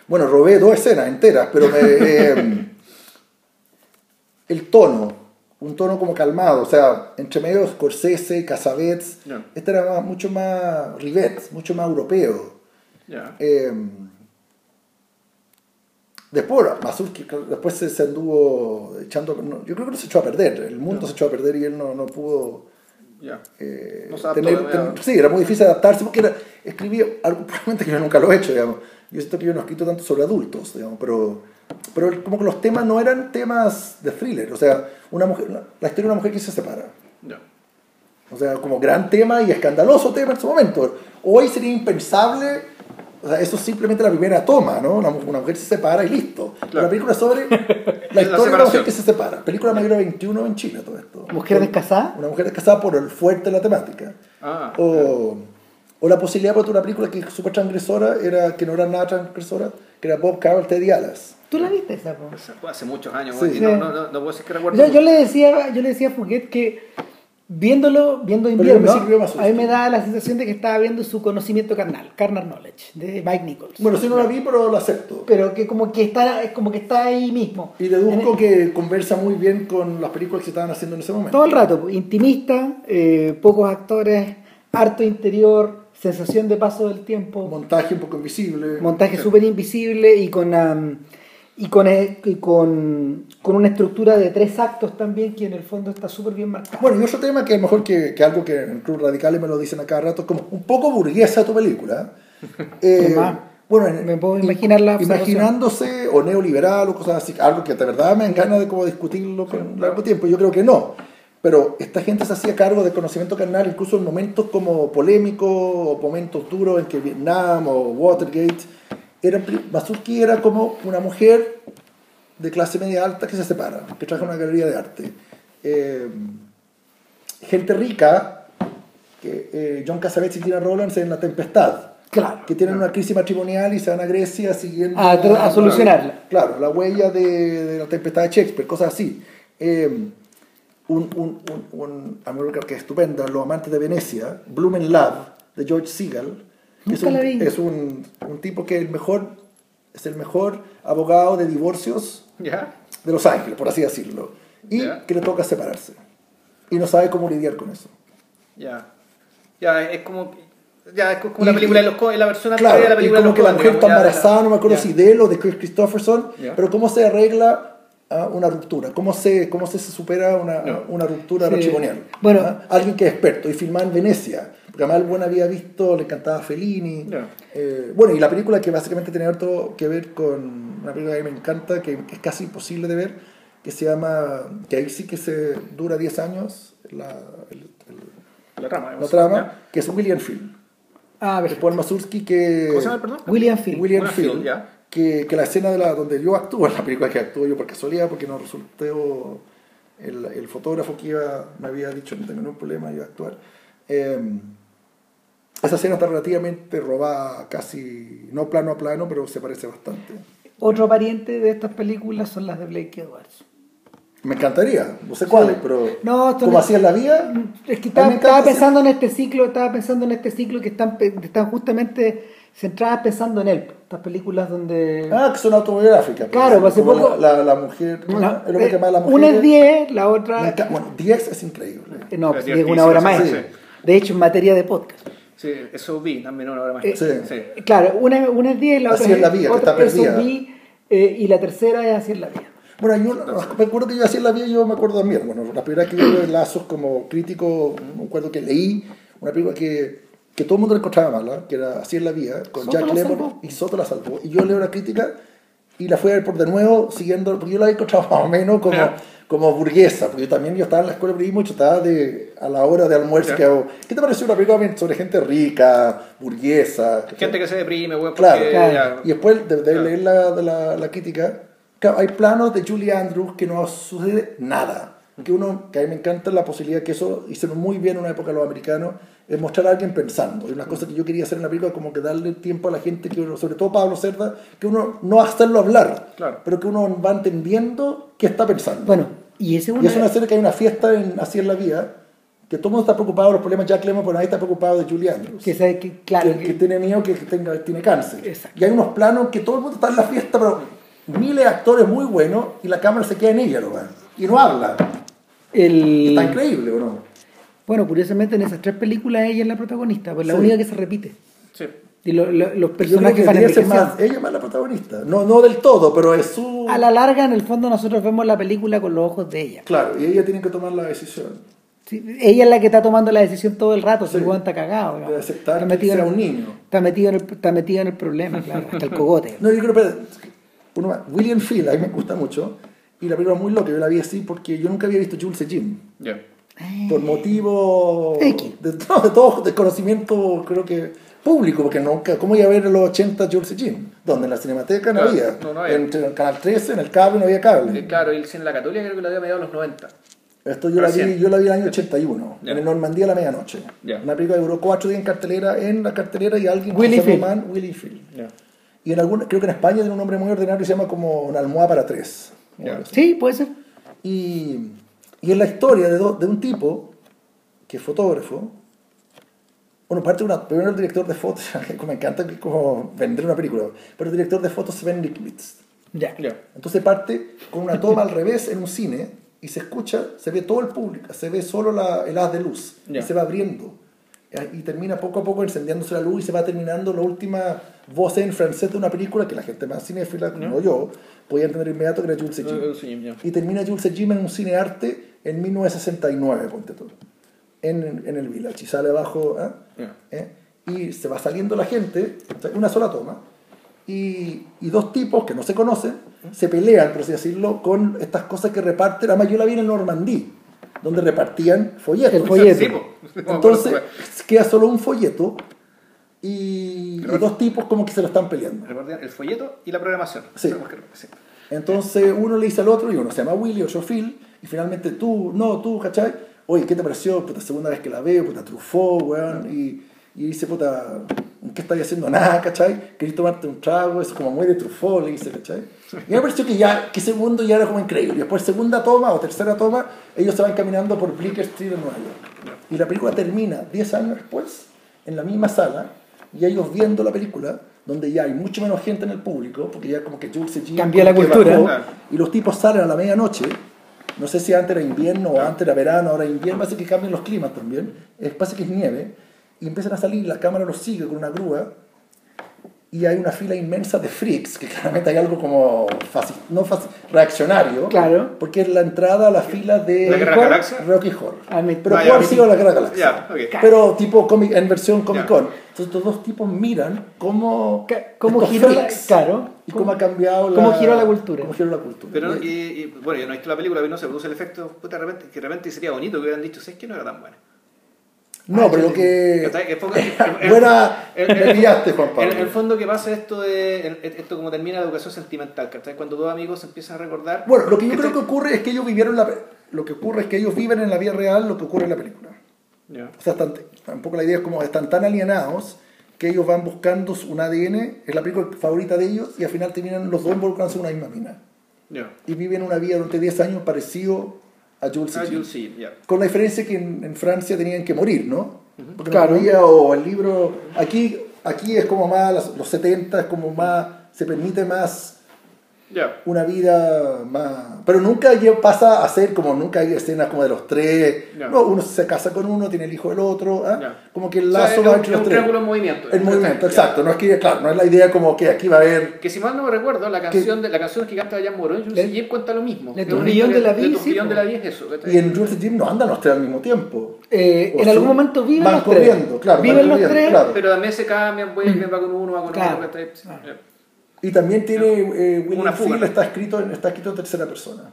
Bueno, robé dos escenas enteras, pero me, eh, *laughs* el tono, un tono como calmado, o sea, entre medio Scorsese, Casabets, Ya. este era más- mucho más Rivet, mucho más europeo. Ya. Eh, después, Mazursky, después se, se anduvo echando, no, yo creo que no se echó a perder, el mundo se echó a perder y él no, no pudo Ya. eh, No tener- sí, era muy difícil adaptarse porque era, escribía algo *laughs* probablemente que yo nunca lo he hecho, digamos. Yo siento que yo no he escrito tanto sobre adultos, digamos, pero, pero como que los temas no eran temas de thriller, o sea, una mujer, la, la historia de una mujer que se separa. Ya. O sea, como gran tema y escandaloso tema en su momento. Hoy sería impensable, o sea, eso es simplemente la primera toma, ¿no? Una, una mujer se separa y listo. Una película sobre *laughs* la historia de una separación. mujer que se separa. Película mayor de 21 en Chile, todo esto. ¿Mujer descasada? Una mujer descasada por el fuerte de la temática. Ah, O, o la posibilidad de una película que súper transgresora, era, que no era nada transgresora, que era Bob Carroll, Teddy Alas. ¿Tú la viste esa? po? Esa fue hace muchos años, Sí. no, no, no, no puedo decir que recuerdo. Yo, yo le decía, yo le decía a Fouquet que viéndolo, viendo invierno, a mí me da la sensación de que estaba viendo su conocimiento carnal, carnal knowledge, de Mike Nichols. Bueno, sí no la vi, pero la acepto. pero que como que está, es como que está ahí mismo. Y deduzco que conversa muy bien con las películas que se estaban haciendo en ese momento. Todo el rato, pues, intimista, eh, pocos actores, harto interior, sensación de paso del tiempo, Montaje un poco invisible. montaje súper invisible y con am, y con, eh, y con con una estructura de tres actos también que en el fondo está súper bien marcada. Bueno, y otro tema que a lo mejor que, que algo que en Club Radicales me lo dicen a cada rato, es como un poco burguesa tu película. *laughs* Eh, bueno, en- Me puedo imaginar la. Imaginándose o neoliberal o cosas así, algo que de verdad me engana de como discutirlo con largo tiempo. Yo creo que no. Pero esta gente se hacía cargo del conocimiento carnal incluso en momentos como polémicos o momentos duros en que Vietnam o Watergate. Era, Mazurki era como una mujer de clase media alta que se separa, que trabaja en una galería de arte. Eh, gente rica, que eh, John Cassavetes y Tina Rollins en La Tempestad, Claro. que tienen una crisis matrimonial y se van a Grecia siguiendo... A solucionarla. Claro, la huella de, de La Tempestad de Shakespeare, cosas así. Eh, un, un, un, un que es estupenda, Los Amantes de Venecia, Bloom Love, de George Segal. Que es Nunca un, la vi. es un, un tipo que el mejor, es el mejor abogado de divorcios ¿Ya? de Los Ángeles, por así decirlo, y Ya. que le toca separarse. Y no sabe cómo lidiar con eso. Ya. Ya, es como. Ya, es como Y- la película y- de los Coen, la versión Claro, anterior de la y película como de que los la Coen, mujer está embarazada, no me acuerdo si de él o de Chris Christopherson, pero cómo se arregla una ruptura, cómo se, cómo se supera una, Ya. una ruptura Sí. matrimonial. Bueno. ¿Ah? Alguien que es experto y filmar en Venecia, porque además el buen había visto, le encantaba Fellini. Eh, bueno, y la película que básicamente tiene todo que ver con una película que me encanta, que, que es casi imposible de ver, que se llama, que ahí sí que se dura 10 años, la, el- el- La trama, la trama, que es William Field. Ah, De perfecto. Paul Mazursky que... ¿Cómo se llama, perdón? William Field. William William Field, Field, ya. Que, que la escena de la, donde yo actúo en *laughs* la película que actúo yo por casualidad, porque no resultó el, el fotógrafo que iba, me había dicho no tengo ningún problema, iba a actuar. Eh, esa escena está relativamente robada, casi, no plano a plano, pero se parece bastante. Otro pariente de estas películas son las de Blake Edwards. Me encantaría, no sé cuáles, pero No, como no- la vida, Es que estaba, estaba pensando en este ciclo, estaba pensando en este ciclo que están, están justamente centradas pensando en él. Estas películas donde Ah, que son autobiográficas. Claro, hace poco- la, la, la mujer, una, es lo que llama la mujer. una es 10, la otra Bueno, 10 es increíble. eh, no, Es es una hora más. sí, sí. De hecho, en materia de podcast. Sí, eso vi también una hora más. Eh, Sí. Claro, una, una es 10, la Así otra es la vida, que otra está es perdida. Zombie, eh, y la tercera es Así es la vida. Bueno, una- me acuerdo que yo hacía la vida, yo me acuerdo también. Bueno, la primera que yo de Lazos como crítico, me acuerdo que leí una película que, que todo el mundo le encontraba mala, que era Así en la vida, con Soto Jack la Lemmon y Soto la salvó. Y yo leo la crítica y la fui a ver por de nuevo, siguiendo, porque yo la había encontrado *laughs* más o menos como, Ya. como burguesa, porque yo también yo estaba en la escuela de periodismo y yo estaba de, a la hora de almuerzo Ya. que hago. ¿Qué te pareció una película sobre gente rica, burguesa? Gente que se deprime, weón, porque Claro, Claro. y después de, de Claro. leer la, de la, la crítica, claro, hay planos de Julie Andrews que no sucede nada. Que uno, que a mí me encanta la posibilidad que eso hicieron muy bien en una época los americanos, es mostrar a alguien pensando. Y una cosa que yo quería hacer en la película, como que darle tiempo a la gente, que sobre todo Pablo Cerda, que uno no hacerlo hablar, Claro. pero que uno va entendiendo qué está pensando. Bueno, y ese es y es una una, serie que hay una fiesta en, así en la vida, que todo el mundo está preocupado de los problemas de Jack Lemmon, pero nadie está preocupado de Julie Andrews que, sabe que, claro, que, que tiene miedo que, que tenga, tiene cáncer. Exacto. Y hay unos planos que todo el mundo está en la fiesta, pero miles de actores muy buenos y la cámara se queda en ella, nomás. Y no habla. El, Está increíble, ¿o no? bueno, curiosamente en esas tres películas ella es la protagonista, pues la Sí. única que se repite. Sí. Y lo- lo- los Yo creo personajes que más, ella más la protagonista. No, no del todo, pero es su... A la larga, en el fondo, nosotros vemos la película con los ojos de ella. Claro, y ella tiene que tomar la decisión Sí, ella es la que está tomando la decisión todo el rato, si Sí. está cagado. digamos. de aceptar está que metido, sea en, un niño. está, metido en el, está metido en el problema, claro, hasta el cogote. *laughs* No, yo creo que... Uno William Field, a mí me gusta mucho. Y la película es muy loca, yo la vi así porque yo nunca había visto Jules y Jim. Ya. por motivo X. de, *laughs* no, de todo desconocimiento creo que público porque nunca cómo iba a ver en los 80 Jules Jim donde en la cinemateca no Claro, había no, no había. en el canal 13 en el cable no había cable Eh, Claro, y el cine de la Católica creo que lo había mediado en los 90. esto yo la vi yo la vi el año 81 Ya. en el Normandía a la medianoche Ya. una película que duró cuatro días en cartelera en la cartelera y alguien Willy Field. Willy Field Ya. y en alguna creo que en España tiene un nombre muy ordinario que se llama como una almohada para tres Sí, puede ser. Y, y es la historia de, do- de un tipo que es fotógrafo. Bueno, parte una, primero el director de fotos, *laughs* que me encanta que es como vender una película, pero el director de fotos Sven Niklitz. Ya. Ya. Entonces parte con una toma al revés en un cine y se escucha, se ve todo el público, se ve solo la, el haz de luz Ya. y se va abriendo. Eh, y termina poco a poco encendiéndose la luz y se va terminando la última voz en francés de una película que la gente más cinéfila, como yo, podía entender inmediato que era Jules Jim. Eh, sí, ya. Y termina Jules Jim en un cine arte en 1969, ponte tú, en, en el Village. Y sale abajo. Ya. ¿Eh? y se va saliendo la gente, una sola toma, y, y dos tipos que no se conocen se pelean, por así decirlo, con estas cosas que reparten. Además, yo la vi en Normandí, donde repartían folletos. El folleto. *laughs* Entonces, queda solo un folleto y, y dos tipos como que se lo están peleando. Repartían el folleto y la programación. Sí. Entonces uno le dice al otro, y uno se llama Willy, otro Phil, y finalmente tú, no, tú, ¿cachai? Oye, ¿qué te pareció? Puta, segunda vez que la veo, puta, trufó, weón, y, y dice, puta, ¿qué estáis haciendo? Nada, ¿cachai? ¿Querés tomarte un trago? Es como muy de trufó, le dice, ¿cachai? Y me pareció que ya, que segundo ya era como increíble. Y después segunda toma o tercera toma, ellos se van caminando por Bleecker Street en Nueva York. Y la película termina 10 años después, en la misma sala, y ellos viendo la película, donde ya hay mucho menos gente en el público, porque ya como que Jules G. Cambió la cultura. bajó, Claro. y los tipos salen a la medianoche. No sé si antes era invierno o antes era verano, ahora invierno. Parece que cambian los climas también. Parece que es nieve. Y empiezan a salir, la cámara los sigue con una grúa. Y hay una fila inmensa de freaks, que claramente hay algo como faci- no faci- reaccionario. Claro. Porque es la entrada a la fila de ¿La Guerra Galaxias? Rocky Horror. Ah, me- Pero puede haber sido la Guerra de las Galaxias. Ya, ok. Pero tipo comic, en versión Comic. Con. Entonces estos dos tipos miran cómo, cómo giró la- claro. y cómo ha cambiado cómo la, giró la cultura. cómo giró la cultura. Pero, Y- y, bueno, yo no he visto la película, pero no se produce el efecto, puta, de repente, que de repente sería bonito que hubieran dicho, ¿sabes que no era tan buena? No, Ah, pero lo que... Que Buena... *laughs* me pillaste, Juan Pablo. En el fondo que pasa esto de el- esto como termina la educación sentimental, ¿cachai? Cuando dos amigos se empiezan a recordar. Bueno, lo que yo ¿cachai? creo que ocurre es que ellos vivieron la... Lo que ocurre es que ellos viven en la vida real lo que ocurre en la película. Ya. O sea, están, un poco la idea es como están tan alienados que ellos van buscando un ADN, es la película favorita de ellos, y al final terminan los dos involucrándose en una misma mina. Ya. Y viven una vida durante 10 años parecido a Jules Ah, y Jim. yo sí, ya. Con la diferencia que en, en Francia tenían que morir, ¿no? Porque Claro. no o el libro... Aquí, aquí es como más, los 70 es como más, se permite más Ya. una vida más... Pero nunca pasa a ser como, nunca hay escenas como de los tres, Ya. no, uno se casa con uno, tiene el hijo del otro, ¿ah? Ya. como que el O sea, lazo es va un- entre es los un tres. triángulo en movimiento. El movimiento, exacto, no es que, claro, no es la idea como que aquí va a haber... Que si mal no me recuerdo, la canción, de, la canción que canta Jan Morón, Jules Le- Jim cuenta lo mismo. Es una Tourbillon historia- de la sí, po. de la Vie es eso. Y en Jules Jim no andan los tres al mismo tiempo. Eh, en algún momento viven van los corriendo, tres. claro, van viven los tres. claro. Pero también se cambian, vuelven, va con uno, va con Claro. otro. Ah. Y también tiene, eh, William está escrito, en, está escrito en tercera persona,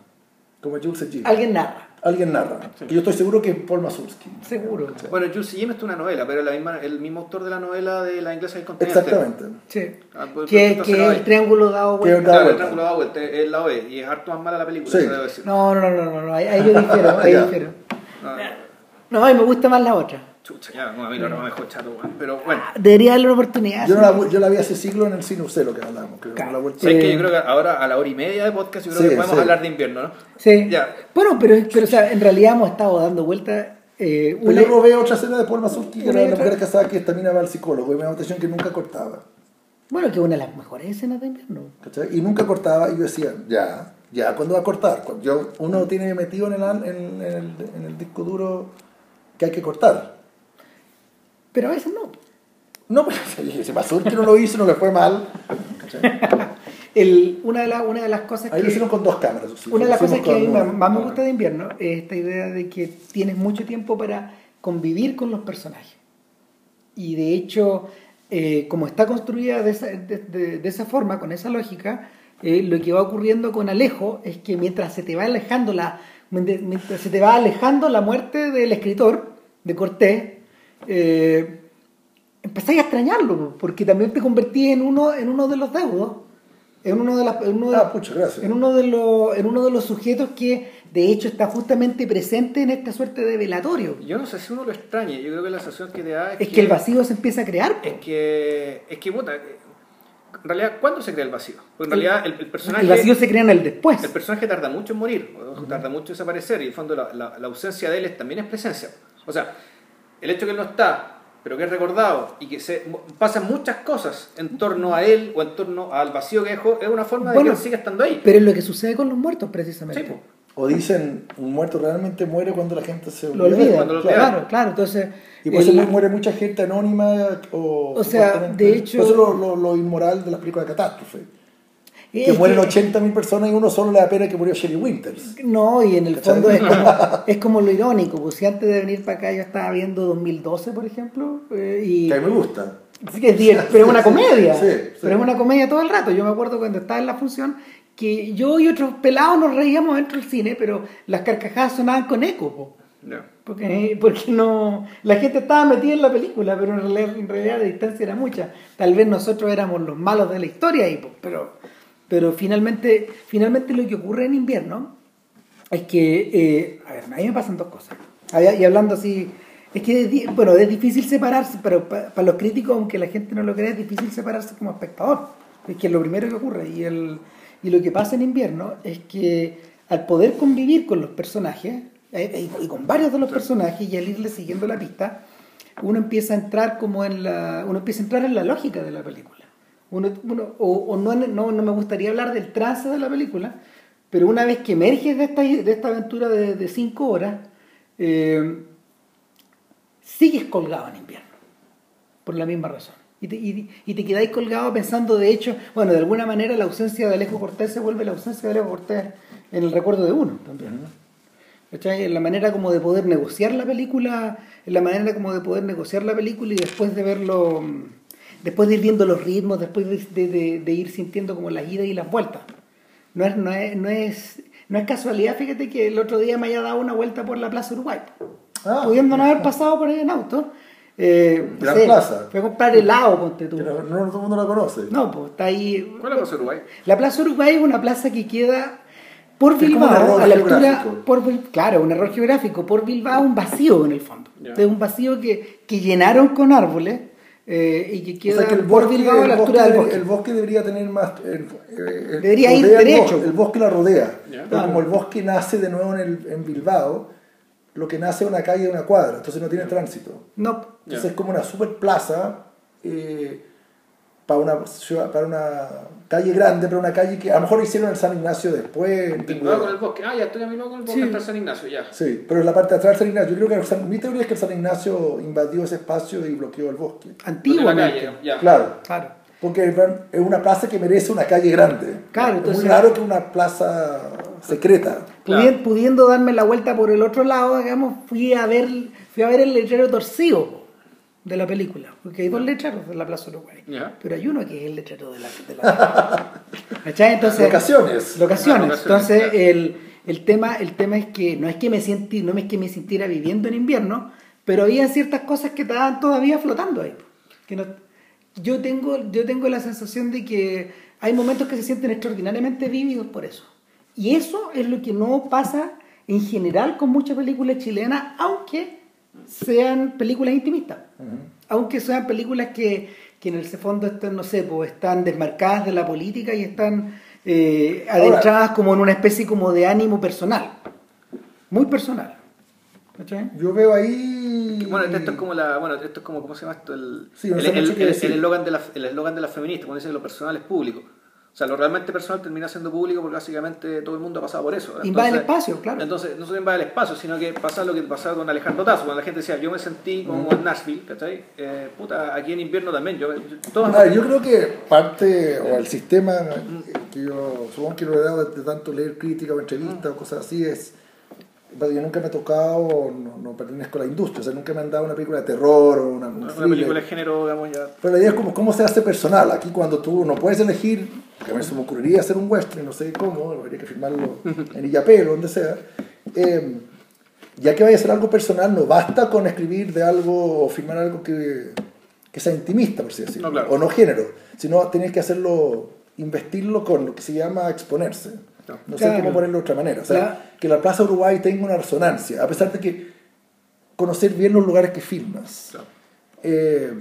como Jules y Jim. Alguien narra, Alguien narra. Que yo estoy seguro que es Paul Mazursky. seguro. Bueno, Jules Jim es una novela, pero la misma, el mismo autor de la novela de La inglesa del continente. Exactamente. Sí. Ah, pues, que entonces que el triángulo dado Que vuelta. el vuelta. triángulo da vuelta, es la OE, y es harto más mala la película, Sí. eso debo decir. No, no, no, no, no, ahí, yo *laughs* difiero, ahí difiero. No, No, a mí me gusta más la otra. Chucha, ya, no, a mí no me dejó chato, weón. Pero bueno, Debería darle una oportunidad. Yo, sí. no la, yo la vi hace siglo en el cine Ucelo que hablábamos. Creo, Claro. no la ¿sabes Eh, que Yo creo que ahora a la hora y media de podcast, yo creo Sí, que podemos sí. hablar de invierno, ¿no? Sí. Ya. Bueno, pero, pero o sea, en realidad hemos estado dando vueltas. Eh, Pero una- yo robé otra escena de Paul Mazursky, que Una era la mujer casada que también va al psicólogo, y me da la atención que nunca cortaba. Bueno, que una de las mejores escenas de invierno. ¿cachai? Y nunca cortaba, y yo decía, ya, ya, ¿cuándo va a cortar? Yo, uno tiene metido en el, al- en, en el, en el disco duro que hay que cortar. Pero a veces no. No, pues *laughs* si Mazursky no lo hizo, no le fue mal. *laughs* El, una, de las una de las cosas Ahí lo que. hicieron con dos cámaras. sí, Una de las lo cosas que a mí más, más me gusta de invierno es esta idea de que tienes mucho tiempo para convivir con los personajes. Y de hecho, eh, como está construida de esa, de, de- de esa forma, con esa lógica, eh, lo que va ocurriendo con Alejo es que mientras se te va alejando la, mientras se te va alejando la muerte del escritor, de Cortés, eh, empezáis a extrañarlo, porque también te convertís en uno, en uno de los deudos, en uno de, las, en uno de- Ah, gracias. en uno de los en uno de los sujetos que de hecho está justamente presente en esta suerte de velatorio Yo no sé si uno lo extraña, yo creo que la sensación que te da es, es que el vacío se empieza a crear po. Es que, es que, puta, en realidad, ¿cuándo se crea el vacío? Porque en El- realidad el, el personaje... el vacío se crea en el después El personaje tarda mucho en morir, tarda mucho en desaparecer, y en el fondo la, la- la ausencia de él es- también es presencia. O sea, el hecho que él no está, pero que es recordado, y que se pasan muchas cosas en torno a él o en torno al vacío que dejó, es una forma de Bueno, que él siga estando ahí. pero es lo que sucede con los muertos precisamente Sí, po. O dicen, un muerto realmente muere cuando la gente se Lo olvida, cuando lo claro, olvida. claro, entonces... Y por eso el- muere mucha gente anónima o... O sea, de hecho- Por eso lo, lo, lo inmoral de las películas de catástrofe. Que mueren 80.000 personas y uno solo le da pena que murió Sherry Winters. No, y en el ¿Cachai? fondo es como, *laughs* es como lo irónico, pues si antes de venir para acá yo estaba viendo 2012, por ejemplo, eh, y... Que a mí me gusta. Sí que es pero es una *laughs* comedia. Sí, sí. Pero es una comedia todo el rato. Yo me acuerdo cuando estaba en la función que yo y otros pelados nos reíamos dentro del cine, pero las carcajadas sonaban con eco. po. Ya. Porque, porque no la gente estaba metida en la película, pero en realidad, en realidad la distancia era mucha. Tal vez nosotros éramos los malos de la historia ahí, po, pero, pero finalmente, finalmente lo que ocurre en invierno es que, eh, a ver, a mí me pasan dos cosas. Y hablando así, es que, bueno, es difícil separarse, pero pa- para los críticos, aunque la gente no lo crea, es difícil separarse como espectador. Es que es lo primero que ocurre. Y, el, y lo que pasa en invierno es que al poder convivir con los personajes, eh, y, y con varios de los personajes, y al irle siguiendo la pista, uno empieza a entrar como en la, uno empieza a entrar en la lógica de la película. O no, no, no me gustaría hablar del trance de la película, pero una vez que emerges de esta, de esta aventura de, cinco horas, eh, sigues colgado en invierno, por la misma razón. Y te, y, quedáis colgado pensando, de hecho, bueno, de alguna manera la ausencia de Alejo Cortés se vuelve la ausencia de Alejo Cortés en el recuerdo de uno también. ¿no? En la manera como de poder negociar la película, en la manera como de poder negociar la película y después de verlo, después de ir viendo los ritmos, después de, de- de- de ir sintiendo como las idas y las vueltas. No es, no, es, no, es, no es casualidad, fíjate que el otro día me haya dado una vuelta por la Plaza Uruguay, Ah. pudiendo no haber pasado por ahí en auto. Eh, Gran sé, plaza. Fui a comprar helado, ponte tú. Que no, todo el mundo la conoce. No, pues está ahí. ¿Cuál es la Plaza Uruguay? La Plaza Uruguay es una plaza que queda por Es como un Bilbao, error a la altura, por, claro, un error geográfico, por Bilbao un vacío en el fondo. Ya. Es un vacío que, que llenaron con árboles eh, y que O queda sea que el bosque, Bilbao a la el, altura bosque, del bosque. el bosque debería tener más. el- el- Debería ir derecho. bosque, El bosque la rodea. Pero como el bosque nace de nuevo en, el, en Bilbao, lo que nace es una calle de una cuadra, entonces no tiene tránsito. No. Entonces es como una super plaza eh, para, una ciudad, para una calle grande, pero una calle que a lo mejor hicieron el San Ignacio después. Tingüe. con el bosque. Ah, ya estoy a Bilbao con el bosque Sí. hasta San Ignacio, ya. Sí, pero en la parte de atrás del San Ignacio. Yo creo que el San- mi teoría es que el San Ignacio invadió ese espacio y bloqueó el bosque. Antiguamente. calle, ya. Claro. Claro. Porque es una plaza que merece una calle grande. Claro, es entonces- muy raro que una plaza secreta. Claro. Pudiendo darme la vuelta por el otro lado, digamos, fui a ver, fui a ver el letrero torcido de la película. Porque hay dos letreros de la Plaza Uruguay. Ya. Pero hay uno que es el letrero de la. De la. *laughs* Entonces, Locaciones. locaciones. Ah, Entonces, claro. el, el, tema, el tema es que no es que me sentí, no es que me sintiera viviendo en invierno, pero había ciertas cosas que estaban todavía flotando ahí. Que no, yo, tengo, yo tengo la sensación de que hay momentos que se sienten extraordinariamente vívidos por eso. Y eso es lo que no pasa en general con muchas películas chilenas, aunque sean películas intimistas. Aunque sean películas que, que en el fondo están, no sé, pues, están desmarcadas de la política y están eh, Ahora- adentradas como en una especie como de ánimo personal. Muy personal. ¿Cachai? Yo veo ahí. Bueno, esto es como la, bueno, esto es como, ¿cómo se llama esto? El Sí, no el sé mucho el- el- el eslogan de la, el eslogan de la feminista, cuando dice que lo personal es público. O sea, lo realmente personal termina siendo público porque básicamente todo el mundo ha pasado por eso. Invade el Entonces- espacio, claro. Entonces, no solo invade el espacio, sino que pasa lo que pasaba con Alejandro Tazo, cuando la gente decía, yo me sentí como en Nashville, ¿cachai? Eh, puta, aquí en invierno también, yo, yo- todos- A ver, yo creo que parte, o el sistema que yo supongo que lo he dado de, de tanto leer crítica o entrevistas o cosas así es. Bueno, Yo nunca me he tocado, no, no pertenezco a la industria, o sea, nunca me han dado una película de terror o una, un una thriller. película de género, digamos, ya... Pero la idea es como cómo se hace personal. Aquí cuando tú no puedes elegir, que a mí se me ocurriría hacer un western, no sé cómo, habría que firmarlo *laughs* en Illapel o donde sea. eh, ya que vaya a ser algo personal, no basta con escribir de algo o firmar algo que, que sea intimista, por así decirlo, No, claro. o no género, sino tienes que hacerlo, investirlo con lo que se llama exponerse. No. No sé Claro. cómo ponerlo de otra manera. O sea, Claro. que la Plaza Uruguay tenga una resonancia, a pesar de que conocer bien los lugares que filmas Claro. eh,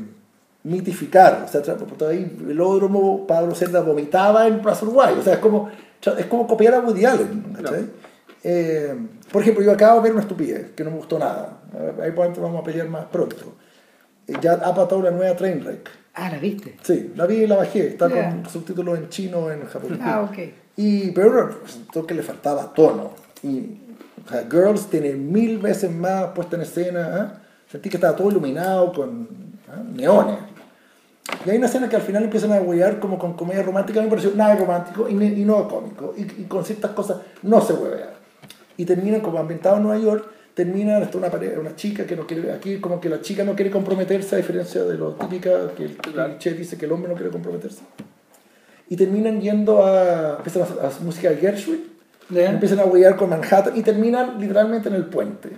mitificar. O sea, por ahí el velódromo, Pablo Cerda vomitaba en Plaza Uruguay. O sea, es como, es como copiar a Woody Allen. Eh, por ejemplo, yo acabo de ver una estupidez que no me gustó nada. Ahí vamos a pelear más pronto. Eh, ya ha patado la nueva Trainwreck. Ah, ¿la viste? Sí, la vi y la bajé. Está Ya. con subtítulos en chino, en japonés. Ah, ok. Y, pero resultó que le faltaba tono. Y o sea, Girls tiene mil veces más puesta en escena. ¿ah? Sentí que estaba todo iluminado con ¿ah? neones. Y hay una escena que al final empiezan a huear como con comedia romántica. A mí me pareció nada romántico y, y no cómico. Y, y con ciertas cosas no se huevea. Y terminan como ambientado en Nueva York. Termina esto una, pareja, una chica que no quiere. Aquí, como que la chica no quiere comprometerse, a diferencia de lo típica que el cliché dice que el hombre no quiere comprometerse. Y terminan yendo a. Empiezan a a música de Gershwin. ¿Ya? Empiezan a huear con Manhattan y terminan literalmente en el puente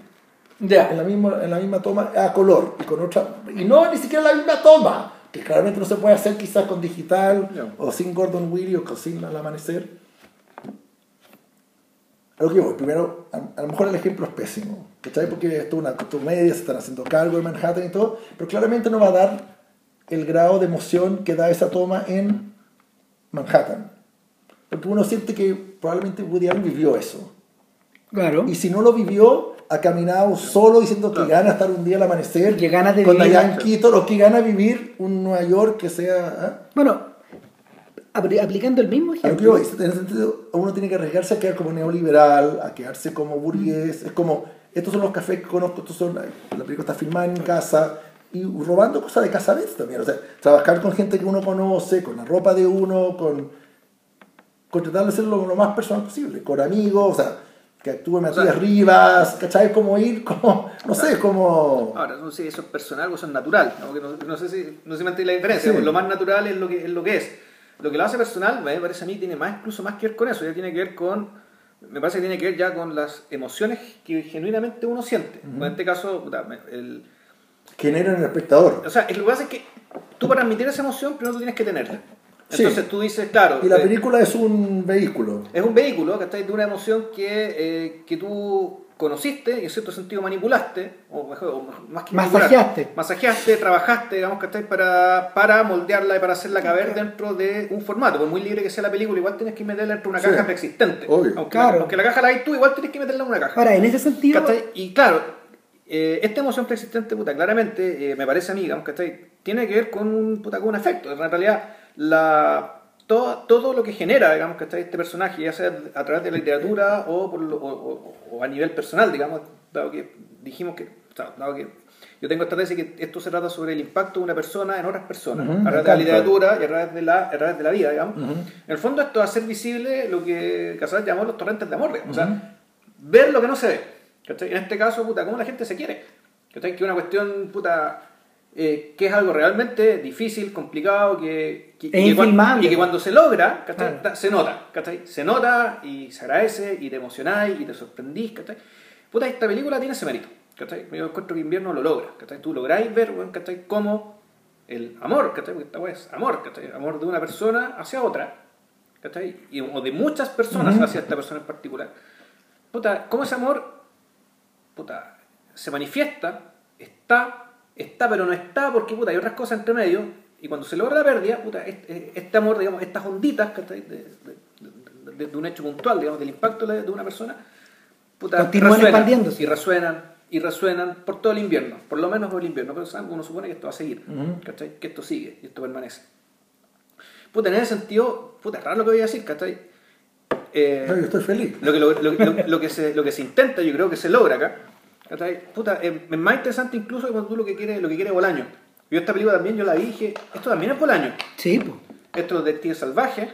en Ya. la misma, en la misma toma a color y con otra y no ni siquiera la misma toma que claramente no se puede hacer quizás con digital No. o sin Gordon Willy o sin al amanecer a lo que voy primero a, a lo mejor el ejemplo es pésimo ¿cachai? porque esto es una comedia se están haciendo cargo de Manhattan y todo pero claramente no va a dar el grado de emoción que da esa toma en Manhattan porque uno siente que probablemente Woody Allen vivió eso Claro. y si no lo vivió, ha caminado solo diciendo que gana estar un día al amanecer. Que ganas de con vivir. Diane Keaton, o que gana vivir un Nueva York que sea. ¿ah? Bueno, apli- aplicando el mismo ejemplo. en ese sentido, uno tiene que arriesgarse a quedar como neoliberal, a quedarse como burgués. Es como, estos son los cafés que conozco, estos son, la película está filmada en casa, y robando cosas de casa vez también. O sea, trabajar con gente que uno conoce, con la ropa de uno, con, con tratar de hacerlo lo más personal posible, con amigos, o sea, que actúe Matías sea, Rivas, ¿cachai? Como ir, como, no sé, como... Ahora, no sé si eso es personal o eso es natural. ¿no? No, no sé si no sé si la diferencia. Sí. Lo más natural es lo, que, es lo que es. Lo que lo hace personal, me parece a mí, tiene más incluso más que ver con eso. Ya tiene que ver con. Me parece que tiene que ver ya con las emociones que genuinamente uno siente. En este caso, el, Genera en el espectador. o sea, lo que pasa es que tú para admitir esa emoción, primero tú tienes que tenerla. Sí. Entonces tú dices, claro. Y la eh, película es un vehículo. es un vehículo que de una emoción que, eh, que tú conociste y en cierto sentido manipulaste, o mejor, o más que manipular, Masajeaste. masajeaste, trabajaste, digamos, que para, para moldearla y para hacerla caber dentro de un formato. Por muy libre que sea la película, igual tienes que meterla dentro de una Sí. caja preexistente. Obvio. Aunque, Claro. la, aunque la caja la hay tú, igual tienes que meterla en una caja. Ahora, en ese sentido, ¿Cachai? Y claro, eh, esta emoción preexistente, puta, claramente, eh, me parece a mí, digamos, ¿cachai? Tiene que ver con un, puta, con un efecto. En realidad, la, todo, todo lo que genera, digamos, ¿cachai? Este personaje, ya sea a través de la literatura o, por lo- o, o- o a nivel personal, digamos, dado que dijimos que, o sea, dado que yo tengo esta tesis que esto se trata sobre el impacto de una persona en otras personas, Ujú, a me través de la literatura y a través de la, a través de la vida, digamos. Ujú. En el fondo esto va a hacer visible lo que Casal llamó los torrentes de amor, digamos. O Ujú. sea, ver lo que no se ve. ¿Cachai? En este caso, puta, cómo la gente se quiere. ¿cachai? Que es una cuestión, puta, eh, que es algo realmente difícil, complicado, que, que- y, que cuan- infilmable. y que cuando se logra. Ta- se nota, ¿cachai? Se nota y se agradece y te emocionáis y te sorprendís, ¿cachai? Puta, esta película tiene ese mérito, ¿cachai? Yo encuentro que invierno lo logra, ¿cachai? Tú lográis ver, ¿cachai? Cómo el amor, ¿cachai? Porque esta es amor, ¿cachai? Amor de una persona hacia otra, ¿cachai? Y, o de muchas personas Ujú. hacia esta persona en particular. Puta, cómo ese amor, puta, se manifiesta, está, está pero no está, porque puta, hay otras cosas entre medio, y cuando se logra la pérdida, puta, este, este amor, digamos, estas onditas. De, de- de- de un hecho puntual, digamos, del impacto de una persona, puta, Continúan resuenan, expandiéndose. Y resuenan, y resuenan por todo el invierno, por lo menos por el invierno, pero ¿saben? uno supone que esto va a seguir. Que esto sigue y esto permanece. Puta, en ese sentido, puta, es raro lo que voy a decir, ¿cachai? Eh, No, yo estoy feliz. lo que, lo, lo- lo- que se, lo que se intenta, yo creo que se logra acá. Puta, es, es más interesante incluso que cuando tú lo que quieres, lo que quieres es Bolaño. Yo esta película también, yo la dije, esto también es Bolaño. sí, pues. Esto es Detective Salvaje,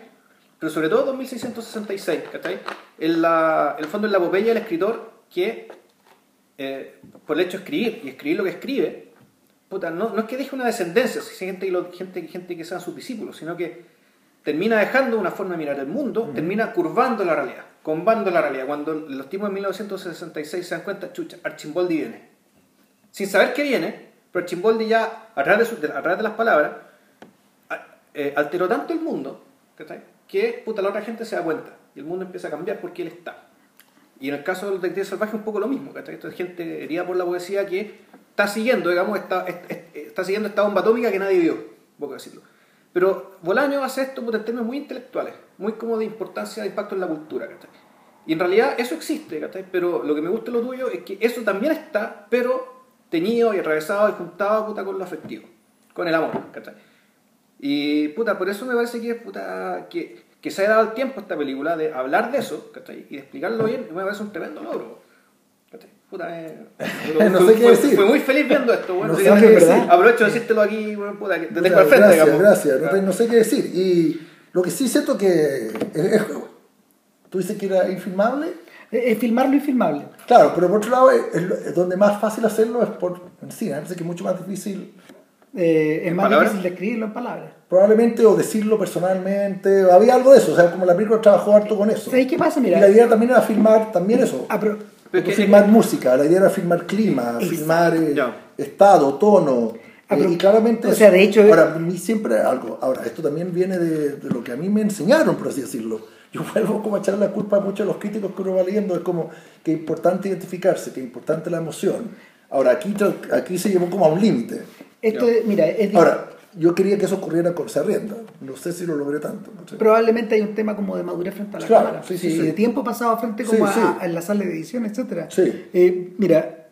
pero sobre todo 2666, ¿cachai? En la, el fondo es la epopeya del escritor que, eh, por el hecho de escribir y escribir lo que escribe, puta, no, no es que deje una descendencia, si hay gente, gente, gente que sean sus discípulos, sino que termina dejando una forma de mirar el mundo, termina curvando la realidad, combando la realidad. Cuando los tipos de 1966 se dan cuenta, chucha, Archimboldi viene. Sin saber que viene, pero Archimboldi ya, a través de, su- de- a través de las palabras, eh, alteró tanto el mundo que puta, la otra gente se da cuenta y el mundo empieza a cambiar porque él está. Y en el caso del detective salvaje un poco lo mismo, ¿cachai? Esto es gente herida por la poesía que está siguiendo, digamos, esta, est- est- está siguiendo esta bomba atómica que nadie vio, poco decirlo. Pero Bolaño hace esto en términos muy intelectuales, muy como de importancia, de impacto en la cultura, ¿cachai? Y en realidad eso existe, ¿cachai? Pero lo que me gusta de lo tuyo es que eso también está, pero teñido y atravesado y juntado puta, con lo afectivo, con el amor, ¿cachai? Y puta, por eso me parece que, puta, que, que se haya dado el tiempo a esta película de hablar de eso ¿cachai? y de explicarlo bien, me parece un tremendo logro. Puta, eh, *laughs* No sé qué decir. Fui muy feliz viendo esto, bueno, No sé que decir. aprovecho de decírtelo aquí, bueno, puta, que te tengo al frente, gracias, digamos. gracias. No, te- no sé qué decir. Y lo que sí siento que es, es- tú dices que era infilmable. Es, es filmarlo infilmable. Claro, pero por otro lado, es, es lo- es donde más fácil hacerlo es por en cine. Me parece que es mucho más difícil, Eh, es ¿En más palabras? difícil de escribirlo en palabras. probablemente, o decirlo personalmente. Había algo de eso, o sea, como la película trabajó harto con eso. ¿Sabes qué pasa? Y Mira, la idea también era filmar también eso. ah, pero- Pero es que- filmar música, la idea era filmar clima, Exacto. filmar eh, estado, tono. Ah, eh, y claramente. o sea, de hecho- Ahora, a mí siempre algo. Ahora, esto también viene de, de lo que a mí me enseñaron, por así decirlo. Yo *laughs* vuelvo como a echarle la culpa a muchos de los críticos que uno va leyendo. Es como que es importante identificarse, que es importante la emoción. Ahora, aquí, aquí se llevó como a un límite. esto, es- mira, es Ahora, yo quería que eso ocurriera con Sarrienda. No sé si lo logré tanto. probablemente hay un tema como de madurez frente a la Claro, cámara. sí, sí, de tiempo pasado frente como a, a la sala de edición, etcétera. Sí. Eh, mira,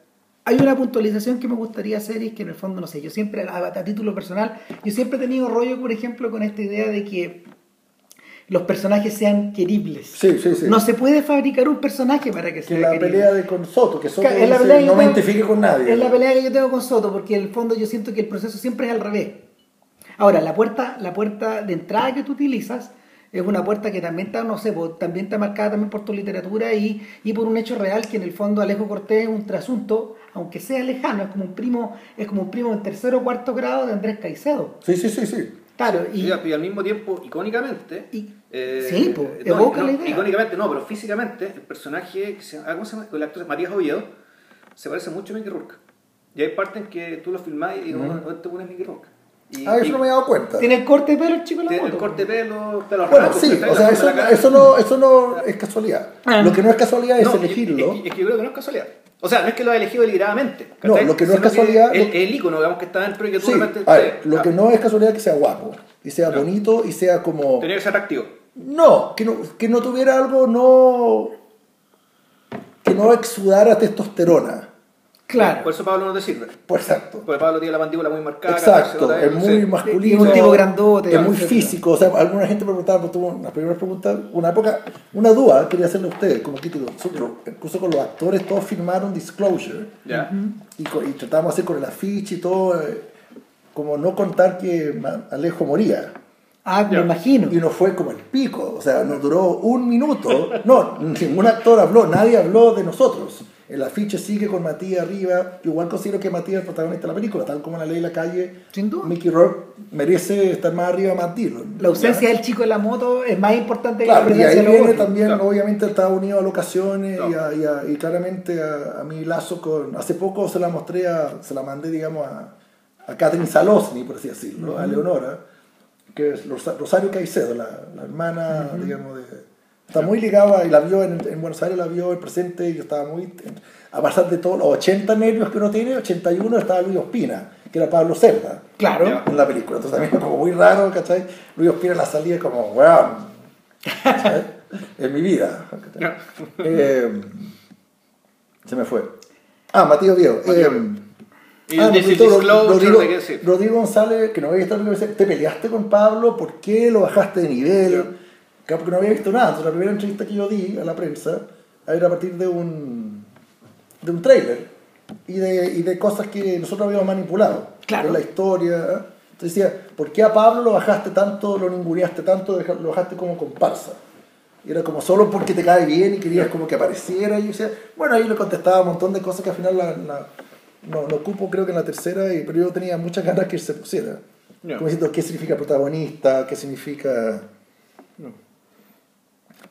hay una puntualización que me gustaría hacer y es que en el fondo, no sé, yo siempre, a, a título personal, yo siempre he tenido rollo, por ejemplo, con esta idea de que los personajes sean queribles. Sí, sí, sí. No se puede fabricar un personaje para que que sea la querible. pelea de con Soto, que Soto es la dice, no me identifique con nadie. Es la pelea que yo tengo con Soto, porque en el fondo yo siento que el proceso siempre es al revés. Ahora, la puerta, la puerta de entrada que tú utilizas es una puerta que también está, no sé, po- también está marcada también por tu literatura y, y por un hecho real que en el fondo Alejo Cortés es un trasunto, aunque sea lejano, es como un primo, es como un primo en tercero o cuarto grado de Andrés Caicedo. Sí, sí, sí, sí. Claro, y, Y, y al mismo tiempo, icónicamente. Y- eh, sí, po, no, evoca no, la idea. Icónicamente, no, pero físicamente, el personaje, que se llama- ¿cómo se llama? El actor Matías Oviedo, se parece mucho a Mickey Rourke. Y hay partes en que tú lo filmás y digo, no, este bueno es Mickey Rourke. Y, Ah, eso y no me he dado cuenta. tiene el corte de pelo el chico en la tiene moto. el corte de pelo, pelo Bueno, sí, o sea, eso, eso, no, eso no es casualidad. Ah. Lo que no es casualidad es No, elegirlo. Es, es que yo creo que no es casualidad. O sea, no es que lo haya elegido deliberadamente. No, lo que no es casualidad- Es el icono, digamos, que está dentro y que tú Sí, realmente. a ver, lo ah, que no es casualidad es que sea guapo, y sea bonito, y sea como... Tenía que ser atractivo. No, que no, que no tuviera algo no... que no exudara testosterona. Claro. Por eso Pablo no te sirve. Por exacto. Porque Pablo tiene la mandíbula muy marcada. Exacto, es muy masculino. Es un tipo grandote, Es muy físico. O sea, alguna gente me preguntaba, pues, tuvo unas primeras preguntas, una época, una duda quería hacerle a ustedes, como crítico. Nosotros, incluso con los actores, todos firmaron Disclosure. Ya. Y, y tratamos de hacer con el afiche y todo, eh, como no contar que Alejo moría. Ah, me imagino. Y no fue como el pico, o sea, nos duró un minuto. No, ningún actor habló, nadie habló de nosotros. El afiche sigue con Matías arriba. Yo igual considero que Matías es el protagonista de la película, tal como la ley de la calle. Sin duda. Mickey Rourke merece estar más arriba de Matt Dillon. La ausencia del chico en la moto es más importante Claro, que y la ahí presencia de los viene también, Claro. obviamente, Estados Unidos a locaciones y, Claro. a- y a- y claramente a, a mi lazo con. Hace poco se la mostré, a, se la mandé, digamos, a, a Catherine Salosny, por así decirlo, a Leonora, que es Rosa- Rosario Caicedo, la, la hermana, digamos, de. Está muy ligada y la vio en, en Buenos Aires, la vio en presente y yo estaba muy. A pesar de todos los 80 nervios que uno tiene, 81 estaba Luis Ospina, que era Pablo Cerda Claro. En la película. Entonces también es como muy raro, ¿cachai? Luis Ospina en la salida como, weón, ¿cachai? *laughs* en mi vida. Eh, se me fue. Ah, Matías Viejo. Eh, Y ah, Rodrigo- Rodrigo. Rodrigo González, que no la película, dice, ¿te peleaste con Pablo? ¿Por qué lo bajaste de nivel? Claro, porque no había visto nada. Entonces, la primera entrevista que yo di a la prensa era a partir de un, de un trailer y de, y de cosas que nosotros habíamos manipulado. Claro. La historia. ¿eh? Entonces decía, ¿por qué a Pablo lo bajaste tanto, lo ninguneaste tanto, lo bajaste como comparsa? Y era como solo porque te cae bien y querías como que apareciera. Y yo decía, bueno, ahí le contestaba un montón de cosas que al final la, la- no, lo ocupo creo que en la tercera, y, pero yo tenía muchas ganas que se pusiera. Ya. Como diciendo, ¿qué significa protagonista? ¿Qué significa...?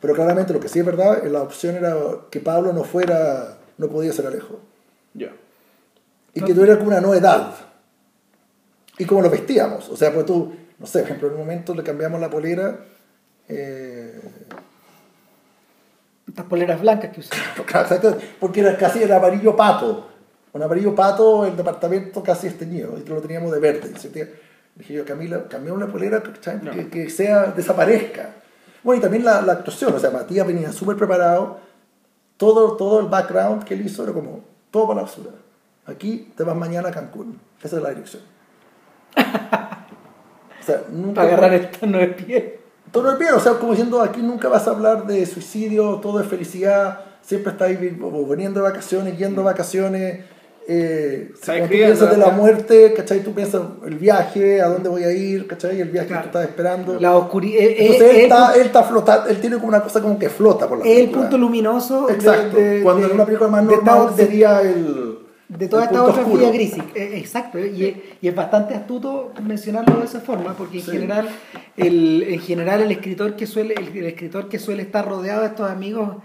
Pero claramente lo que sí es verdad, la opción era que Pablo no fuera, no podía ser Alejo. Ya. Y que tuviera como una novedad. Y como lo vestíamos. O sea, pues tú, no sé, por ejemplo, en un momento le cambiamos la polera. eh, Estas poleras blancas que *laughs* exacto, porque era casi el amarillo pato. Un amarillo pato, el departamento casi esteñido, y lo teníamos de verde. Dije yo, Camila, cambiamos la polera ¿cachai? No. que, que sea, desaparezca. Bueno, y también la, la actuación, o sea, Matías venía súper preparado, todo, todo el background que él hizo era como, todo para la basura. Aquí te vas mañana a Cancún. Esa es la dirección. O sea, *laughs* nunca... Para agarrar el tono de piel. todo es bien, o sea, como diciendo, aquí nunca vas a hablar de suicidio, todo es felicidad, siempre estáis vi- o veniendo de vacaciones, yendo de vacaciones. Eh, cuando tú piensas de la muerte, ¿cachai? Tú piensas el viaje, a dónde voy a ir, ¿cachai? El viaje Claro. que tú estás esperando. La oscuridad. Entonces él, está, él está flotando, él tiene como una cosa como que flota por la es el película. punto luminoso. Exacto. de- Cuando de- en una película más normal sería el. de toda el esta otra oscuro. Eh, exacto, y, es- y es bastante astuto mencionarlo de esa forma, porque en Sí. general el, en general el escritor que suele el, el escritor que suele estar rodeado de estos amigos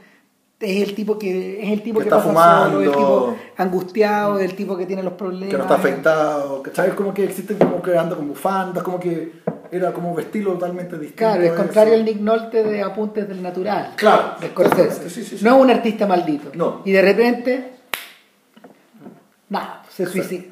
es el tipo que es el tipo Que que, está pasa fumando. solo, el tipo angustiado, el tipo que tiene los problemas. que no está afectado, ¿cachai? Es como que existen como que anda con bufandas, como que era como vestirlo totalmente distinto. Claro, es contrario al Nick Nolte de Apuntes del Natural. Claro, de Scorsese. sí, sí, sí. No es un artista maldito. No. Y de repente, nada, se suicida.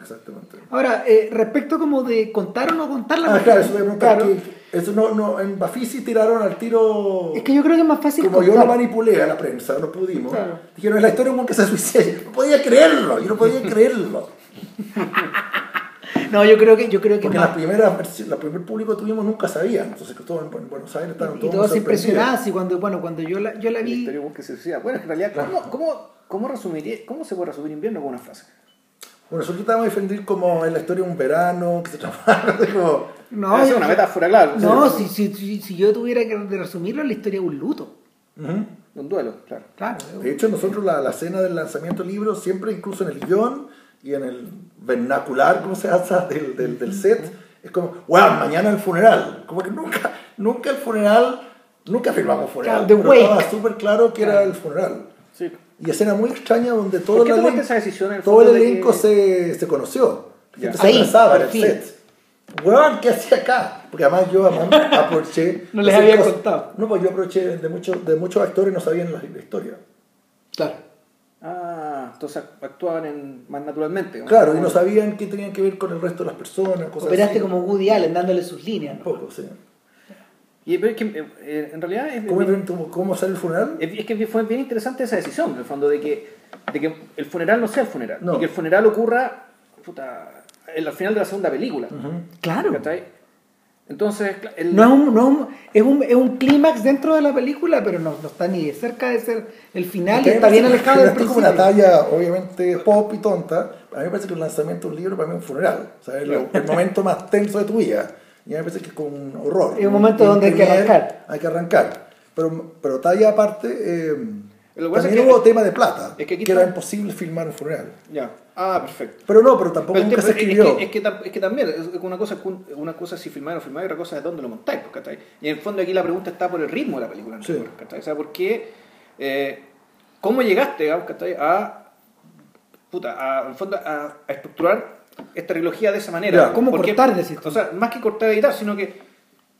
Exactamente. Ahora, eh, respecto como de contar o no contar la Ah, claro, eso preguntar. Claro. que eso no, no, en Bafisi tiraron al tiro. Es que yo creo que es más fácil como yo lo manipulé a la prensa, no pudimos. Claro. Dijeron, es la historia de un que se suicida. Yo no podía creerlo, yo no podía *laughs* creerlo. No, yo creo que yo creo que Porque más- las primeras versi- la primer público que tuvimos nunca sabían. Entonces, que todos en Buenos Aires estaban y todos todos impresionados y cuando bueno cuando yo la, yo la La vi historia de un que se suicida. Bueno, en realidad, ¿cómo, cómo, cómo, resumiría, ¿cómo se puede resumir invierno con una frase? Bueno, nosotros tratamos de defender como en la historia de un verano, que se *laughs* transforma como... no es una metáfora, claro. no sí. si, si, si, si yo tuviera que resumirlo la historia de un luto Ujú. Un duelo, claro. claro De hecho, nosotros la, la escena del lanzamiento del libro, siempre incluso en el guion y en el vernacular, como se hace, *laughs* del, del, del set, es como, wow, mañana el funeral. Como que nunca, nunca el funeral, nunca firmamos funeral. Claro, the pero estaba súper claro que era el funeral. Sí. Y escena muy extraña donde todo ¿Por qué el tomaste elenco, esa decisión el todo el elenco que- se, se conoció. Ya. se Ahí, abrazaba en el fin. set. Weón, ¿qué hacía acá? Porque además yo además, *laughs* aproveché. No les había cosas- contado. No, pues yo aproveché de muchos, de muchos actores no sabían la, la historia. claro Ah, entonces actuaban en, más naturalmente. ¿no? Claro, y no sabían qué tenían que ver con el resto de las personas, cosas operaste así. como Woody Allen dándole sus líneas Un ¿no? poco, sí. Y pero es que, eh, eh, en realidad es, ¿Cómo, bien- cómo, hacer el funeral? es- es que fue bien interesante esa decisión, en el fondo, de que, de que el funeral no sea el funeral. No. Y que el funeral ocurra puta, el- al final de la segunda película. claro ¿cachai? Entonces, el- no es un, no es un- es un, es un clímax dentro de la película pero no, no está ni de cerca de ser el final y está bien alejado del esto es como principio una talla, obviamente, pop y tonta. A mí me parece que el lanzamiento de un libro para mí es un funeral. O sea, es lo- el momento más tenso de tu vida. Y a mí me parece que es como un horror. Es un momento donde hay que arrancar. Hay que arrancar. Pero, pero talla aparte, eh, Lo que pasa también es que- hubo tema de plata. es que aquí era está- imposible filmar un funeral. Ya. Ah, perfecto. Pero no, pero tampoco Pero nunca se escribió. Es que, es, que, es que también, es una cosa, una cosa es si filmar o filmar y otra cosa es dónde lo montáis, pues, ¿cachai? Y en el fondo aquí la pregunta está por el ritmo de la película, ¿no? Sí. O sea, ¿por qué? eh, ¿Cómo llegaste, digamos. A, puta, a, en el fondo, a, a estructurar esta trilogía de esa manera? Ya. ¿Cómo Porque- cortar, decís? O sea, más que cortar y editar, sino que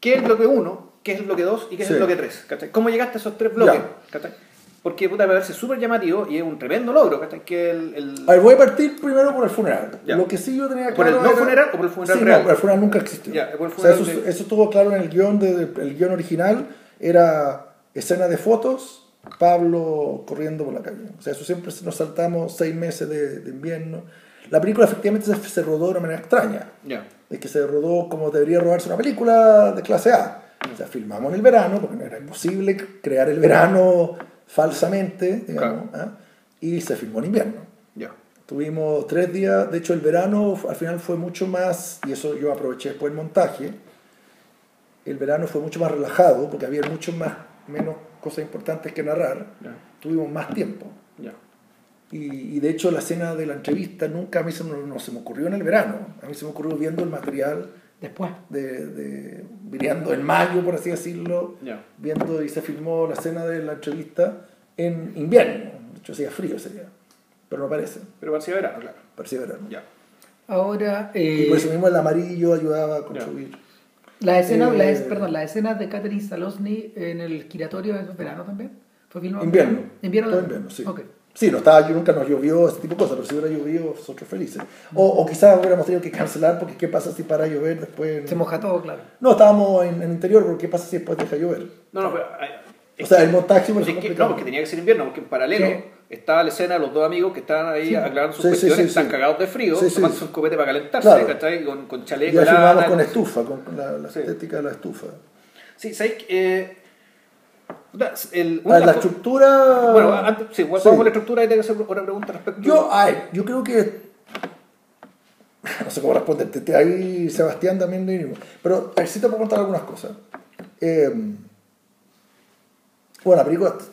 ¿qué es el bloque 1, qué es el bloque 2 y qué es Sí. el bloque 3? ¿cachai? ¿Cómo llegaste a esos tres bloques? Ya. ¿cachai? Porque puta, me parece súper llamativo y es un tremendo logro. Que el, el- A ver, voy a partir primero por el funeral. Ya. Lo que sí yo tenía ¿Por el claro no era- funeral o por el funeral sí, real? No, el funeral nunca existió. Ya, el O sea, funeral eso, de- eso estuvo claro en el guion, de, el guion original. Era escena de fotos, Pablo corriendo por la calle. O sea, eso siempre nos saltamos seis meses de, de invierno. La película efectivamente se, se rodó de una manera extraña. Ya. Es que se rodó como debería rodarse una película de clase A. O sea, filmamos en el verano, porque no era imposible crear el verano falsamente, digamos, ¿ah? y se filmó en invierno. Ya. Tuvimos tres días, de hecho el verano al final fue mucho más, y eso yo aproveché después el montaje, el verano fue mucho más relajado, porque había mucho más, menos cosas importantes que narrar, Ya. tuvimos más tiempo. Ya. Y, y de hecho la escena de la entrevista nunca a mí se me, no se me ocurrió en el verano, a mí se me ocurrió viendo el material, después de, de viendo en mayo, por así decirlo, Ya. viendo y se filmó la escena de la entrevista en invierno, de hecho hacía frío ese día, pero no parece, Pero parecía verano, claro. parecía verano. Ya. ahora Y eh, por eso mismo el amarillo ayudaba a construir. las escenas eh, las, perdón las escenas de Catherine Salosny en el giratorio de verano también fue filmado en Invierno. invierno Todo invierno, sí. Ok. Sí, no estaba, yo nunca nos llovió, ese tipo de cosas, pero si hubiera llovido, nosotros felices. O, o quizás hubiéramos tenido que cancelar, porque ¿qué pasa si para llover después? se moja todo claro No, estábamos en el interior, porque ¿qué pasa si después deja llover? No, no, pero. ay, O sea, que- el montaje es que- no, porque tenía que ser invierno, porque en paralelo Sí. estaba la escena de los dos amigos que estaban ahí aclarando sus Sí, sí, cuestiones, sí, están sí. cagados de frío, Sí, sí. tomando un copete para calentarse, Claro. ¿cachai? Con, con Y chaleco, filmamos lana, con estufa, con la, la Sí. estética de la estufa. Sí, ¿sabes? qué? Eh, el, Ah, una la estructura... Bueno, antes, sí, vamos Sí. la estructura y te hacer otra pregunta respecto Yo, ay, yo creo que. *laughs* No sé cómo responderte. te- Ahí Sebastián también lo mismo. Pero a ver, sí te puedo contar algunas cosas. Eh, bueno, la película. *laughs*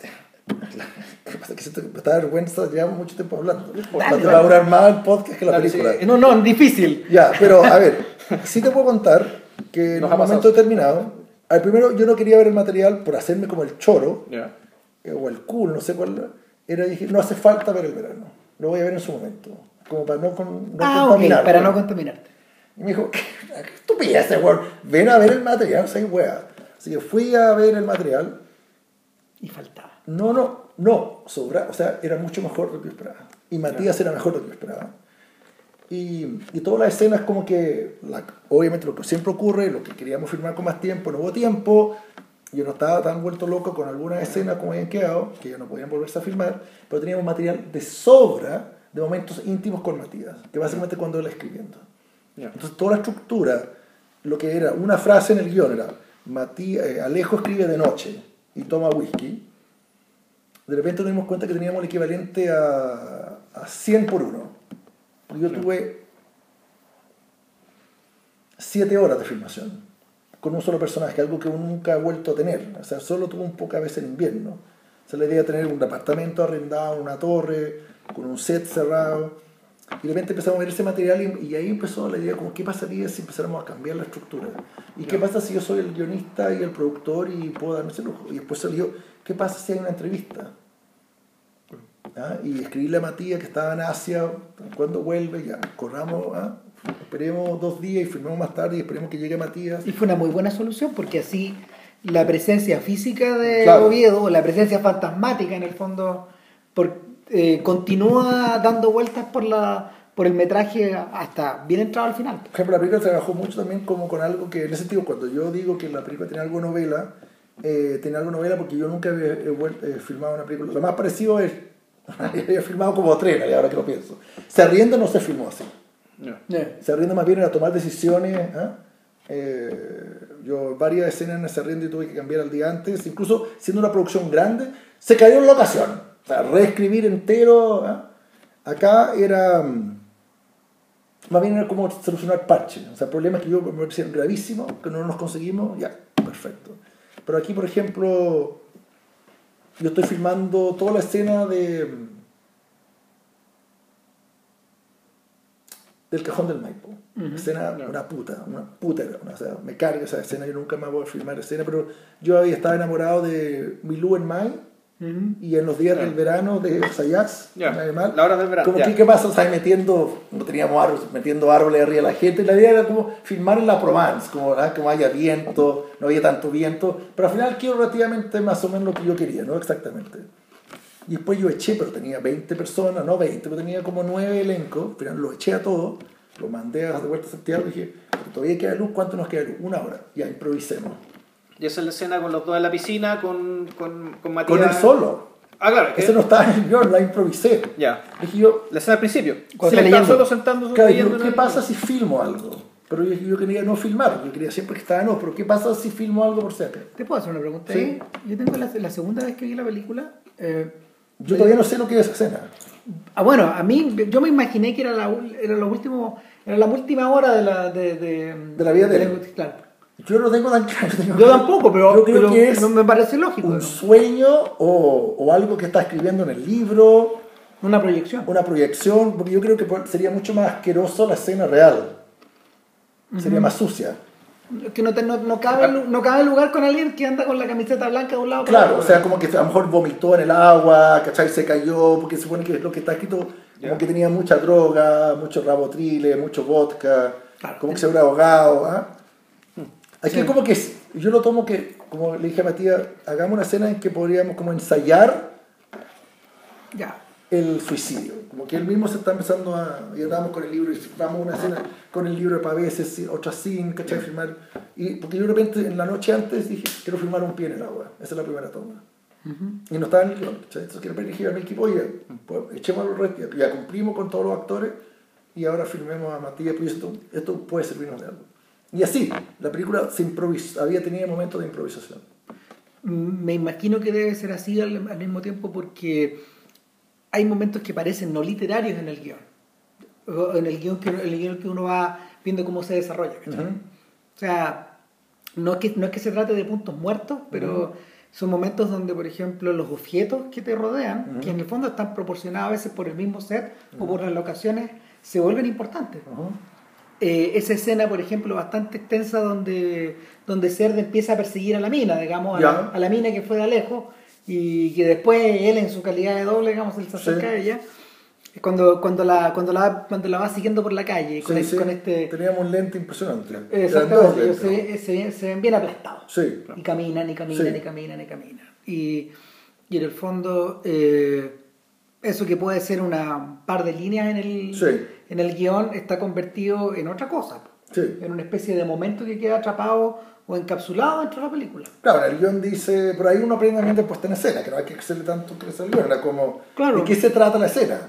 Que pasa que siento que me da vergüenza, llevamos mucho tiempo hablando. Dale, va a durar más el podcast que la Dale, película. sí. No, no, difícil. Ya, pero a ver, *laughs* sí te puedo contar que en Nos un ha pasado. momento determinado. Al primero, yo no quería ver el material por hacerme como el choro Ya. eh, o el cool, no sé cuál era, dije, no hace falta ver el verano, lo voy a ver en su momento, como para no, con, no ah, ok, contaminar. para no contaminarte. Y me dijo, ¿qué, qué estupidez, weón? Ven a ver el material, soy wea. Así que fui a ver el material, Y faltaba. no, no, no, sobra, o sea, era mucho mejor de lo que yo esperaba. Y Matías era mejor de lo que yo esperaba. Y, y todas las escenas como que, la- obviamente lo que siempre ocurre, lo que queríamos filmar con más tiempo, no hubo tiempo, yo no estaba tan vuelto loco con algunas escenas como habían quedado, que ya no podían volverse a filmar, pero teníamos material de sobra de momentos íntimos con Matías, que básicamente cuando él escribiendo. Ya. Entonces toda la estructura, lo que era una frase en el guion era, Matías, eh, Alejo escribe de noche y toma whisky, de repente nos dimos cuenta que teníamos el equivalente a, a 100 por 1. Yo tuve 7 horas de filmación con un solo personaje, algo que uno nunca ha vuelto a tener. O sea, solo tuvo un pocas veces en invierno. O sea, la idea de tener un departamento arrendado, una torre, con un set cerrado. Y de repente empezamos a ver ese material y, y ahí empezó la idea como qué pasaría si empezáramos a cambiar la estructura. ¿Y qué pasa si yo soy el guionista y el productor y puedo darme ese lujo? Y después salió, ¿qué pasa si hay una entrevista? ¿Ah? Y escribirle a Matías que estaba en Asia, cuando vuelve? Ya, corramos, ¿ah? esperemos dos días y firmemos más tarde y esperemos que llegue Matías. Y fue una muy buena solución porque así la presencia física de Claro. Oviedo, o la presencia fantasmática en el fondo, por- eh, continúa dando vueltas por, la, por el metraje hasta bien entrado al final. Por ejemplo, la película trabajó mucho también como con algo que, en ese sentido, cuando yo digo que la película tiene algo novela, eh, tiene algo novela porque yo nunca había he vuel- eh, filmado una película. Lo más parecido es, *laughs* había filmado como tres, y ahora que lo pienso. Se Arriendo no se filmó así. Ya. Se Arriendo más bien era tomar decisiones. ¿ah? Eh, yo varias escenas en Se Arriendo y tuve que cambiar al día antes, incluso siendo una producción grande, se cayó en la ocasión. O sea, reescribir entero. ¿ah? Acá era... mm, más bien era como solucionar parches. O sea, problemas que yo me parecieron gravísimos, que no nos conseguimos, ya, perfecto. Pero aquí, por ejemplo, yo estoy filmando toda la escena de del cajón del Maipo. Escena, una puta, una puta. una- o sea, me carga esa escena, yo nunca me voy a filmar escena, pero yo había estado enamorado de Milú en Mai y en los días del verano de Sayas, Ya, nada mal. la hora del verano, Como ya. que, ¿qué pasa? O sea, metiendo, no teníamos árboles, metiendo árboles arriba de la gente. La idea era como filmar en la Provence, como ¿verdad? como haya viento, no había tanto viento. Pero al final quiero relativamente más o menos lo que yo quería, ¿no? Exactamente. Y después yo eché, pero tenía 20 personas, no 20, pero tenía como 9 elencos. Al final lo eché a todo, lo mandé a de vuelta a Santiago y dije, todavía queda luz, ¿cuánto nos queda luz? Una hora. Ya, improvisemos. Y esa es la escena con los dos en la piscina, con, con, con Matías. Con él solo. Ah, claro. Ese no estaba en el guion, la improvisé. Ya. Dije yo, La escena al principio. Cuando Sí, está estaba leyendo. solo sentando Claro, leyendo ¿qué pasa si filmo algo? Pero yo, yo quería no filmar, yo quería siempre que estaba no, pero ¿qué pasa si filmo algo por cerca? ¿Te puedo hacer una pregunta? Sí. Yo tengo la, la segunda vez que vi la película. eh, Yo todavía no sé lo que es esa escena. ah, bueno, a mí, yo me imaginé que era la, era lo último, era la última hora de la, de, de, De la vida de él. Claro. Yo no tengo tan claro. Yo tampoco, pero, Yo creo pero que es no me parece lógico. un ¿no? sueño o, o algo que está escribiendo en el libro, Una proyección. una proyección, porque yo creo que sería mucho más asqueroso la escena real. Sería más sucia. Que no, te- no, no cabe, lu- no cabe lugar con alguien que anda con la camiseta blanca de un lado Claro, o sea, como que a lo mejor vomitó en el agua, ¿cachai? Se cayó, porque se supone que lo que está escrito, como que tenía mucha droga, mucho rabotrile, mucho vodka, Claro. como que se hubiera ahogado, ¿ah? Aquí Sí. como que yo lo tomo que, como le dije a Matías, hagamos una escena en que podríamos como ensayar Ya. el suicidio. Como que él mismo se está empezando a... Y andábamos con el libro y vamos una escena con el libro de Paveses, otra sin, ¿cachai? Filmar. Y porque yo de repente en la noche antes dije, quiero filmar un pie en el agua. Esa es la primera toma. Y no estaba en el. Entonces quiero dije a mi equipo, oye, pues, echemos el resto. Ya- cumplimos con todos los actores y ahora filmemos a Matías, pues esto, esto puede servirnos de algo. Y así, la película se improvisa, había tenido momentos de improvisación. Me imagino que debe ser así al, al mismo tiempo porque hay momentos que parecen no literarios en el guion. En el guion que, el guion que uno va viendo cómo se desarrolla. ¿cachai? Ujú. O sea, no es, que, no es que se trate de puntos muertos, pero son momentos donde, por ejemplo, los objetos que te rodean, Ujú. que en el fondo están proporcionados a veces por el mismo set o por las locaciones, se vuelven importantes. Ujú. Eh, esa escena, por ejemplo, bastante extensa donde, donde Cerde empieza a perseguir a la mina, digamos, a la, Ya. a la mina que fue de lejos, y que después él en su calidad de doble, digamos, él se acerca Sí. a ella. Cuando, cuando, la, cuando, la, cuando la va siguiendo por la calle, con, Sí, el- sí, con este... Teníamos un lente impresionante. Exactamente, se, se, ven- se ven bien aplastados. Sí. Y caminan, y caminan, y caminan, y caminan. Y, y en el fondo, eh, eso que puede ser una un par de líneas en el, Sí. en el guion está convertido en otra cosa. Sí. En una especie de momento que queda atrapado o encapsulado dentro de la película. Claro, el guion dice, por ahí uno aprende también de puesta en escena, que no hay que hacerle tanto que el guion, era como, Claro. ¿de qué se trata la escena?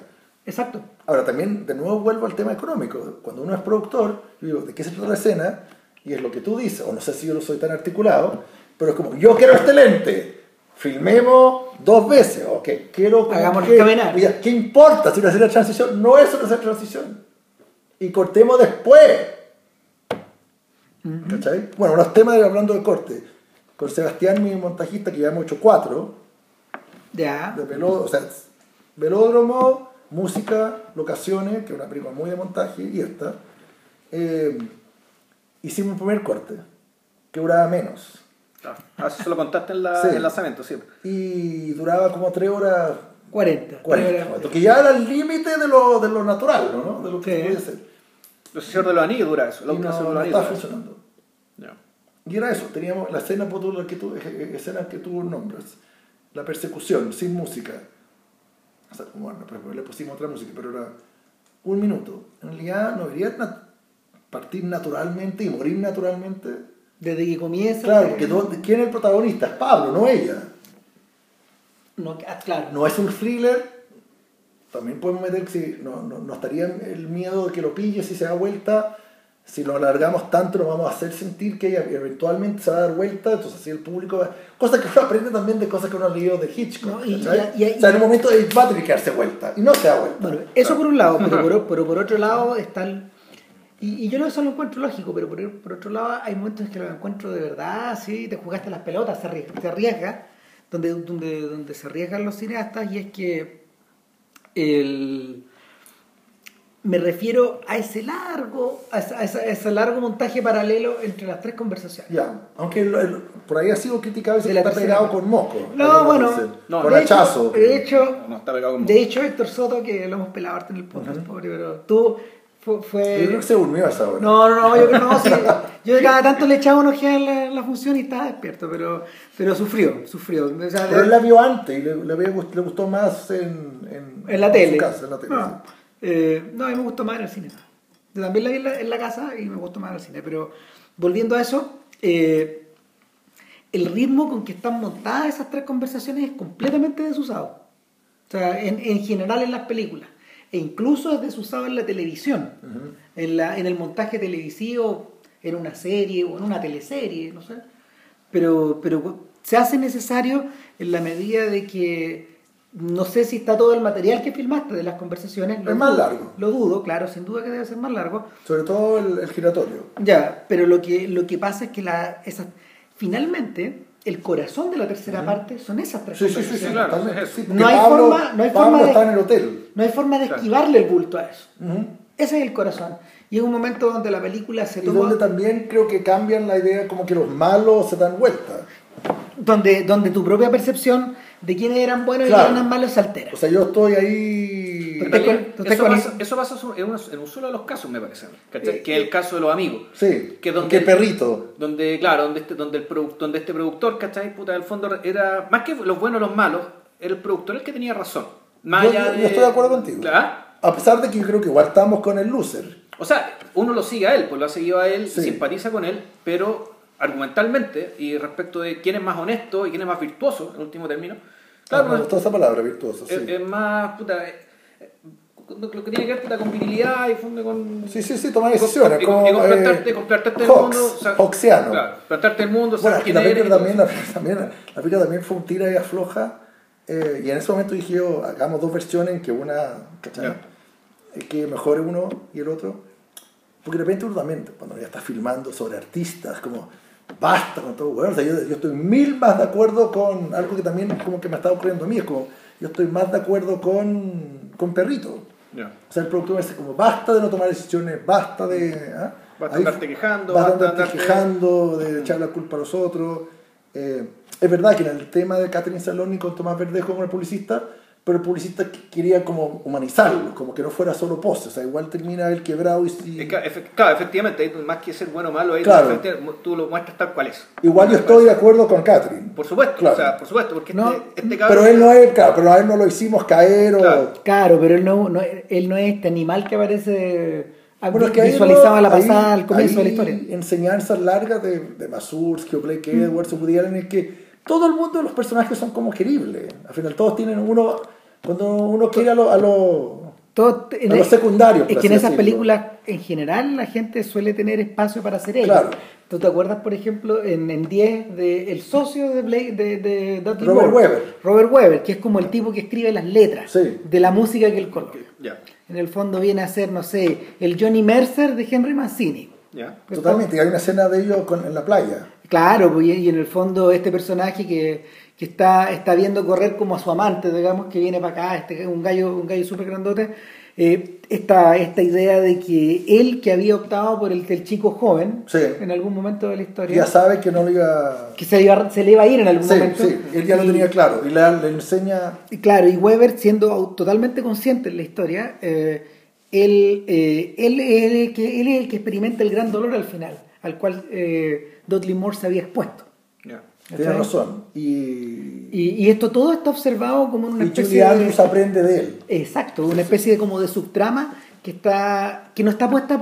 Exacto. Ahora, también, de nuevo, vuelvo al tema económico. Cuando uno es productor, yo digo, ¿de qué se trata la escena? Y es lo que tú dices, o no sé si yo lo soy tan articulado, pero es como, yo quiero este lente, filmemos dos veces, o que quiero... Hagámoslo que- caminar. Oye, ¿Qué importa si una escena de transición no es una escena de transición? Y cortemos después. ¿Cachai? Bueno, los temas de hablando de corte. Con Sebastián, mi montajista, que ya hemos hecho cuatro, Ya. de veló- o sea, velódromo, música, locaciones, que es una película muy de montaje, y esta. eh, hicimos un primer corte, que duraba menos. Ah, eso lo contaste en, la, Sí. en el lanzamiento, sí. Y duraba como tres horas 40. 40, lo que ya era el límite de lo, de lo natural, ¿no? De lo que Sí. podía ser. Los Señor de los Anillos dura eso. La última no, de no los Anillos dura eso. funcionando. Ya. Y era eso, teníamos la escena por la que tú, eh, eh, escenas que tú nombras, la persecución sin música. O sea, bueno, pues le pusimos otra música, pero era un minuto. En realidad no debería partir naturalmente y morir naturalmente. Desde que comienza. Claro, porque ¿dónde- ¿quién es el protagonista? Es Pablo, no ella. No, ah, claro. No es un thriller. También podemos meter que si no, no, no estaría el miedo de que lo pille si se da vuelta. Si lo alargamos tanto, nos vamos a hacer sentir que ella eventualmente se va a dar vuelta. Entonces, así el público. va- Cosa que uno aprende también de cosas que uno ha leído de Hitchcock. No, y- ¿cachai? y- y- o sea, en un momento va a tener que darse vuelta. Y no se da vuelta. Bueno, eso por un lado, pero *laughs* por, pero por otro lado está el- y, y yo no eso lo encuentro lógico, pero por, por otro lado hay momentos en que lo encuentro de verdad, sí, te jugaste las pelotas, se arriesga, se arriesga donde, donde, donde se arriesgan los cineastas, y es que el, me refiero a ese largo, a ese, a ese- a ese largo montaje paralelo entre las tres conversaciones. Ya, aunque el- el- por ahí ha sido criticado se De la está pegado parte. con moco. No, bueno, no, con de hecho- hachazo. de hecho, No, está pegado con de hecho Héctor Soto, que lo hemos pelado harto en el podcast, pobre, pero tú fue... fue- Yo creo que se durmió a esa hora. No, no, no, yo creo no, sí, *laughs* yo cada tanto le echaba una ojeada en la, en la función y estaba despierto, pero, pero sufrió, sufrió. O sea, Pero él la vio antes y le, le, gustó más en, en, en la su tele. casa, en la tele, no, eh, no, a mí me gustó más en el cine. Yo también la vi en la, en la casa y me gustó más en el cine, pero volviendo a eso, eh, el ritmo con que están montadas esas tres conversaciones es completamente desusado. O sea, en, en general en las películas. E incluso es desusado en la televisión. en, la, en el montaje televisivo, en una serie o en una teleserie, no sé. Pero, pero se hace necesario en la medida de que no sé si está todo el material que filmaste de las conversaciones. lo Es más dudo, largo. Lo dudo, claro, sin duda que debe ser más largo. Sobre todo el, el giratorio. Ya, pero lo que, lo que pasa es que la, esa, finalmente el corazón de la tercera parte son esas tres Sí, sí, sí, claro, es No hay Pablo, forma- no hay Pablo forma de- está en el hotel. No hay forma de Claro. esquivarle el bulto a eso. Ese es el corazón. Y es un momento donde la película se Y toma... donde también creo que cambian la idea como que los malos se dan vuelta. donde, donde tu propia percepción de quiénes eran buenos y Claro. quiénes eran malos se altera. O sea, yo estoy ahí... Realidad, con- eso, pasa, eso pasa en, una- en un solo de los casos, me parece. Eh, que es el caso de los amigos. Sí, Que donde- que perrito. Donde, claro, donde este, donde el produ- donde este productor, ¿cachai? Puta, el fondo era, más que los buenos o los malos, era el productor el que tenía razón. Más Yo- allá yo- de... yo estoy de acuerdo contigo. Claro. A pesar de que yo creo que igual estamos con el loser. O sea, uno lo sigue a él, pues lo ha seguido a él, Sí. simpatiza con él, pero argumentalmente y respecto de quién es más honesto y quién es más virtuoso, en último término, Claro, claro, me gustó esa palabra, virtuoso. Sí. es, es más, puta, eh, lo que tiene que ver puta, con virilidad y funde con. Sí, sí, sí, tomar decisiones. Y, como, y con plantarte, eh, con plantarte el mundo. o sea, Hawksiano. Claro, plantarte el mundo, Bueno, es la película también, la, *laughs* también, la película también fue un tira y afloja. eh, y en ese momento dije yo, hagamos dos versiones en que una, ¿cachai? Ya. Eh, que mejore uno y el otro. Porque de repente uno también, cuando ya está filmando sobre artistas, como basta con todo, bueno, o sea, yo, yo estoy mil más de acuerdo con algo que también como que me está ocurriendo a mí, es como, yo estoy más de acuerdo con, con Perrito. Ya. O sea, el productor me dice como, basta de no tomar decisiones, basta de... ¿ah? Basta Ahí- andarte quejando, Basta de andarte andarte- quejando, de echar la culpa a los otros. Eh, es verdad que en el tema de Catherine Saloni con Tomás Verdejo como el publicista, pero el publicista qu- quería como humanizarlo, como que no fuera solo pose, o sea, igual termina él quebrado y... efe- claro, efectivamente, más que ser bueno o malo, Claro. tú lo muestras tal cual es. igual yo estoy de acuerdo con Catherine. Por supuesto, Claro. o sea, por supuesto, porque No, este, este cabrón. Pero él no es, claro, pero a él no lo hicimos caer o... Claro. Claro, pero él no, no- él no es este animal que aparece ah, Bueno, es que ahí visualizado no- a la pasada ahí- al comienzo de la historia. Enseñanzas largas de, de Mazursky o Blake Edwards o Woody Allen es que todo el mundo de los personajes son como queribles. Al final todos tienen uno, cuando uno quiere a lo, a lo- Todo- a los secundarios. Es que en esas decirlo. películas, en general, la gente suele tener espacio para hacer ellos. Claro. ¿Tú te acuerdas, por ejemplo, en, en 10 de el socio de, Blake, de, de Dudley Robert Moore? Weber. Robert Weber, que es como el tipo que escribe las letras Sí. de la música que él coloca. Ya, En el fondo viene a ser, no sé, el Johnny Mercer de Henry Mancini. ya. Totalmente, y hay una escena de ellos con- en la playa. Claro, pues, y y en el fondo este personaje que, que está, está viendo correr como a su amante, digamos, que viene para acá, este, un gallo, un gallo súper grandote, eh, esta, esta idea de que él que había optado por el, el chico joven, Sí. en algún momento de la historia, Ya sabe que no lo iba... que se, iba- se le iba a ir en algún Sí, momento. sí, él ya lo tenía claro. Y le, le enseña... y claro, y Weber siendo totalmente consciente en la historia, eh, él, eh, él, es el que, él es el que experimenta el gran dolor al final, al cual eh, Dudley Moore se había expuesto. Ya. Tiene ¿Cachai? razón. Y, Y, y esto todo está observado como en una y especie Julie de... Andrews aprende de él. Exacto, una especie de como de subtrama que está que no está puesta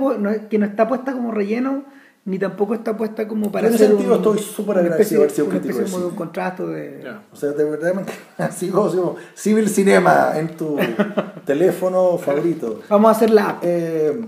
que no está puesta como relleno ni tampoco está puesta como para En ese sentido un- estoy súper agradecido haber sido crítico como de un cine. contrasto de. O sea, de verdad me sigo, *laughs* sigo Civil Cinema en tu *laughs* teléfono favorito. vamos a hacer la Eh,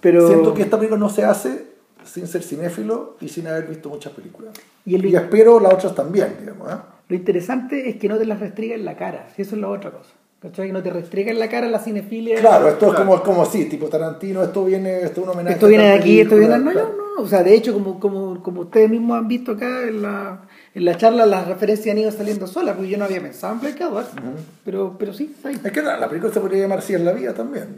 pero Siento que esta película no se hace sin ser cinéfilo y sin haber visto muchas películas. Y el- Y espero las otras también, digamos. ¿eh? lo interesante es que no te las restriga en la cara si eso es la otra cosa ¿cachai? que no te restriga en la cara la cinefilia Claro, esto es Claro. como, como así, tipo Tarantino, esto viene, esto es un homenaje. esto viene de aquí esto viene no, claro. no o sea de hecho como como como ustedes mismos han visto acá en la en la charla las referencias han ido saliendo solas porque yo no había pensado en Edwards pero pero sí está ahí Es que la, la película se podría llamar así en la vida también.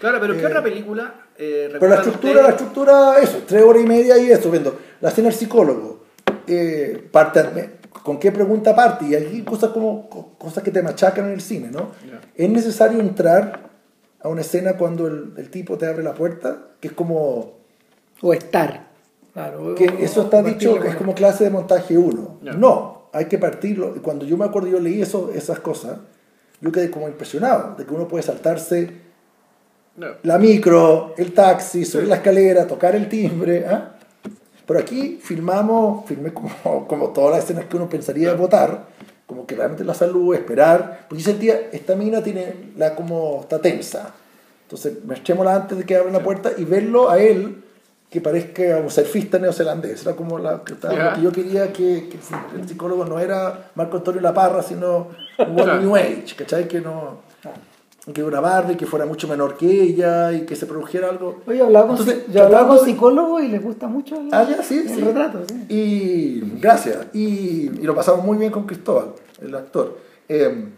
Claro, pero ¿qué Eh, otra película? Eh, Pero la estructura, la estructura, eso, tres horas y media y eso, viendo. La escena del psicólogo, eh, parte, ¿con qué pregunta parte? Y hay cosas como co- cosas que te machacan en el cine, ¿no? Es necesario entrar a una escena cuando el, el tipo te abre la puerta, que es como, o estar claro que o- eso está dicho, con es como clase de montaje 1. Ya. No, hay que partirlo. Y cuando yo me acuerdo, yo leí eso, esas cosas, yo quedé como impresionado de que uno puede saltarse No. la micro, el taxi, subir la escalera, tocar el timbre. ¿ah? Pero aquí filmamos, filmé como, *laughs* como todas las escenas que uno pensaría votar, como que realmente la salud, esperar. Porque yo sentía, esta mina tiene la como, está tensa. Entonces, me echémosla antes de que abra la puerta y verlo a él que parezca un surfista neozelandés. Era como la, que estaba- Ya. lo que yo quería que, que el psicólogo no era Marco Antonio La Parra, sino un Claro. New Age, ¿cachai? Que no que una Barbie que fuera mucho menor que ella y que se produjera algo. Oye, hablaba con, Entonces, yo hablaba con de- psicólogos y les gusta mucho el, Ah, ya, sí, el sí. retrato. sí. Y gracias. Y, y lo pasamos muy bien con Cristóbal, el actor. Eh,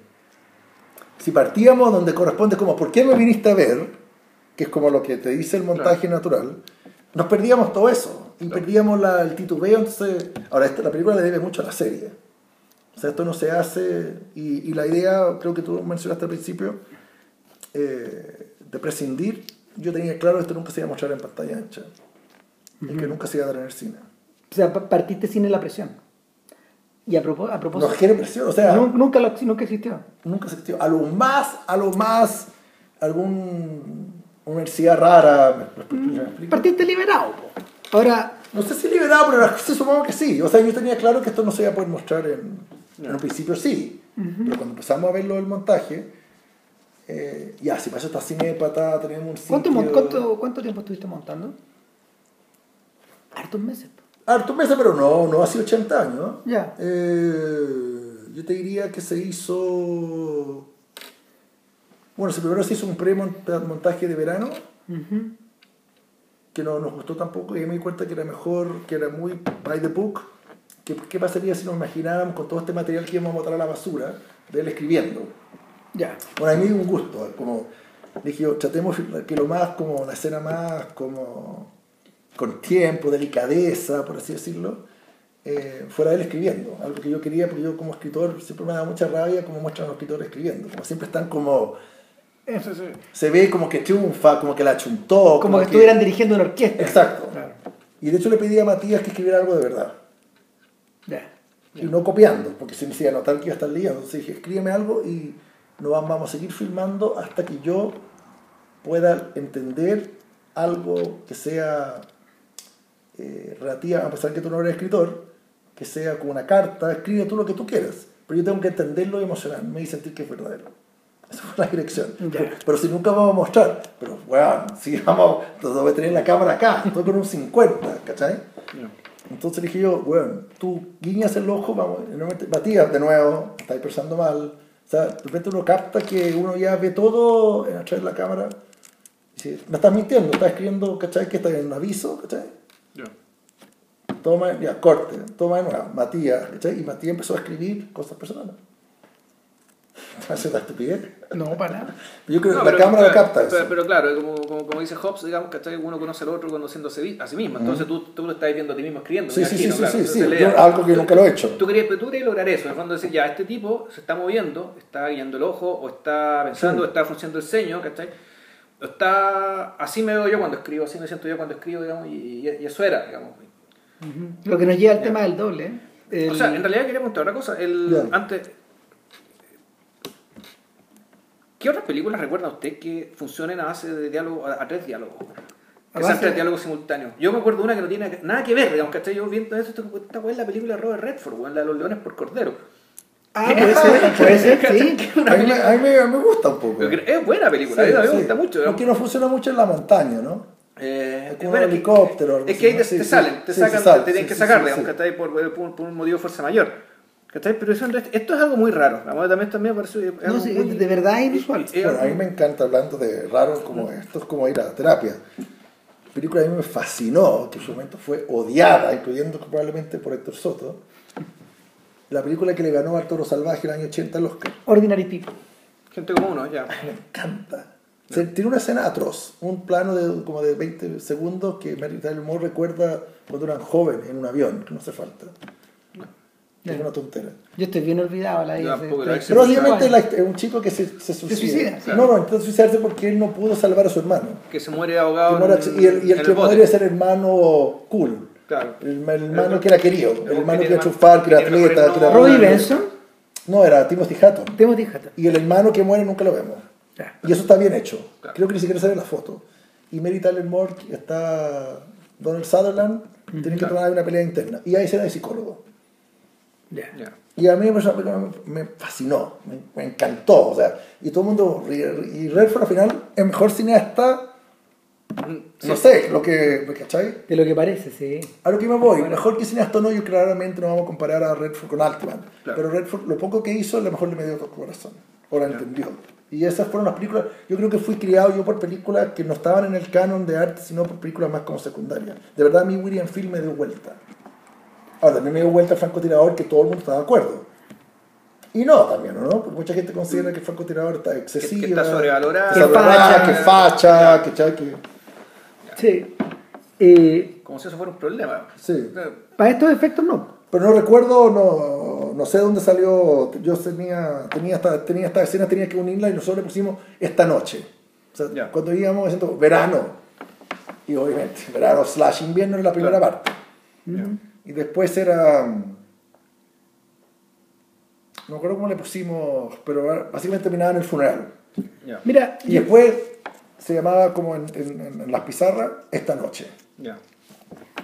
si partíamos donde corresponde, como ¿por qué me viniste a ver? Que es como lo que te dice el montaje natural. Nos perdíamos todo eso. Y perdíamos la- el titubeo. Entonces, ahora esta, la película le debe mucho a la serie. O sea, esto no se hace. Y, y la idea, creo que tú mencionaste al principio, eh, de prescindir. Yo tenía claro que esto nunca se iba a mostrar en pantalla ancha. Y que nunca se iba a dar en el cine. O sea, pa- partiste sin la presión. Y a, a No propósito, quiere presión, o sea, nu- nunca, lo- nunca existió. nunca existió. A lo más, a lo más, algún universidad rara. ¿me- me- me explico? Partiste liberado. po. Ahora, No sé si liberado, pero las cosas supongo que sí. O sea, yo tenía claro que esto no se iba a poder mostrar en, en un principio, sí. Pero cuando empezamos a ver lo del montaje, Eh, ya, si para eso está Cinépata, tenemos un sitio... ¿Cuánto, cuánto, ¿Cuánto tiempo estuviste montando? Hartos meses. Hartos meses, pero no, no hace 80 años. ¿no? Ya. Eh, yo te diría que se hizo... Bueno, si primero se hizo un pre-montaje de verano, Ujú. que no nos gustó tampoco, y me di cuenta que era mejor, que era muy by the book. que ¿Qué pasaría si nos imagináramos con todo este material que íbamos a botar a la basura, de él escribiendo? Ya. Bueno, a mí un gusto, como dije yo, tratemos que lo más, como la escena más, como con tiempo, delicadeza, por así decirlo, eh, fuera él escribiendo, algo que yo quería, porque yo como escritor siempre me da mucha rabia como muestran los escritores escribiendo, como siempre están como, Eso sí. se ve como que triunfa, como que la chuntó, Como que estuvieran dirigiendo una orquesta. Exacto. Claro. Y de hecho le pedí a Matías que escribiera algo de verdad. Ya. Y no copiando, porque si me decía notar que iba a estar liado. Entonces dije, escríbeme algo y no va- vamos a seguir filmando hasta que yo pueda entender algo que sea eh, relativa, a pesar que tú no eres escritor, que sea como una carta, escribe tú lo que tú quieras. Pero yo tengo que entenderlo y emocionarme y sentir que es verdadero. Esa fue la dirección. Ya. Pero si nunca vamos a mostrar, pero bueno, si vamos, entonces voy a tener la cámara acá, estoy con un 50, ¿cachai? Entonces dije yo, bueno, tú guiñas el ojo, vamos, Matías, de nuevo, estáis pensando mal. O sea, de repente uno capta que uno ya ve todo través de la cámara. Dice, me estás mintiendo, estás escribiendo, ¿cachai? Que está en un aviso, ¿cachai? Toma, ya, corte, toma de nuevo, Matías, ¿cachai? Y Matías empezó a escribir cosas personales. *laughs* Hace una estupidez. No, para nada. Yo creo No, que la pero- cámara lo pero- capta eso. Pero, pero claro, como, como, como dice Hobbes, digamos que uno conoce al otro conociéndose vi- a sí mismo. Entonces tú, tú lo estás viendo a ti mismo escribiendo. Sí, sí, sí, claro. sí, sí, yo- algo que tú- nunca lo he hecho. Tú querías, tú querías lograr eso. En el fondo decir, ya, este tipo se está moviendo, está guiando el ojo, o está pensando, Sí. o está frunciendo el ceño, ¿cachai? O está... Así me veo yo cuando escribo, así me siento yo cuando escribo, digamos, y, y- y eso era, digamos. Ujú. Lo que nos lleva al tema del doble. ¿eh? El- O sea, en realidad quería preguntar otra cosa. El. Antes, ¿qué otras películas recuerda usted que funcionen a base de diálogo, a, a tres diálogos? Que sean tres diálogos simultáneos. Yo me acuerdo de una que no tiene nada que ver, digamos, ¿cachai? Yo viendo eso, esta weá es la película de Robert Redford, la de los leones por cordero. Ah, puede ser, *laughs* puede ser, sí. A mí, a mí me- me gusta un poco. Es buena película, a mí me Sí, gusta sí. mucho. Porque no funciona mucho en la montaña, ¿no? Eh, Es como bueno, un que- helicóptero, Es que ahí te. Sí, te sí. salen, te Sí, sacan, te tienen sí, que sí, sacar, sí, digamos, sí. ¿cachai? Por, por, por un motivo de fuerza mayor. ¿Cachai? Pero eso, esto es algo muy raro. A mí también, también me parece No, sí, muy- de verdad es inusual. es Bueno, a mí me encanta hablando de raro como esto, es como ir a la terapia. La película a mí me fascinó, que en su momento fue odiada, incluyendo probablemente por Héctor Soto. La película que le ganó al Toro Salvaje el año 80 al Oscar. Ordinary People. Gente como uno, ya. Me encanta. Se- tiene una escena atroz, un plano de como de 20 segundos que Mary Tyler Moore recuerda cuando eran jóvenes en un avión, que no hace falta. Es una tontera. Yo estoy bien olvidado la he Pero básicamente la- es un chico que se, se suicida. suicida, claro. No, no, intenta suicidarse porque él no pudo salvar a su hermano. Que se muere ahogado. muera- en- y el, y el en que muere es el hermano cool. Claro. El, el hermano que era querido. El hermano que era chufar, que era atleta, que era... Robbie Benson. No, era Timothy Hatton. Timothy Hatton. Y el hermano que muere nunca lo vemos. Ya. Y eso está bien hecho. Claro. Creo que ni siquiera sale la foto. Y Mary Tyler Moore está Donald Sutherland, tienen que Claro. tomar una pelea interna. Y hay escena de psicólogo. Ya. Ya. Y a mí esa película me, me fascinó, me, me encantó. O sea, y todo el mundo. Y Redford al final es mejor cineasta, Mm, no sí. sé, lo que. ¿me ¿Cachai? De lo que parece, sí. A lo que me voy, mejor que cineasta no, yo claramente no vamos a comparar a Redford con Altman. Claro. Pero Redford, lo poco que hizo, a lo mejor le me dio otro corazón. O la entendió. Y esas fueron las películas. Yo creo que fui criado yo por películas que no estaban en el canon de arte, sino por películas más como secundarias. De verdad, a mí William Field me dio vuelta. Ahora, también me dio vuelta el francotirador, que todo el mundo está de acuerdo. Y no, también, ¿no? Porque mucha gente considera que el francotirador está excesivo. Que- que está sobrevalorado. Que, facha. que facha, que, ¿cachai? que Sí. Eh, Como si eso fuera un problema. Sí. Para estos efectos no. Pero no recuerdo, no, no sé dónde salió. Yo tenía, tenía, esta, tenía esta escena, tenía que unirla y nosotros le pusimos esta noche. O sea, Ya. cuando íbamos diciendo verano. Y obviamente, verano slash invierno era la primera Claro. parte. Y después era. mm, No me acuerdo cómo le pusimos, pero básicamente terminaba en el funeral. Mira, Y después se llamaba como en, en- en las pizarras, esta noche.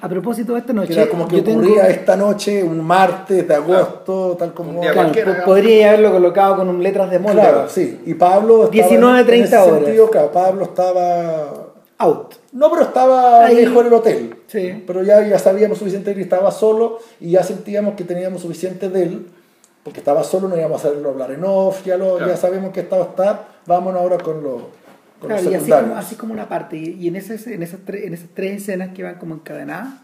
A propósito de esta noche, Que era como que yo tengo- ocurría esta noche, un martes de agosto, tal como. Claro, podría haberlo colocado con un letras de molde. Claro, sí. Y Pablo. estaba 19, en 30 ese horas. sentido, claro, Pablo estaba. Out. No, pero estaba Ahí. lejos en el hotel. Sí. Pero ya, ya sabíamos suficiente que estaba solo y ya sentíamos que teníamos suficiente de él. Porque estaba solo, no íbamos a hacerlo hablar en off, ya, lo, Claro. ya sabemos que estaba está. Vámonos ahora con, los con Claro, los y así secundarios. como, así como una parte. Y, y en, ese, en, esas tres, en esas tres escenas que van como encadenadas,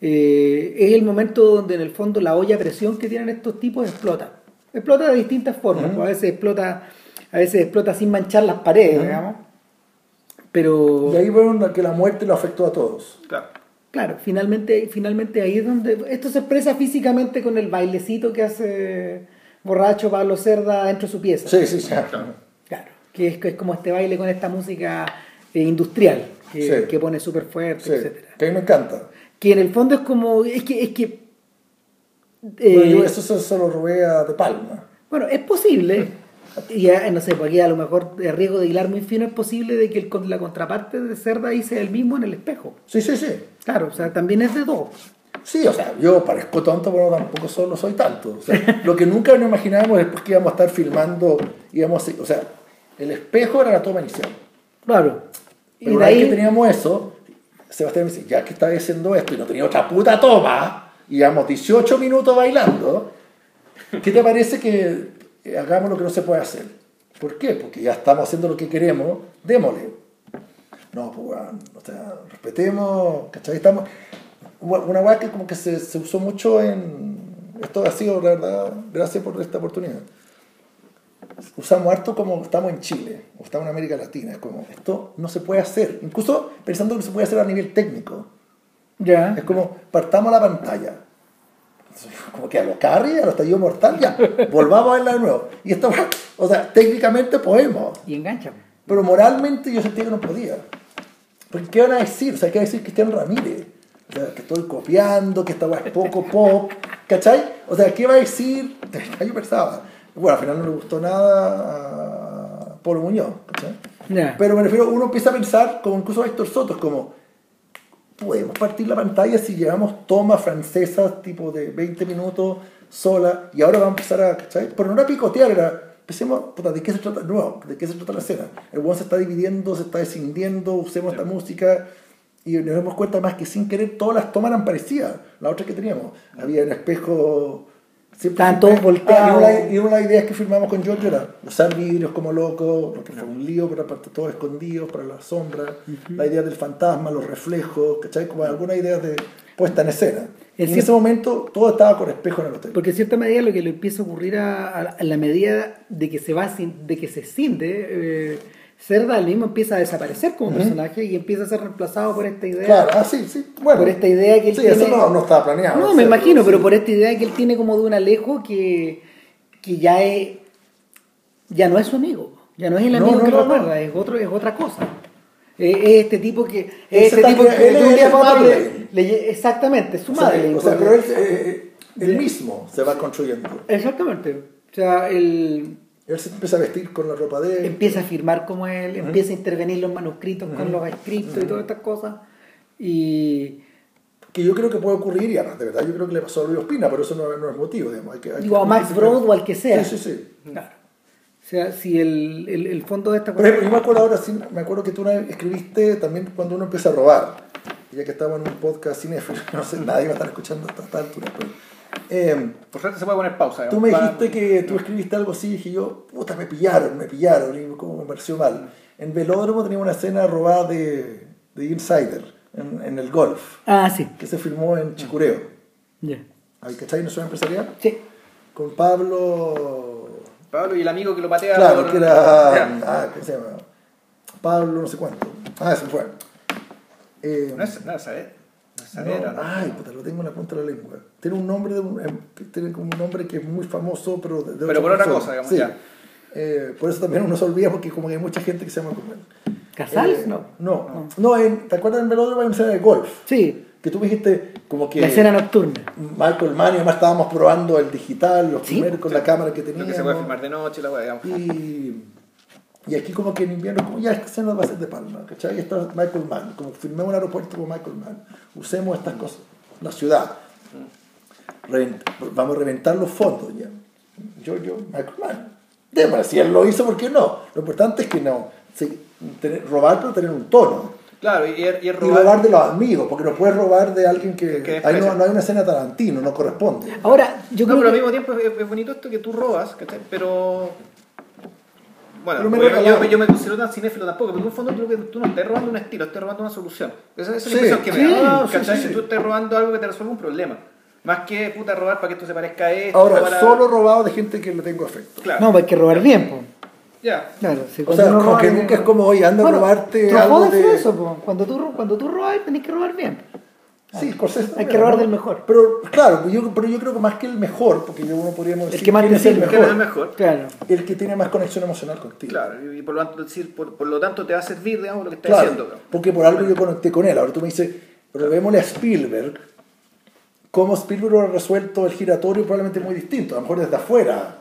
eh, es el momento donde en el fondo la olla a presión que tienen estos tipos explota. Explota de distintas formas. Ujú. pues a veces explota, a veces explota sin manchar las paredes, digamos. Pero Y ahí vieron que la muerte lo afectó a todos. Claro. claro, finalmente, finalmente ahí es donde esto se expresa físicamente con el bailecito que hace borracho Pablo Cerda dentro de su pieza. Sí, sí, sí. Claro, que es, que es como este baile con esta música eh, industrial, que, Sí. que pone súper fuerte, Sí, etcétera. que a mí me encanta. Que en el fondo es como, es que, es que Bueno, eh, yo eso se, se lo robé a De Palma. bueno, es posible, y ya, no sé, porque a lo mejor de riesgo de hilar muy fino es posible de que el la contraparte de Cerda ahí sea el mismo en el espejo. Sí, sí, sí. Claro, o sea, también es de dos. Sí, o sea, yo parezco tonto, pero tampoco solo soy tanto. O sea, *laughs* lo que nunca nos imaginábamos es pues, que íbamos a estar filmando, íbamos a- o sea, el espejo era la toma inicial. Claro. Y de vez que ahí, teníamos eso, Sebastián me dice, ya que estaba haciendo esto y no tenía otra puta toma, y llevamos 18 minutos bailando, ¿qué te parece que hagamos lo que no se puede hacer? ¿Por qué? Porque ya estamos haciendo lo que queremos, démosle. No, pues, weón, o sea, respetemos, ¿cachai? Estamos... Una weá que como que se, se usó mucho en... Esto ha sido, la verdad, gracias por esta oportunidad usamos harto como estamos en Chile o estamos en América Latina. Es como, esto no se puede hacer. Incluso pensando que se puede hacer a nivel técnico. ya, Es como, partamos la pantalla. *laughs* Como que a los carry, a los estallido mortal, ya, volvamos a verla de nuevo. Y esto, *laughs* o sea, técnicamente podemos, y engancha. pero moralmente yo sentía que no podía. Porque ¿qué van a decir? O sea, ¿qué va a decir Cristian Ramírez? O sea, que estoy copiando, que esta es poco *laughs* pop, ¿cachai? O sea, ¿qué va a decir? Yo pensaba. Bueno, al final no le gustó nada a Pablo Muñoz, ¿cachai? Ya. Pero me refiero, uno empieza a pensar, como incluso a Héctor Soto, es como, podemos partir la pantalla si llevamos tomas francesas tipo de 20 minutos sola y ahora vamos a empezar a, ¿cachai? Pero no era picotear, era, empecemos, puta, ¿de qué se trata? No, ¿de qué se trata la escena? El one se está dividiendo, se está descindiendo, usemos esta música y nos damos cuenta más que sin querer todas las tomas eran parecidas, las otras que teníamos. Había un espejo... Todos volteados. Ah, y, una, y una de las ideas que firmamos con Giorgio era usar vidrios como locos, lo que fue un lío, pero aparte todos escondidos para la sombra, la idea del fantasma, los reflejos, ¿cachai? Como alguna idea de puesta en escena. Y en ese momento todo estaba con espejo en el hotel. Porque en cierta medida lo que le empieza a ocurrir a, a- a la medida de que se va de que se cinde, eh, Cerda el mismo empieza a desaparecer como personaje y empieza a ser reemplazado por esta idea. Claro, ah, sí, sí. Bueno, Por esta idea que él sí, tiene- eso no, no estaba planeado. No, me imagino, sí. pero por esta idea que él tiene como de un Alejo que, que ya es ya no es su amigo, ya no es el amigo no, que no, recuerda, no. es otro, es otra cosa. Eh, es este tipo que es este tipo que- que él es el le- le lle- exactamente, es su O sea, madre. o sea, pero él, eh, él mismo se va construyendo. Exactamente. O sea, él Él se empieza a vestir con la ropa de él. empieza a firmar como él, empieza a intervenir los manuscritos con los escritos y todas estas cosas. Y que yo creo que puede ocurrir, y además de verdad yo creo que le pasó a Luis Ospina, pero eso no, no es motivo, digamos. Hay que, hay digo, que- a Max Brod o al que sea. Sí, sí, sí. Claro. O sea, si el, el, el fondo de esta Por ejemplo, yo me acuerdo ahora, sí, me acuerdo que tú una vez escribiste también cuando uno empieza a robar, ya que estamos en un podcast cinéfilo, *laughs* no sé, nadie va a estar escuchando hasta esta altura, pero... eh, Por suerte se puede poner pausa. tú me para- dijiste que tú escribiste algo así y dije yo, puta, me pillaron, me pillaron, y como me pareció mal. En Velódromo tenía una escena robada de, de Insider, en, en el golf, Ah, sí. que se filmó en Chicureo. Ya. ¿Hay cachai? ¿No suena empresarial? Sí. Con Pablo... Pablo y el amigo que lo patea. Claro, por- que era. Ah, ¿cómo se llama? Pablo, no sé cuánto. Ah, se fue. Eh, No es, no es No ay, puta, lo tengo en la punta de la lengua. Tiene un nombre, de un, eh, tiene como un nombre que es muy famoso, pero de, de Pero por otra cosa, digamos, Sí. ya. Eh, por eso también uno se olvida porque como que hay mucha gente que se llama como él. ¿Casals? Eh, no. No, no, en- ¿te acuerdas en Velódromo hay una escena de golf? Sí. Que tú me dijiste como que La escena nocturna. Michael Mann y además estábamos probando el digital, los Sí. primeros con la cámara que Lo teníamos. que se puede filmar de noche, la weá, digamos. Y, Y aquí como que en invierno, como ya esta escena va a ser de Palma, ¿cachai? Y está Michael Mann, como firmemos un aeropuerto como Michael Mann, usemos estas cosas, la ciudad, Revent- vamos a reventar los fondos ya. Yo, yo, Michael Mann. Démosle, si él lo hizo, ¿por qué no? Lo importante es que no, sí, tener- robar pero tener un tono. Claro, y, y es Y robar. robar de los amigos, porque no puedes robar de alguien que... Que ahí no, hay una escena Tarantino, no corresponde. Ahora, yo no, creo pero al que- mismo tiempo es, es bonito esto que tú robas, ¿cachai? Pero. Bueno, Pero me yo, yo, regalaron. yo me considero tan cinéfilo tampoco, pero en un fondo creo que tú no estás robando un estilo, estás robando una solución. Esa, esa es Sí, la impresión que sí, me da. sí, ¿cachai? sí, sí. Que tú estás robando algo que te resuelve un problema. Más que puta robar para que esto se parezca a esto. Ahora, para- solo robado de gente que le tengo afecto. Claro. No, pues hay que robar bien, po. Ya. Claro, si O sea, uno como roba que nunca es como, oye, anda a robarte algo de... eso, po. Cuando tú, cuando tú robas, tenés que robar bien. Sí, Scorsese Hay que robar ¿no? del mejor. Pero claro, yo, pero yo creo que más que el mejor, porque yo uno podríamos decir que más es el sirve. ¿Quién es mejor, el mejor? Claro. el que tiene más conexión emocional contigo. Claro, y por lo tanto, decir, por, por lo tanto te va a servir, digamos, lo que estás Claro, haciendo. porque por algo yo conecté con él. Ahora tú me dices, probémosle a Spielberg, cómo Spielberg ha resuelto el giratorio probablemente muy distinto, a lo mejor desde afuera.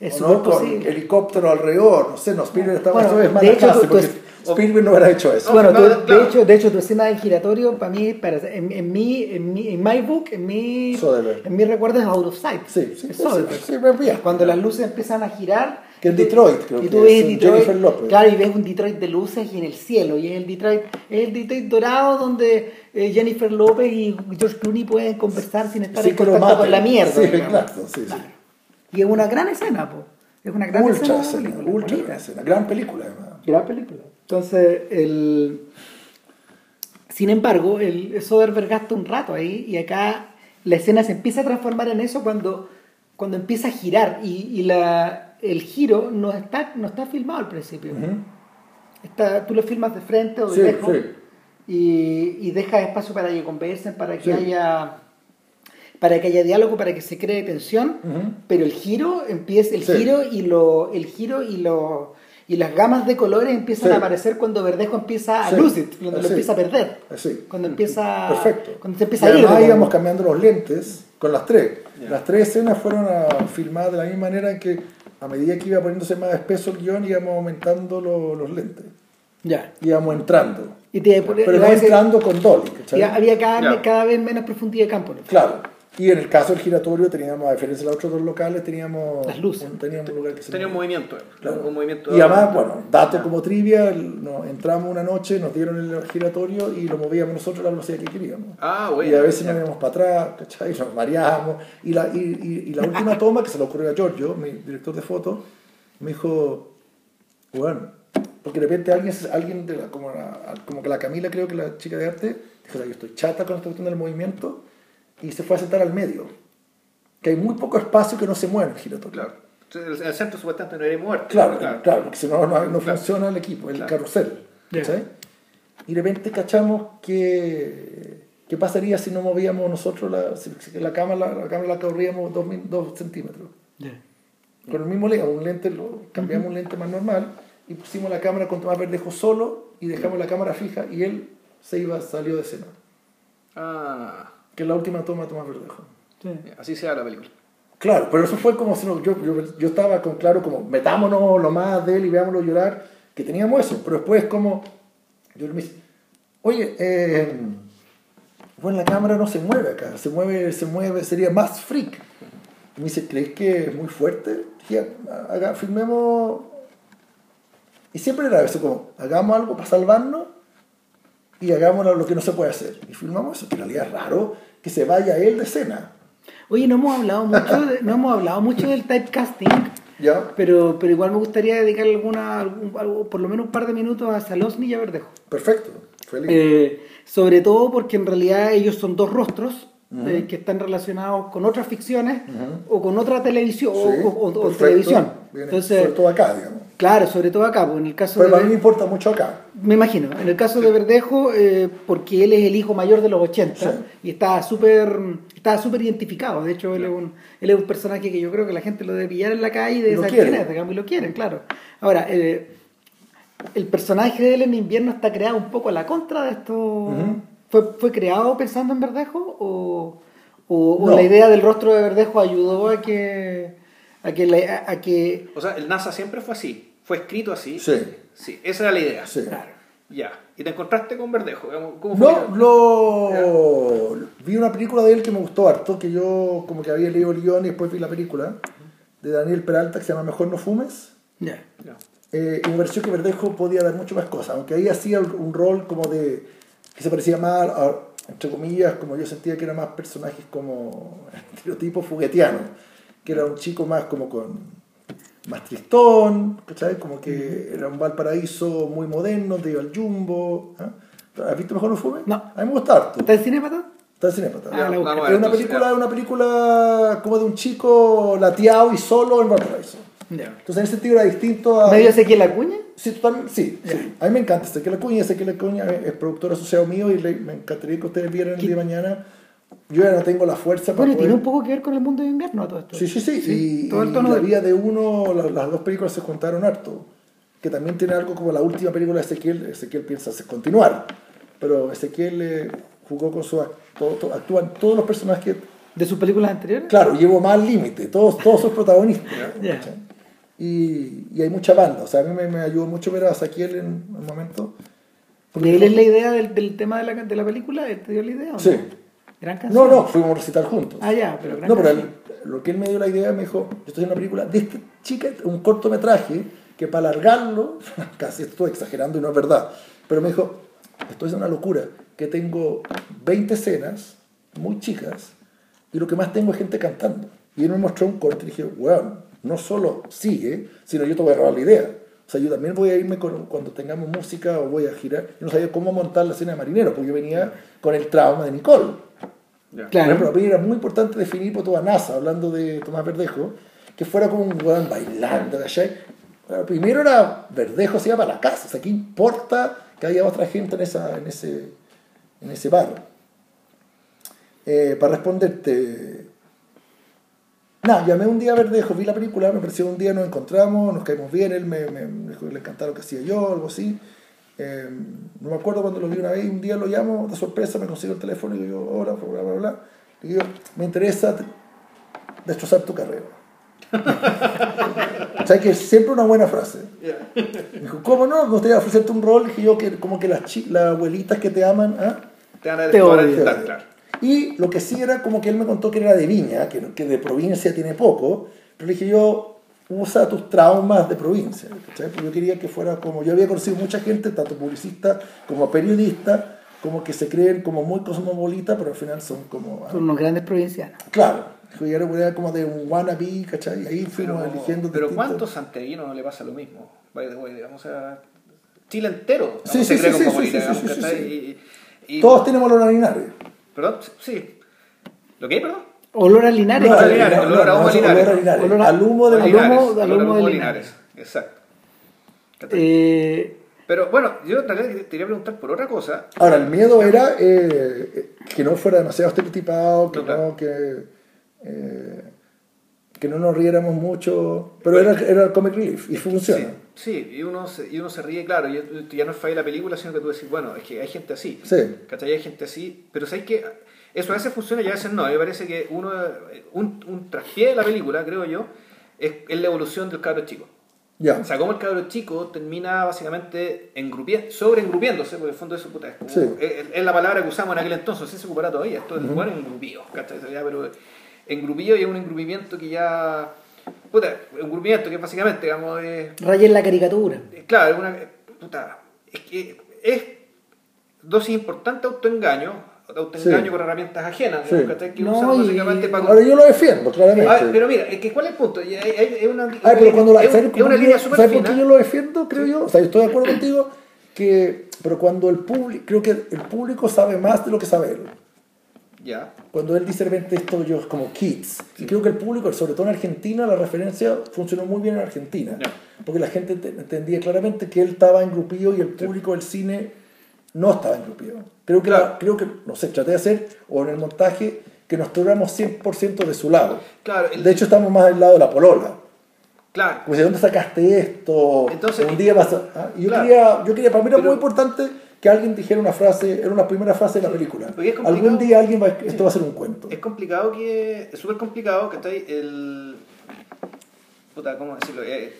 Es no, con helicóptero alrededor, no sé, no, Spielberg estaba Bueno, eso es de hecho, clase, tú- tú porque es- Spielberg no hubiera hecho eso. No, Bueno, no, tú- claro. de, hecho, de hecho, tu escena del giratorio, para mí, para, en, en, mi, en, mi, en my book, en mi, Soderbergh. en mi recuerdo es out of sight. Sí, sí, Es sí, Soderbergh. sí, sí, bien. Cuando las luces empiezan a girar. Que tú- Detroit, creo y que ves es, Detroit, Jennifer Lopez. Claro, y ves un Detroit de luces y en el cielo. Y es el Detroit, es el Detroit dorado donde eh, Jennifer López y George Clooney pueden conversar sin estar Sí, en contacto con la mierda. Sí, digamos. exacto, sí, sí. Y es una gran escena, po. Es una gran Ultra escena. película, ultra gran escena. Gran película, además. Gran película. Entonces, el... sin embargo, el Soderbergh gasta un rato ahí y acá la escena se empieza a transformar en eso cuando, cuando empieza a girar y, y la, el giro no está, no está filmado al principio. Está, tú lo filmas de frente o de Sí, lejos sí. y, y dejas espacio para que conversen, para que Sí. haya para que haya diálogo, para que se cree tensión, pero el giro empieza, el Sí. giro y lo, el giro y lo y las gamas de colores empiezan Sí. a aparecer cuando Verdejo empieza a Sí. lucid, cuando lo Así. empieza a perder, Así. cuando empieza Perfecto. cuando se empieza y a ir. íbamos cambiando los lentes con las tres. Las tres escenas fueron a- filmadas de la misma manera en que a medida que iba poniéndose más espeso el guion íbamos aumentando lo- los lentes. Ya. Íbamos entrando. Y te Pero no entrando con Dolly. había cada, Ya. cada vez menos profundidad de campo. ¿no? Claro. Y en el caso del giratorio teníamos, a diferencia de los otros dos locales, teníamos, Las luces. un- teníamos un lugar que se Tenía un movimiento. Claro. Un movimiento Y además, bueno, dato como trivia, nos entramos una noche, nos dieron el giratorio y lo movíamos nosotros a la velocidad que queríamos. Ah, bueno. y a veces ya. nos íbamos para atrás, ¿cachai? Nos mareábamos. Y la, y, y- y la última *laughs* toma que se le ocurrió a Giorgio, mi director de fotos, me dijo, bueno, porque de repente alguien, alguien de la, como, la- como que la Camila, creo que la chica de arte, dijo, yo estoy chata con esta cuestión del movimiento, y se fue a sentar al medio. Que hay muy poco espacio que no se mueve en el giratorio. Claro. El, centro supuestamente no era muerto. Claro, claro, porque si no, no, no Claro. funciona el equipo, el Claro. carrusel. Ya. ¿cachai? Y de repente cachamos que qué pasaría si no movíamos nosotros la, si- la cámara, la cámara la corríamos dos, min- dos centímetros. Con el mismo lente, un lente, lo, cambiamos un lente más normal y pusimos la cámara con Tomás Verdejo solo y dejamos la cámara fija y él se iba, salió de escena. Ah, Que es la última toma de Tomás Verdejo. Sí. así se da la película. Claro, pero eso fue como si no, yo, yo, yo estaba con claro como metámonos lo más de él y veámoslo llorar, que teníamos eso, pero después como yo me dice, oye, eh, bueno la cámara no se mueve acá, se mueve, se mueve, sería más freak. Y me dice, ¿crees que es muy fuerte? Dije, haga, filmemos y siempre era eso como, hagamos algo para salvarnos y hagamos lo que no se puede hacer. Y filmamos eso, que en realidad es raro que se vaya él de escena. Oye, no hemos hablado mucho, de- no hemos hablado mucho del typecasting, ¿Ya? pero, pero igual me gustaría dedicar alguna, algún- algo- por lo menos un par de minutos a Salosny y a Verdejo. Perfecto, feliz. Eh, sobre todo porque en realidad ellos son dos rostros eh, que están relacionados con otras ficciones o con otra televisión Sí, o, o- o perfecto. televisión. Viene Entonces, sobre todo acá, digamos. Claro, sobre todo acá, pues, en el caso Pero de a mí me importa mucho acá. me imagino, en el caso de Verdejo, eh, porque él es el hijo mayor de los 80 Sí. y está súper está súper identificado. De hecho, él es, un, él es un personaje que yo creo que la gente lo debe pillar en la calle saber quiere. quién es, digamos, y lo quieren, claro. Ahora, eh, el personaje de él en invierno está creado un poco a la contra de esto. ¿Fue, ¿Fue creado pensando en Verdejo? ¿O, o, la idea del rostro de Verdejo ayudó a que. A que, la- a que O sea, el NASA siempre fue así. fue escrito así. Sí. Sí, esa era la idea. Sí. Claro. Ya. Y te encontraste con Verdejo. ¿Cómo fue? No, lo... vi una película de él que me gustó harto, que yo como que había leído el guion y después vi la película, de Daniel Peralta, que se llama Mejor no fumes. Ya. Ya. Eh, y me pareció que Verdejo podía dar mucho más cosas, aunque ahí hacía un rol como de... que se parecía más, a- entre comillas, como yo sentía que eran más personajes como *laughs* estereotipos fuguetianos, que era un chico más como con... más tristón, ¿cachai? Como que era un Valparaíso muy moderno, te iba al jumbo. ¿ah? ¿Has visto Mejor fumes? No. A mí me gusta harto. ¿Está en cine, Pato? Está en Cinépata. Ah, la busqué. vamos a Es una película, una película como de un chico lateado y solo en Valparaíso. Ya. Entonces en ese sentido era distinto a... ¿Medio Ezequiel Acuña? Sí, totalmente, sí, sí. A mí me encanta Ezequiel Acuña. Ezequiel Acuña es es productor asociado mío y le- me encantaría que ustedes vieran el día de mañana. Yo ya no tengo la fuerza para Bueno, y poder... tiene un poco que ver con el mundo de invierno a todo esto. Sí, sí, sí. y, todo el y tono la de- vida de uno, la- las dos películas se juntaron harto. Que también tiene algo como la última película de Ezequiel. Ezequiel piensa continuar. Pero Ezequiel eh, jugó con su... todo- todo- actúan todos los personajes ¿De sus películas anteriores? Claro, llevo más límite, todos, todos son protagonistas. *laughs* ¿cachai? Y, y hay mucha banda, o sea, a mí me, me ayudó mucho ver a Saquiel en un momento. Porque él es la idea del, del tema de la, de la película, ¿él te dio la idea o no? Sí. Gran canción. No, no, fuimos a recitar juntos. Ah, ya, pero gran No, pero lo que él me dio la idea, me dijo, yo estoy en una película de esta chica, un cortometraje, que para alargarlo, *laughs* casi estoy exagerando y no es verdad, pero me dijo, esto es una locura, que tengo 20 escenas muy chicas y lo que más tengo es gente cantando. Y él me mostró un corte y dije, bueno, no solo sigue, sino yo te voy a robar la idea. O sea, yo también voy a irme con- cuando tengamos música o voy a girar. Yo no sabía cómo montar la escena de marinero, porque yo venía con el trauma de Nicole. Ya. Por Claro. ejemplo, para mí era muy importante definir por toda NASA, hablando de Tomás Verdejo, que fuera como un weón bailando, ¿cachai? Bueno, primero era Verdejo se iba para la casa, o sea, ¿qué importa que haya otra gente en, esa, en, ese, en ese bar? Eh, para responderte, nada, llamé un día a Verdejo, vi la película, me pareció un día nos encontramos, nos caímos bien, él me, me, me dijo que le encantaba lo que hacía yo, algo así. Eh, no me acuerdo cuando lo vi una vez, un día lo llamo de sorpresa, me consigo el teléfono y digo, hola, bla, bla, bla. Le digo, me interesa destrozar tu carrera. *laughs* o sea que es siempre una buena frase. Me dijo, ¿cómo no? Me gustaría ofrecerte un rol. Dije yo, que como que las, las abuelitas que te aman, ¿ah? Te van a Te claro. Y lo que sí era como que él me contó que era de Viña, que, que de provincia tiene poco, pero le dije yo, usa tus traumas de provincia. ¿cachai? Porque yo quería que fuera como, yo había conocido mucha gente, tanto publicista como periodista, como que se creen como muy cosmopolita, pero al final son como... ah, Son unos grandes provincianos. Claro, era como de un wannabe, ¿cachai? Y ahí fuimos Pero, eligiendo pero distintos- ¿cuántos santiaguinos no le pasa lo mismo? By the way, digamos, o sea, Chile entero Sí, sí, sí, sí, cosmopolita, sí, sí, digamos, sí, sí, ¿cachai? sí. Y- y- Todos tienen olor a linares. Perdón, sí. ¿Lo que hay, perdón? Olor a Linares. A olor a humo Linares. olor a Linares. Olor a- Al humo de Linares. humo- al olor a humo de Linares. Exacto. Eh, Pero bueno, yo en realidad te quería preguntar por otra cosa. Ahora, el miedo era eh, que no fuera demasiado estereotipado, que No, claro. no, que, eh, que no nos riéramos mucho, pero era, era el comic relief y funciona. Sí, sí, y, uno se, y uno se ríe, claro, y ya no es falla la película, sino que tú decís, bueno, es que hay gente así. Sí. ¿Cachai? Hay gente así, pero ¿sabes que Eso a veces funciona y a veces no. A mí me parece que uno, un, un traspié de la película, creo yo, es, es la evolución del cabro chico. Ya. O sea, como el cabro chico termina básicamente engrupi- sobreengrupiéndose, porque en el fondo eso puta, es, como- Sí. es, es la palabra que usamos en aquel entonces, si se ocupará todavía, esto es uh bueno engrupío, ¿cachai? Ya, pero engrupío y es un engrupimiento que ya, puta, engrupimiento que básicamente, digamos, es, Rayen la caricatura. eh, Claro, es una. Puta, es que es dosis importante autoengaño, autoengaño Sí. con herramientas ajenas, Sí. digamos, que No, usan y- básicamente para. Ahora yo lo defiendo, claramente. Ver, pero mira, es que ¿cuál es el punto? Es una, Ay, pero cuando la, es, ¿sabes es por una línea ¿sabes por qué yo lo defiendo, creo yo? O sea, yo estoy de acuerdo contigo que, pero cuando el público, creo que el público sabe más de lo que sabe él. Ya. Cuando él dice de repente esto yo como kids, y creo que el público, sobre todo en Argentina, la referencia funcionó muy bien en Argentina, porque la gente te- entendía claramente que él estaba engrupido y el público del cine no estaba engrupido. Creo que, Claro. creo que, no sé, traté de hacer, o en el montaje, que nos tuviéramos 100% de su lado. Claro, el- De hecho, estamos más del lado de la polola. Claro. Como si, ¿dónde sacaste esto? Entonces- un día vas a... ¿ah? Yo, Claro. quería, yo quería, para mí era Pero- muy importante que alguien dijera una frase, era una primera frase de la película. Algún día alguien va, esto va a ser un cuento. Es complicado que. Es súper complicado que está ahí el. Puta, ¿cómo decirlo? Eh,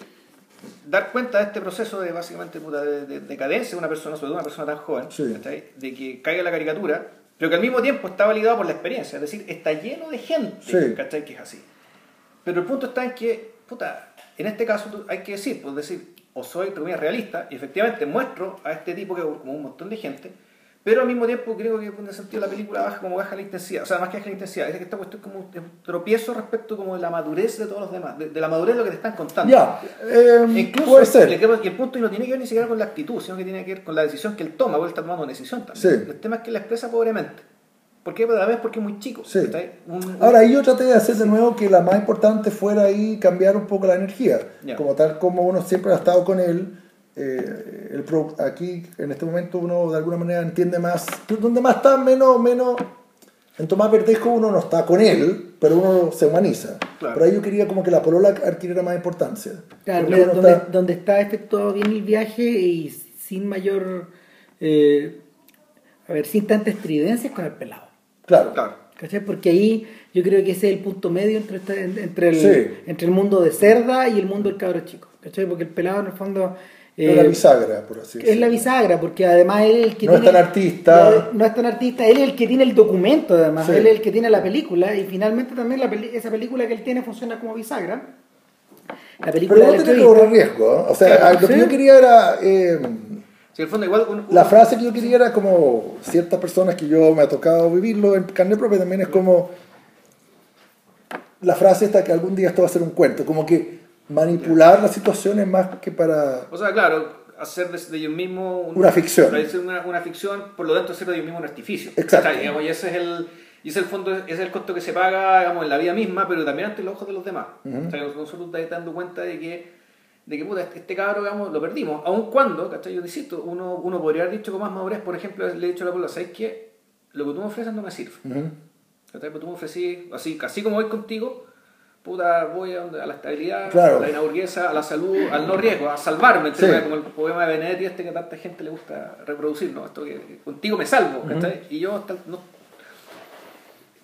dar cuenta de este proceso de básicamente puta, de, de decadencia de una persona, sobre todo una persona tan joven, Sí. de que caiga la caricatura, pero que al mismo tiempo está validado por la experiencia, es decir, está lleno de gente Sí. ¿cachai? que es así. Pero el punto está en que, puta, en este caso hay que decir, pues decir, o soy entre realista, y efectivamente muestro a este tipo que es como un montón de gente, pero al mismo tiempo creo que en ese sentido la película baja como baja la intensidad, o sea, más que baja la intensidad, es que esta cuestión es como un tropiezo respecto como de la madurez de todos los demás, de, de la madurez de lo que te están contando. Ya, eh, Incluso puede ser. y el punto y no tiene que ver ni siquiera con la actitud, sino que tiene que ver con la decisión que él toma, porque él está tomando una decisión también. Sí. El tema es que la expresa pobremente. ¿Por qué? A la vez porque es muy chico. Sí. Un- un- Ahora, ahí yo traté de hacer de nuevo que la más importante fuera ahí cambiar un poco la energía. Como tal como uno siempre ha estado con él, eh, el pro- aquí en este momento uno de alguna manera entiende más, donde más está menos, menos, en Tomás Verdejo uno no está con él, pero uno se humaniza. Claro. Pero ahí yo quería como que la polola adquiriera más importancia. Claro, donde, está- donde está efectuado bien el viaje y sin mayor. eh, a ver, sin tanta estridencia con el pelado. claro. Claro. ¿Cachai? Porque ahí yo creo que ese es el punto medio entre, esta- entre, el, Sí. entre el mundo de cerda y el mundo del cabro chico. ¿Cachai? Porque el pelado en el fondo. Es eh, la bisagra, por así es decirlo. la bisagra, porque además él es el que No es tan artista. No, no es tan artista, él es el que tiene el documento, además. Sí. Él es el que tiene la película y finalmente también la peli- esa película que él tiene funciona como bisagra. La película Pero no tenía que correr riesgo. ¿eh? O sea, Claro, lo que sí. yo quería era... eh, Sí, en el fondo igual un- un- La frase que yo quería era como ciertas personas que yo me ha tocado vivirlo en carne propia también es como la frase esta que algún día esto va a ser un cuento, como que manipular las situaciones más que para... O sea, claro, hacer de, ellos mismos un- Una ficción. hacer Una, una ficción, por lo tanto, hacer de ellos mismos un artificio. Exacto. O sea, digamos, y ese es el. Y ese es el fondo, ese es el costo que se paga, digamos, en la vida misma, pero también ante los ojos de los demás. Ujú. O sea, nosotros te dando cuenta de que, de que puta, este, cabro, digamos, lo perdimos. Aun cuando, ¿cachai? Yo insisto, uno, uno podría haber dicho con más madurez, por ejemplo, le he dicho a la puebla, ¿sabes qué? Lo que tú me ofreces no me sirve. Ujú. ¿Cachai? Pero tú me ofrecí, así, así como voy contigo, puta, voy a, donde- a la estabilidad, Claro. a la inaburguesa, a la salud, al no riesgo, a salvarme, Sí. como el poema de Benedetti este que a tanta gente le gusta reproducir, ¿no? Esto que contigo me salvo, ¿cachai? Y yo hasta no-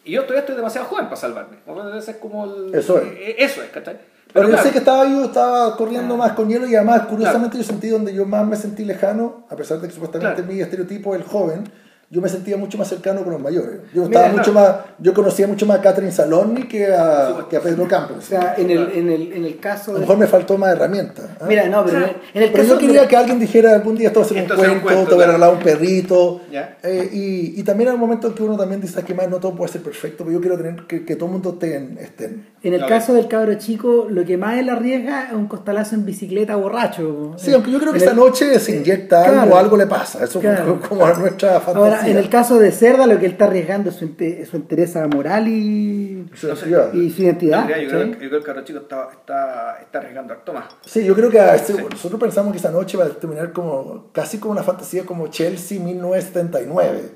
y yo todavía estoy demasiado joven para salvarme. Ese es como el- Eso es. eh, Eso es, ¿cachai? Pero yo claro, sé que estaba yo estaba corriendo Ah. más con hielo y además curiosamente yo sentí donde yo más me sentí lejano, a pesar de que supuestamente Claro. mi estereotipo es el joven, yo me sentía mucho más cercano con los mayores. Yo Mira, estaba mucho más, yo conocía mucho más a Catherine Saloni que a, que a Pedro Campos. O sea, en el, en el, en el caso a lo de. mejor me faltó más herramientas. ¿ah? Mira, no, pero en el Pero caso yo quería que alguien dijera algún día esto va a ser un cuento, te voy a regalar un perrito. Ya. Eh, y, y también hay un momento en que uno también dice que más no todo puede ser perfecto, pero yo quiero tener que, que todo el mundo esté en, estén. En el caso del cabro chico, lo que más él arriesga es un costalazo en bicicleta borracho. Sí, aunque yo creo que el- noche se inyecta Claro. algo, algo le pasa. Eso Claro. es como a nuestra fantasía. Ahora, en el caso de Cerda, lo que él está arriesgando es su, inte- su entereza moral y, Su No sé. identidad. y su yo, identidad. diría, yo creo, yo creo que chico está, está, está arriesgando harto más. Sí, yo creo que a este- nosotros pensamos que esa noche va a terminar como casi como una fantasía como Chelsea 1979.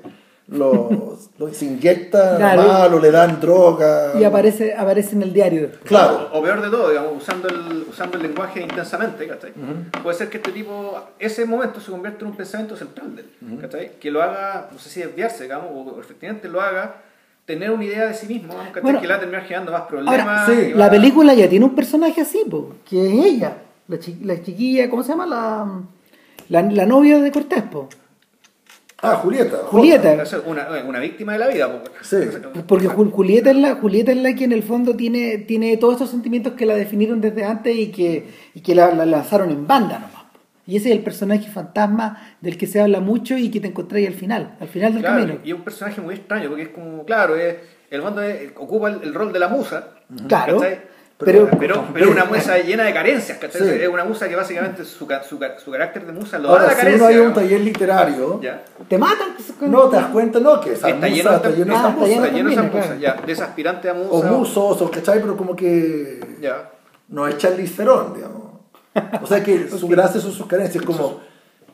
Los, *laughs* los inyectan Claro. mal o le dan droga. Y aparece, aparece en el diario. después. Claro. O, o peor de todo, digamos, usando el, usando el lenguaje intensamente, ¿cachai? Puede ser que este tipo, ese momento se convierta en un pensamiento central de él, ¿cachai? Que lo haga, no sé si desviarse, digamos, o efectivamente lo haga tener una idea de sí mismo, ¿cachai? Bueno, que le va a terminar generando más problemas. Ahora, sí, y va- la película ya tiene un personaje así, po, que es ella, la, chi- la chiquilla, ¿cómo se llama? La, la, la novia de Cortés, po. Ah, Julieta. Julieta. Una, una víctima de la vida. Sí. Porque Jul- Julieta es, la, Julieta es la que en el fondo tiene, tiene todos esos sentimientos que la definieron desde antes y que, y que la, la lanzaron en banda nomás. Y ese es el personaje fantasma del que se habla mucho y que te encontráis al final, al final del Claro, camino. y es un personaje muy extraño, porque es como, claro, es, el fondo es- ocupa el, el rol de la musa. Claro, ¿cachai? Pero- pero, pero una musa llena de carencias, ¿cachai? Sí. Es una musa que básicamente su, su, su carácter de musa lo da Ahora, la si uno carencia. hay un taller literario, Ya. Te matan. no te das cuenta, no, que esa Está musa lleno, está lleno de Ah, está lleno musas, claro. ya. De esa aspirante a musa. O musos, o cachai, pero como que Ya. no es Charlize Theron, digamos. O sea que *laughs* su gracia son sus carencias, como,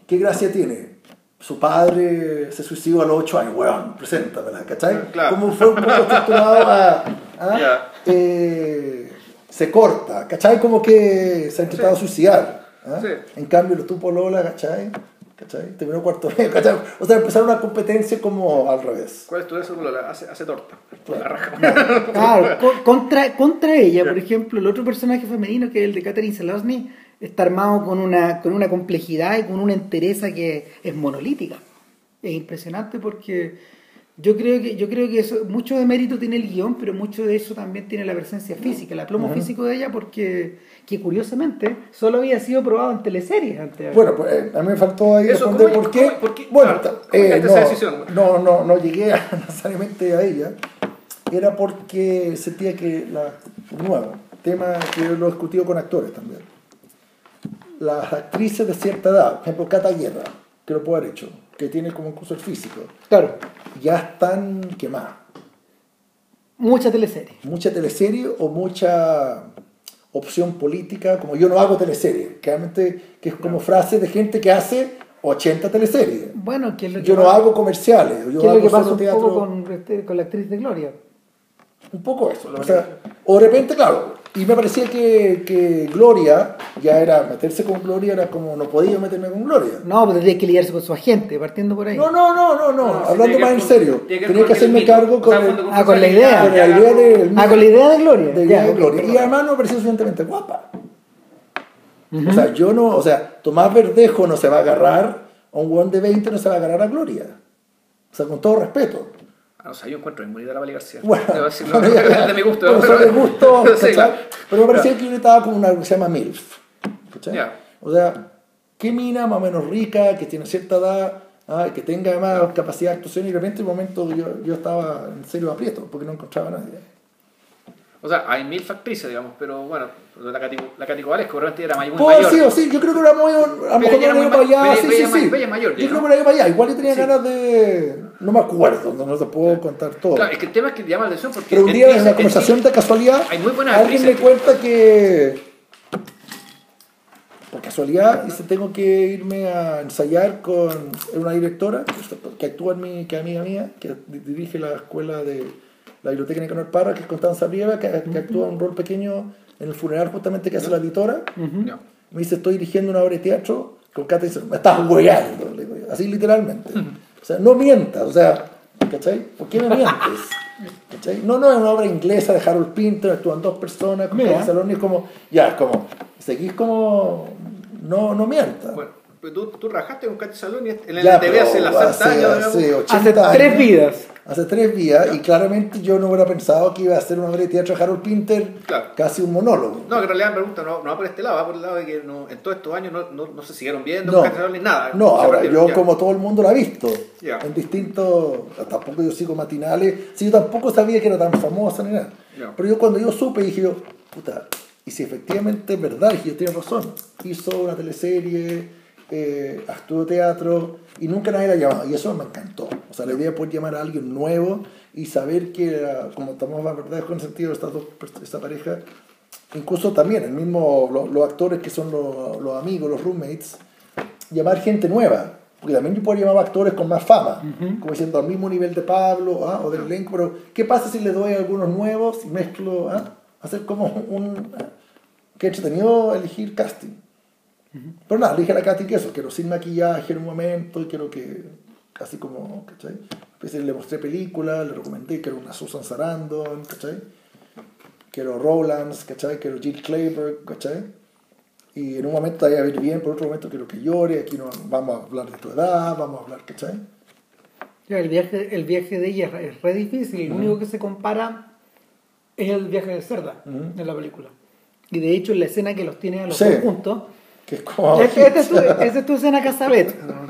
¿qué gracia tiene? Su padre se suicidó a los 8 años, weón, preséntamela, ¿cachai? Claro. Como fue un poco estructurado a... a- Ya. eh, se corta, ¿cachai? Como que se ha intentado suicidar. ¿ah? Sí. En cambio, lo tuvo Lola, ¿cachai? ¿cachai? Terminó cuarto medio, ¿cachai? O sea, empezaron una competencia como al revés. ¿Cuál es tu eso? Lola? Hace, hace torta. Claro. La raja. Claro, *laughs* co- contra, contra ella, por ejemplo, el otro personaje femenino que es el de Catherine Selosny, está armado con una, con una complejidad y con una entereza que es monolítica. Es impresionante porque yo creo que, yo creo que eso, mucho de mérito tiene el guion, pero mucho de eso también tiene la presencia física, el aplomo físico de ella, porque que curiosamente solo había sido probado en teleseries antes. Bueno, pues eh, a mí me faltó ahí Eso, responder ¿cómo- por qué. cómo- por qué- Bueno, claro, ¿cómo eh, esa decisión? no, no, no, llegué *laughs* a- necesariamente a ella. Era porque sentía que, la, nuevo, tema que lo he discutido con actores también. Las actrices de cierta edad, por ejemplo, Cata Guerra, que lo puede haber hecho, que tiene como incluso el físico, Claro, ya están quemadas. mucha teleserie. mucha teleserie o mucha opción política, como yo no hago teleserie, que realmente que es como frase de gente que hace 80 teleseries. Bueno, que es lo que Yo no hago comerciales, yo que es lo hago que pasa un teatro. poco con, este, con la actriz de Gloria. Un poco eso. O, sea, o de repente, claro, y me parecía que, que Gloria, ya era, meterse con Gloria era como, no podía meterme con Gloria. No, pues tendría que lidiarse con su agente, partiendo por ahí. No, no, no, no, no, hablando más en con- serio. que Tenía con que hacerme mito. cargo con, el- fondo Ah, con la idea. con la idea del Ah, con la idea de Gloria. de Ya. Y además no me pareció suficientemente guapa. O sea, yo no, o sea, Tomás Verdejo no se va a agarrar a un hueón de 20, no se va a agarrar a Gloria. O sea, con todo respeto. Ah, o sea, yo encuentro muy bonita la María García. Bueno, Debo decirlo, bueno, *laughs* ya- de mi gusto. bueno, pero- de gusto, *laughs* claro. Pero me parecía que yo estaba con una que se llama MILF. Ya. O sea, qué mina más o menos rica, que tiene cierta edad, ah, que tenga más capacidad de actuación y de repente en un momento yo, yo estaba en serio aprieto porque no encontraba a nadie. O sea, hay mil actrices, digamos, pero bueno, la la que probablemente era muy, Puedo mayor. sí sí, yo creo que era muy. A lo mejor era muy para allá, sí, sí, sí. mayor, Yo creo que era para allá. Igual yo tenía ganas de. No me acuerdo, no, te puedo contar todo. Claro, es que el tema es que llama la atención porque. Pero un día en la conversación de casualidad, Hay muy buenas alguien me cuenta que. Por casualidad, dice, tengo que irme a ensayar con una directora que actúa en mi, que es amiga mía, que dirige la escuela de la biblioteca Nicanor Parra, que es Constanza Riera, que, que actúa un rol pequeño en el funeral justamente que hace la editora. Me dice, estoy dirigiendo una obra de teatro. Con Cata dice, me estás hueando. Así literalmente. O sea, no mientas. O sea, ¿cachai? ¿Por qué me mientes? ¿Cachai? No, no, es una obra inglesa de Harold Pinter, actúan dos personas con Mira. Cata Salón y es como, ya, es como, seguís como, no, no mientas. Bueno, tú, tú rajaste con Katy Salón y en Ya, la TV hace las hace- 60 años. hace digamos. 80 Hace tres años. vidas. Hace tres días, y claramente yo no hubiera pensado que iba a hacer una obra de teatro de Harold Pinter, Claro. casi un monólogo. No, que en realidad me pregunta, no, no va por este lado, va por el lado de que no, en todos estos años no, no, no se siguieron viendo No. con Katy Salón ni nada. No, ahora yo ya. como todo el mundo la ha visto, Ya. en distintos, tampoco yo sigo matinales, sí, yo tampoco sabía que era tan famosa ni nada. Pero yo cuando yo supe dije yo, puta, y si efectivamente es verdad, dije yo tiene razón, hizo una teleserie, eh, teatro y nunca nadie la llamaba y eso me encantó. O sea, la idea de poder llamar a alguien nuevo y saber que, era, como estamos la verdad con sentido estas dos, pers- esta pareja, incluso también el mismo, los, los actores que son los, los amigos, los roommates, llamar gente nueva. Porque también yo puedo llamar a actores con más fama, como diciendo al mismo nivel de Pablo ah, o del elenco, pero ¿qué pasa si le doy a algunos nuevos y mezclo? ah? Hacer como un... ah, que entretenido elegir casting. Pero nada, le dije a la Katy que eso, quiero sin maquillaje en un momento y quiero que, casi como, ¿cachai? Entonces le mostré películas, le recomendé que era una Susan Sarandon, ¿cachai? Quiero Rowlands, ¿cachai? Quiero Jill Clayburgh, ¿cachai? Y en un momento te va a ver bien, por otro momento quiero que llore, aquí no vamos a hablar de tu edad, vamos a hablar, ¿cachai? El, viaje, el viaje de ella es, re difícil. Lo único que se compara es el viaje de Cerda Ujú. en la película. Y de hecho, en la escena que los tiene a los Sí. dos juntos, Es como... Este- es tu, esta es tu escena.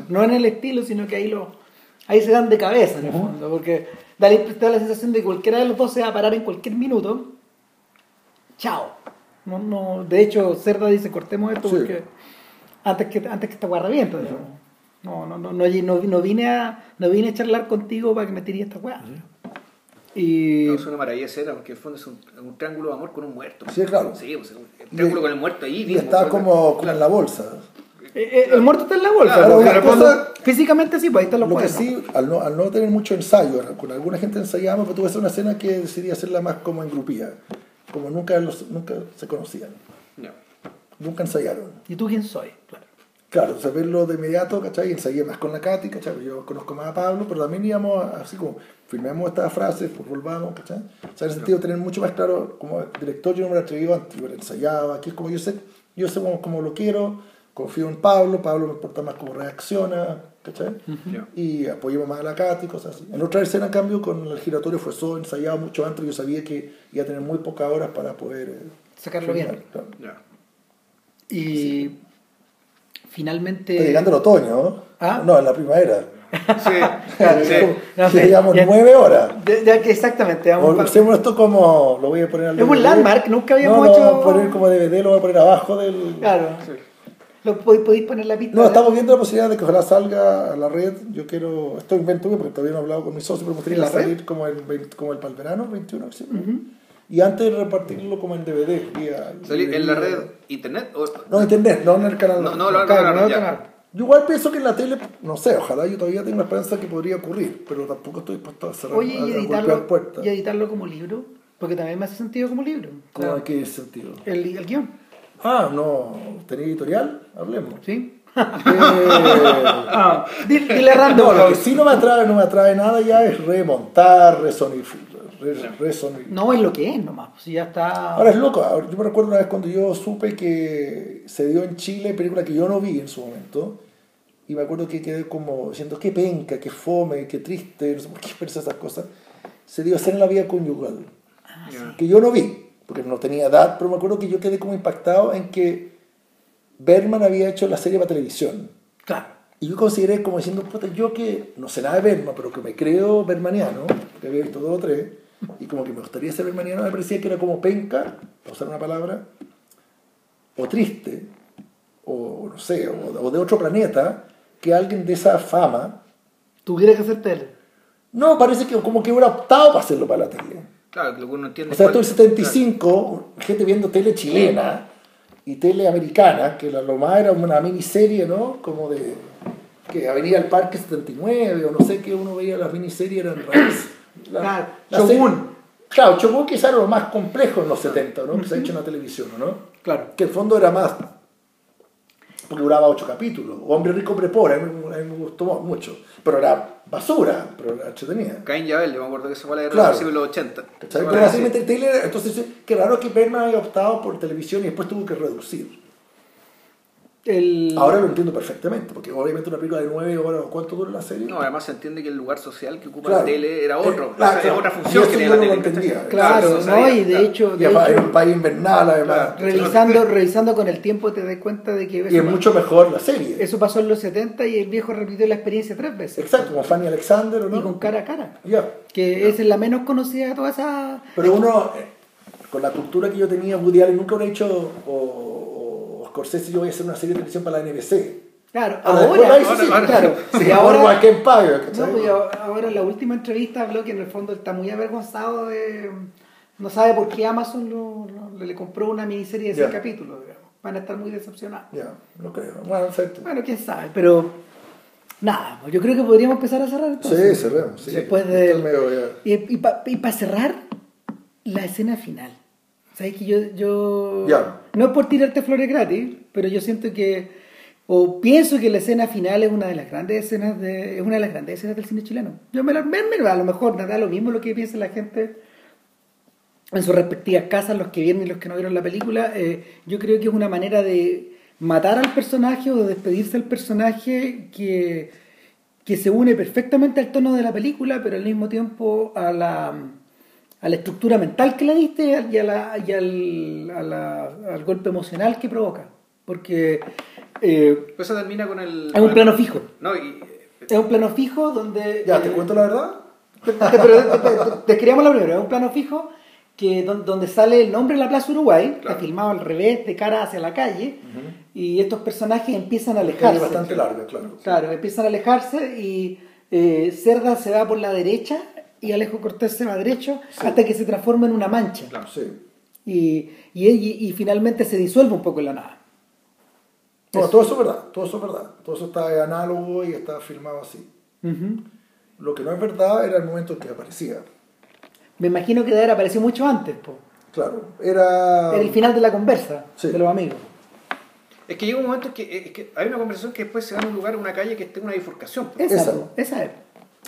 No, en el estilo, sino que ahí lo ahí se dan de cabeza en el fondo. Porque da la, da la sensación de que cualquiera de los dos se va a parar en cualquier minuto. Chao. No, no, de hecho, Cerda dice cortemos esto Sí. porque antes que, antes que esta guarda viento. digamos. No, no, no, no, no, no vine a, no vine a charlar contigo para que me tirías esta weá. Y No, es una maravilla esa era, porque en el fondo es un, un triángulo de amor con un muerto. Sí, claro. Sí, pues, el triángulo con el muerto ahí. Y mismo, está pues, como, como claro. en la bolsa. eh, eh, el muerto está en la bolsa. Claro, cosa- físicamente sí, pues ahí están los Lo que sí, al no, al no tener mucho ensayo, con alguna gente ensayamos, pero tuve que hacer una escena que decidí hacerla más como en grupía, como nunca, los, nunca se conocían, Ya. nunca ensayaron. ¿Y tú quién soy? Claro. Claro, saberlo de inmediato, ¿cachai? Ensayé más con la Katy, ¿cachai? Yo conozco más a Pablo, pero también íbamos a- así como, firmamos estas frases, pues volvamos, ¿cachai? O sea, en el sentido de tener mucho más claro, como director yo no me lo atreví antes, yo lo ensayaba, aquí es como yo sé, Yo sé cómo, cómo lo quiero, confío en Pablo, Pablo me importa más cómo reacciona, ¿cachai? Ya. Y apoyemos más a la Katy, cosas así. En otra escena, en cambio, con el giratorio fue todo ensayado mucho antes, yo sabía que iba a tener muy pocas horas para poder... eh, Sacarlo bien. claro. Ya. Y finalmente. Está llegando el otoño, ¿no? ¿Ah? No, en la primavera. Sí, *laughs* Claro, sí. como- no sé, Ya llevamos nueve horas. de- de- exactamente. Hacemos esto como, lo voy a poner al Es un landmark, nunca habíamos no, lo hecho- vamos a poner como DVD, lo voy a poner abajo del... Claro. Sí. Lo pod- podéis poner la pista. No, estamos viendo la posibilidad de que ojalá salga a la red. Yo quiero, esto invento porque todavía no he hablado con mi socio, pero me gustaría salir como el, 20 como el para el verano, 21, sí. Y antes de repartirlo como en DVD. vía- ¿Salir en la red internet? O... No, internet, no en el canal. No, no, lo Claro, no, canal. Yo igual pienso que en la tele, no sé, ojalá yo todavía tengo esperanza que podría ocurrir, pero tampoco estoy dispuesto a cerrar, Oye, a, y a editarlo, puertas. y editarlo como libro. Porque también me hace sentido como libro. ¿Cómo Claro. qué sentido? El, el guion. Ah, no, ¿tenía editorial? Hablemos. ¿Sí? Eh, *laughs* Ah, dile, dile random. No, lo que sí no me atrae, no me atrae nada ya es remontar, resonificar. No es lo que es nomás. pues, Si ya está. Ahora es loco, yo me recuerdo una vez cuando yo supe que se dio en Chile película que yo no vi en su momento, y me acuerdo que quedé como diciendo, qué penca, qué fome, qué triste, no sé por qué *laughs* pensé esas cosas. Se dio a hacer en la vida conyugal, Ya. que yo no vi, porque no tenía edad, pero me acuerdo que yo quedé como impactado en que Berman había hecho la serie para televisión. Claro. Y yo consideré como diciendo, puta, yo que no sé nada de Berman, pero que me creo bermaniano, que había visto dos o tres, y como que me gustaría ser bermaniano, me parecía que era como penca, para usar una palabra, o triste, o no sé, o, o de otro planeta, que alguien de esa fama, Tuviera que hacer tele. no, parece que como que hubiera optado para hacerlo para la tele. Claro, que lo que uno entiende. O sea, cuál- esto el 75, gente viendo tele chilena y tele americana, que la, lo más era una miniserie, ¿no? Como de que Avenida al Parque 79, o no sé qué uno veía las miniseries, eran raras. La- Claro, la Shogun. Claro, Shogun quizá era lo más complejo en los 70, ¿no? Que se ha hecho en la televisión, ¿no? Claro. Que el fondo era más, porque duraba ocho capítulos. O Hombre Rico Prepora, a mí, me- a mí me gustó mucho. Pero era basura, pero era entretenida. Caín Yabel, yo me acuerdo que esa fue la guerra Claro. del siglo 80. ¿Cachai? Esa Pero Taylor, entonces, qué raro que Berman haya optado por televisión y después tuvo que reducir. El... Ahora lo entiendo perfectamente, porque obviamente una película de nueve horas, ¿cuánto dura la serie? No, además se entiende que el lugar social que ocupa Claro. la tele era otro. Eh, o claro, sea, claro. era otra función que tenía yo la no tele. entendía. Claro, ¿no? Y de hecho, Y de además hecho, en un país invernal, además. revisando, revisando con el tiempo te das cuenta de que Y es mucho mejor la serie. eso pasó en los 70 y el viejo repitió la experiencia tres veces. Exacto, como Fanny Alexander, ¿o Y con ¿no? cara a cara. Ya. Que esa es la menos conocida de todas esas. Pero uno, eh, con la cultura que yo tenía, Woody Allen nunca hubiera hecho, o, o Scorsese, yo voy a hacer una serie de televisión para la NBC. Claro, Ahora, ahora, ahí sí, ahora- claro. *laughs* Sí, ahora, ¿cachai? no, pues, ahora en la última entrevista habló que en el fondo está muy avergonzado de. No sabe por qué Amazon lo- lo- le compró una miniserie de seis Ya. capítulos. digamos. Van a estar muy decepcionados. Ya, no creo. Bueno. Bueno, quién sabe, pero. Nada, pues yo creo que podríamos empezar a cerrar Sí, entonces. cerremos. Sí. Después de. Y, y para cerrar, la escena final. ¿Sabes que yo, yo Ya. No es por tirarte flores gratis, pero yo siento que. O pienso que la escena final es una de las grandes escenas de. Es una de las grandes escenas del cine chileno. Yo me la. me- me- a lo mejor me da lo mismo lo que piensa la gente en sus respectivas casas, los que vieron y los que no vieron la película. eh, yo creo que es una manera de matar al personaje o de despedirse del personaje que, que se une perfectamente al tono de la película, pero al mismo tiempo a la, a la estructura mental que le diste y, a la, y al, a la- al golpe emocional que provoca. Porque eh, eso termina con el. es un plano fijo. No, y. Es un plano fijo donde... Ya, ¿te eh, cuento la verdad? te, te- te- te- te la primera, es un plano fijo que don- donde sale el nombre de la Plaza Uruguay, Claro. está filmado al revés, de cara hacia la calle, y estos personajes empiezan a Es alejarse. bastante larga, claro. Claro, empiezan a alejarse y eh, Cerda se va por la derecha y Alejo Cortés se va derecho hasta que se transforma en una mancha. Claro. Sí. Y, y, y- y finalmente se disuelve un poco en la nada. No, Eso. todo eso es verdad, todo eso es verdad. Todo eso está análogo y está filmado así. Lo que no es verdad era el momento en que aparecía. Me imagino que de haber aparecido mucho antes, po. Claro, era... Era el final de la conversa Sí. de los amigos. Es que llega un momento en que, es que hay una conversación que después se va a un lugar, una calle que esté en una bifurcación. Esa, Esa. esa es.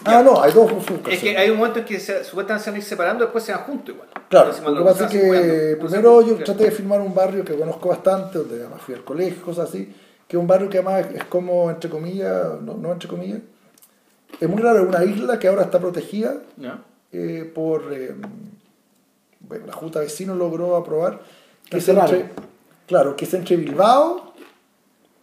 Ah, no, hay dos bufuscas. Es que hay un momento en que se, supuestamente se van a ir separando, después se van juntos igual. Claro, lo que pasa es que primero yo traté de filmar un barrio que conozco bastante, donde además fui al colegio, cosas así, que es un barrio que además es como, entre comillas, no, no entre comillas, es muy raro, es una isla que ahora está protegida Ya. eh, por, eh, bueno, la Junta de Vecinos logró aprobar, que es entre, claro, que es entre Bilbao,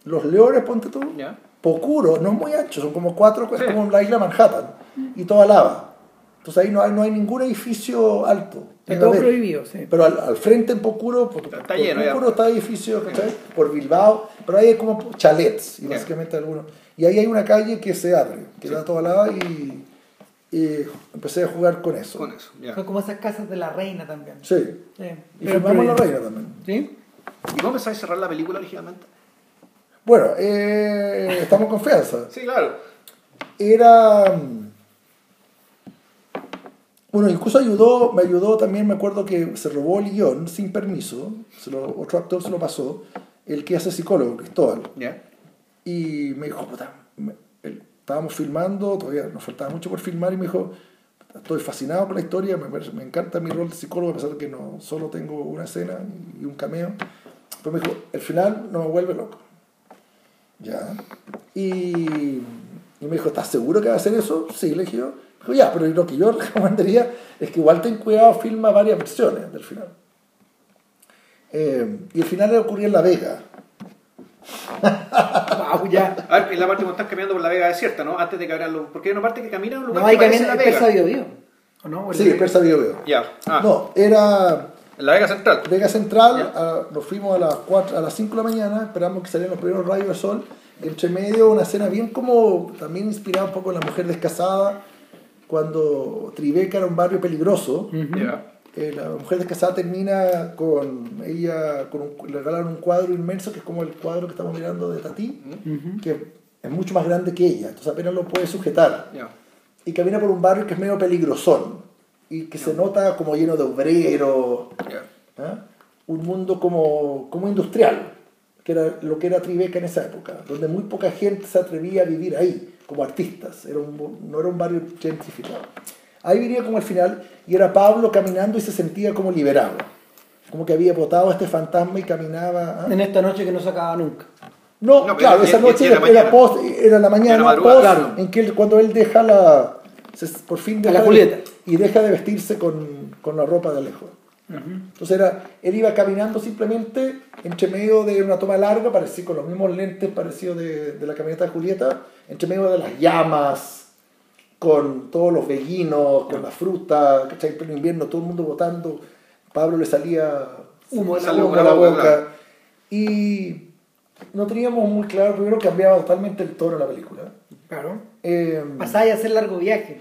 Los Leones, ponte tú, Ya. Pocuro, no es muy ancho, son como cuatro, Sí. es como la *laughs* isla Manhattan, y toda lava. Entonces ahí no hay, no hay ningún edificio alto. Está todo prohibido, sí. Pero al, al frente en Pocuro, porque Está- por está lleno ya. Pocuro está edificio, ¿cachai? Por Bilbao, pero ahí hay como chalets, y Ya. básicamente algunos. Y ahí hay una calle que se abre, que da toda lava y, y empecé a jugar con eso. Con eso, ya. Son como esas casas de la reina también. Sí. Sí. Y Pero filmamos La. Reina también. ¿Sí? ¿Y cómo pensáis cerrar la película originalmente? Bueno, eh, estamos en confianza. Sí, claro. era mm, bueno incluso ayudó me ayudó también me acuerdo que se robó el guion sin permiso se lo- otro actor se lo pasó el que hace psicólogo Cristóbal y me dijo puta me- él- estábamos filmando todavía nos faltaba mucho por filmar y me dijo estoy fascinado con la historia me, me encanta mi rol de psicólogo a pesar de que no solo tengo una escena y un cameo pero me dijo el final no me vuelve loco ya. Y, y me dijo, ¿estás seguro que va a hacer eso? Sí, le dije yo. Me dijo, ya, pero lo que yo *laughs* recomendaría es que igual ten cuidado, filma varias versiones del final. Eh, y el final ocurría en La Vega. Wow, ya. A ver, en la parte cuando están caminando por la Vega desierta, ¿no? Antes de que abran los... Porque hay una parte que camina un lugar No camino la en Persa. Bio Bio. ¿O no? ¿O Sí, el- Persa Bio Bio. Ya. Ah, No, era en la Vega Central. Vega Central, a- nos fuimos a las, 4, a las 5 de la mañana, esperamos que salieran los primeros rayos de sol, entre medio una escena bien como, también inspirada un poco en La Mujer Descasada, cuando Tribeca era un barrio peligroso, Ujú. Ya. Eh, la mujer descasada termina con ella, con un- le regalan un cuadro inmenso que es como el cuadro que estamos mirando de Tati, Ujú. que es mucho más grande que ella, entonces apenas lo puede sujetar. Ya. Y camina por un barrio que es medio peligrosón y que se nota como lleno de obreros, Ya. ¿ah? un mundo como, como industrial, que era lo que era Tribeca en esa época, donde muy poca gente se atrevía a vivir ahí, como artistas, era un, no era un barrio gentrificado. Ahí venía como al final, y era Pablo caminando y se sentía como liberado, como que había botado a este fantasma y caminaba... ¿ah? En esta noche que no se acaba nunca. No, No, claro, era- esa noche era era, post, era la mañana, post, claro. en que él- cuando él deja la, se- por fin A deja la de- Julieta. y deja de vestirse con, con la ropa de Alejo. Entonces era, él iba caminando simplemente entre medio de una toma larga, parecía con los mismos lentes parecidos de, de la camioneta de Julieta, entre medio de las llamas, con todos los beguinos, con la fruta, ¿cachai? En pleno invierno, todo el mundo votando. Pablo le salía Humo de la de de la la boca, boca. Y no teníamos muy claro, primero cambiaba totalmente el tono de la película. Claro. Eh, Pasáis a hacer largo viaje.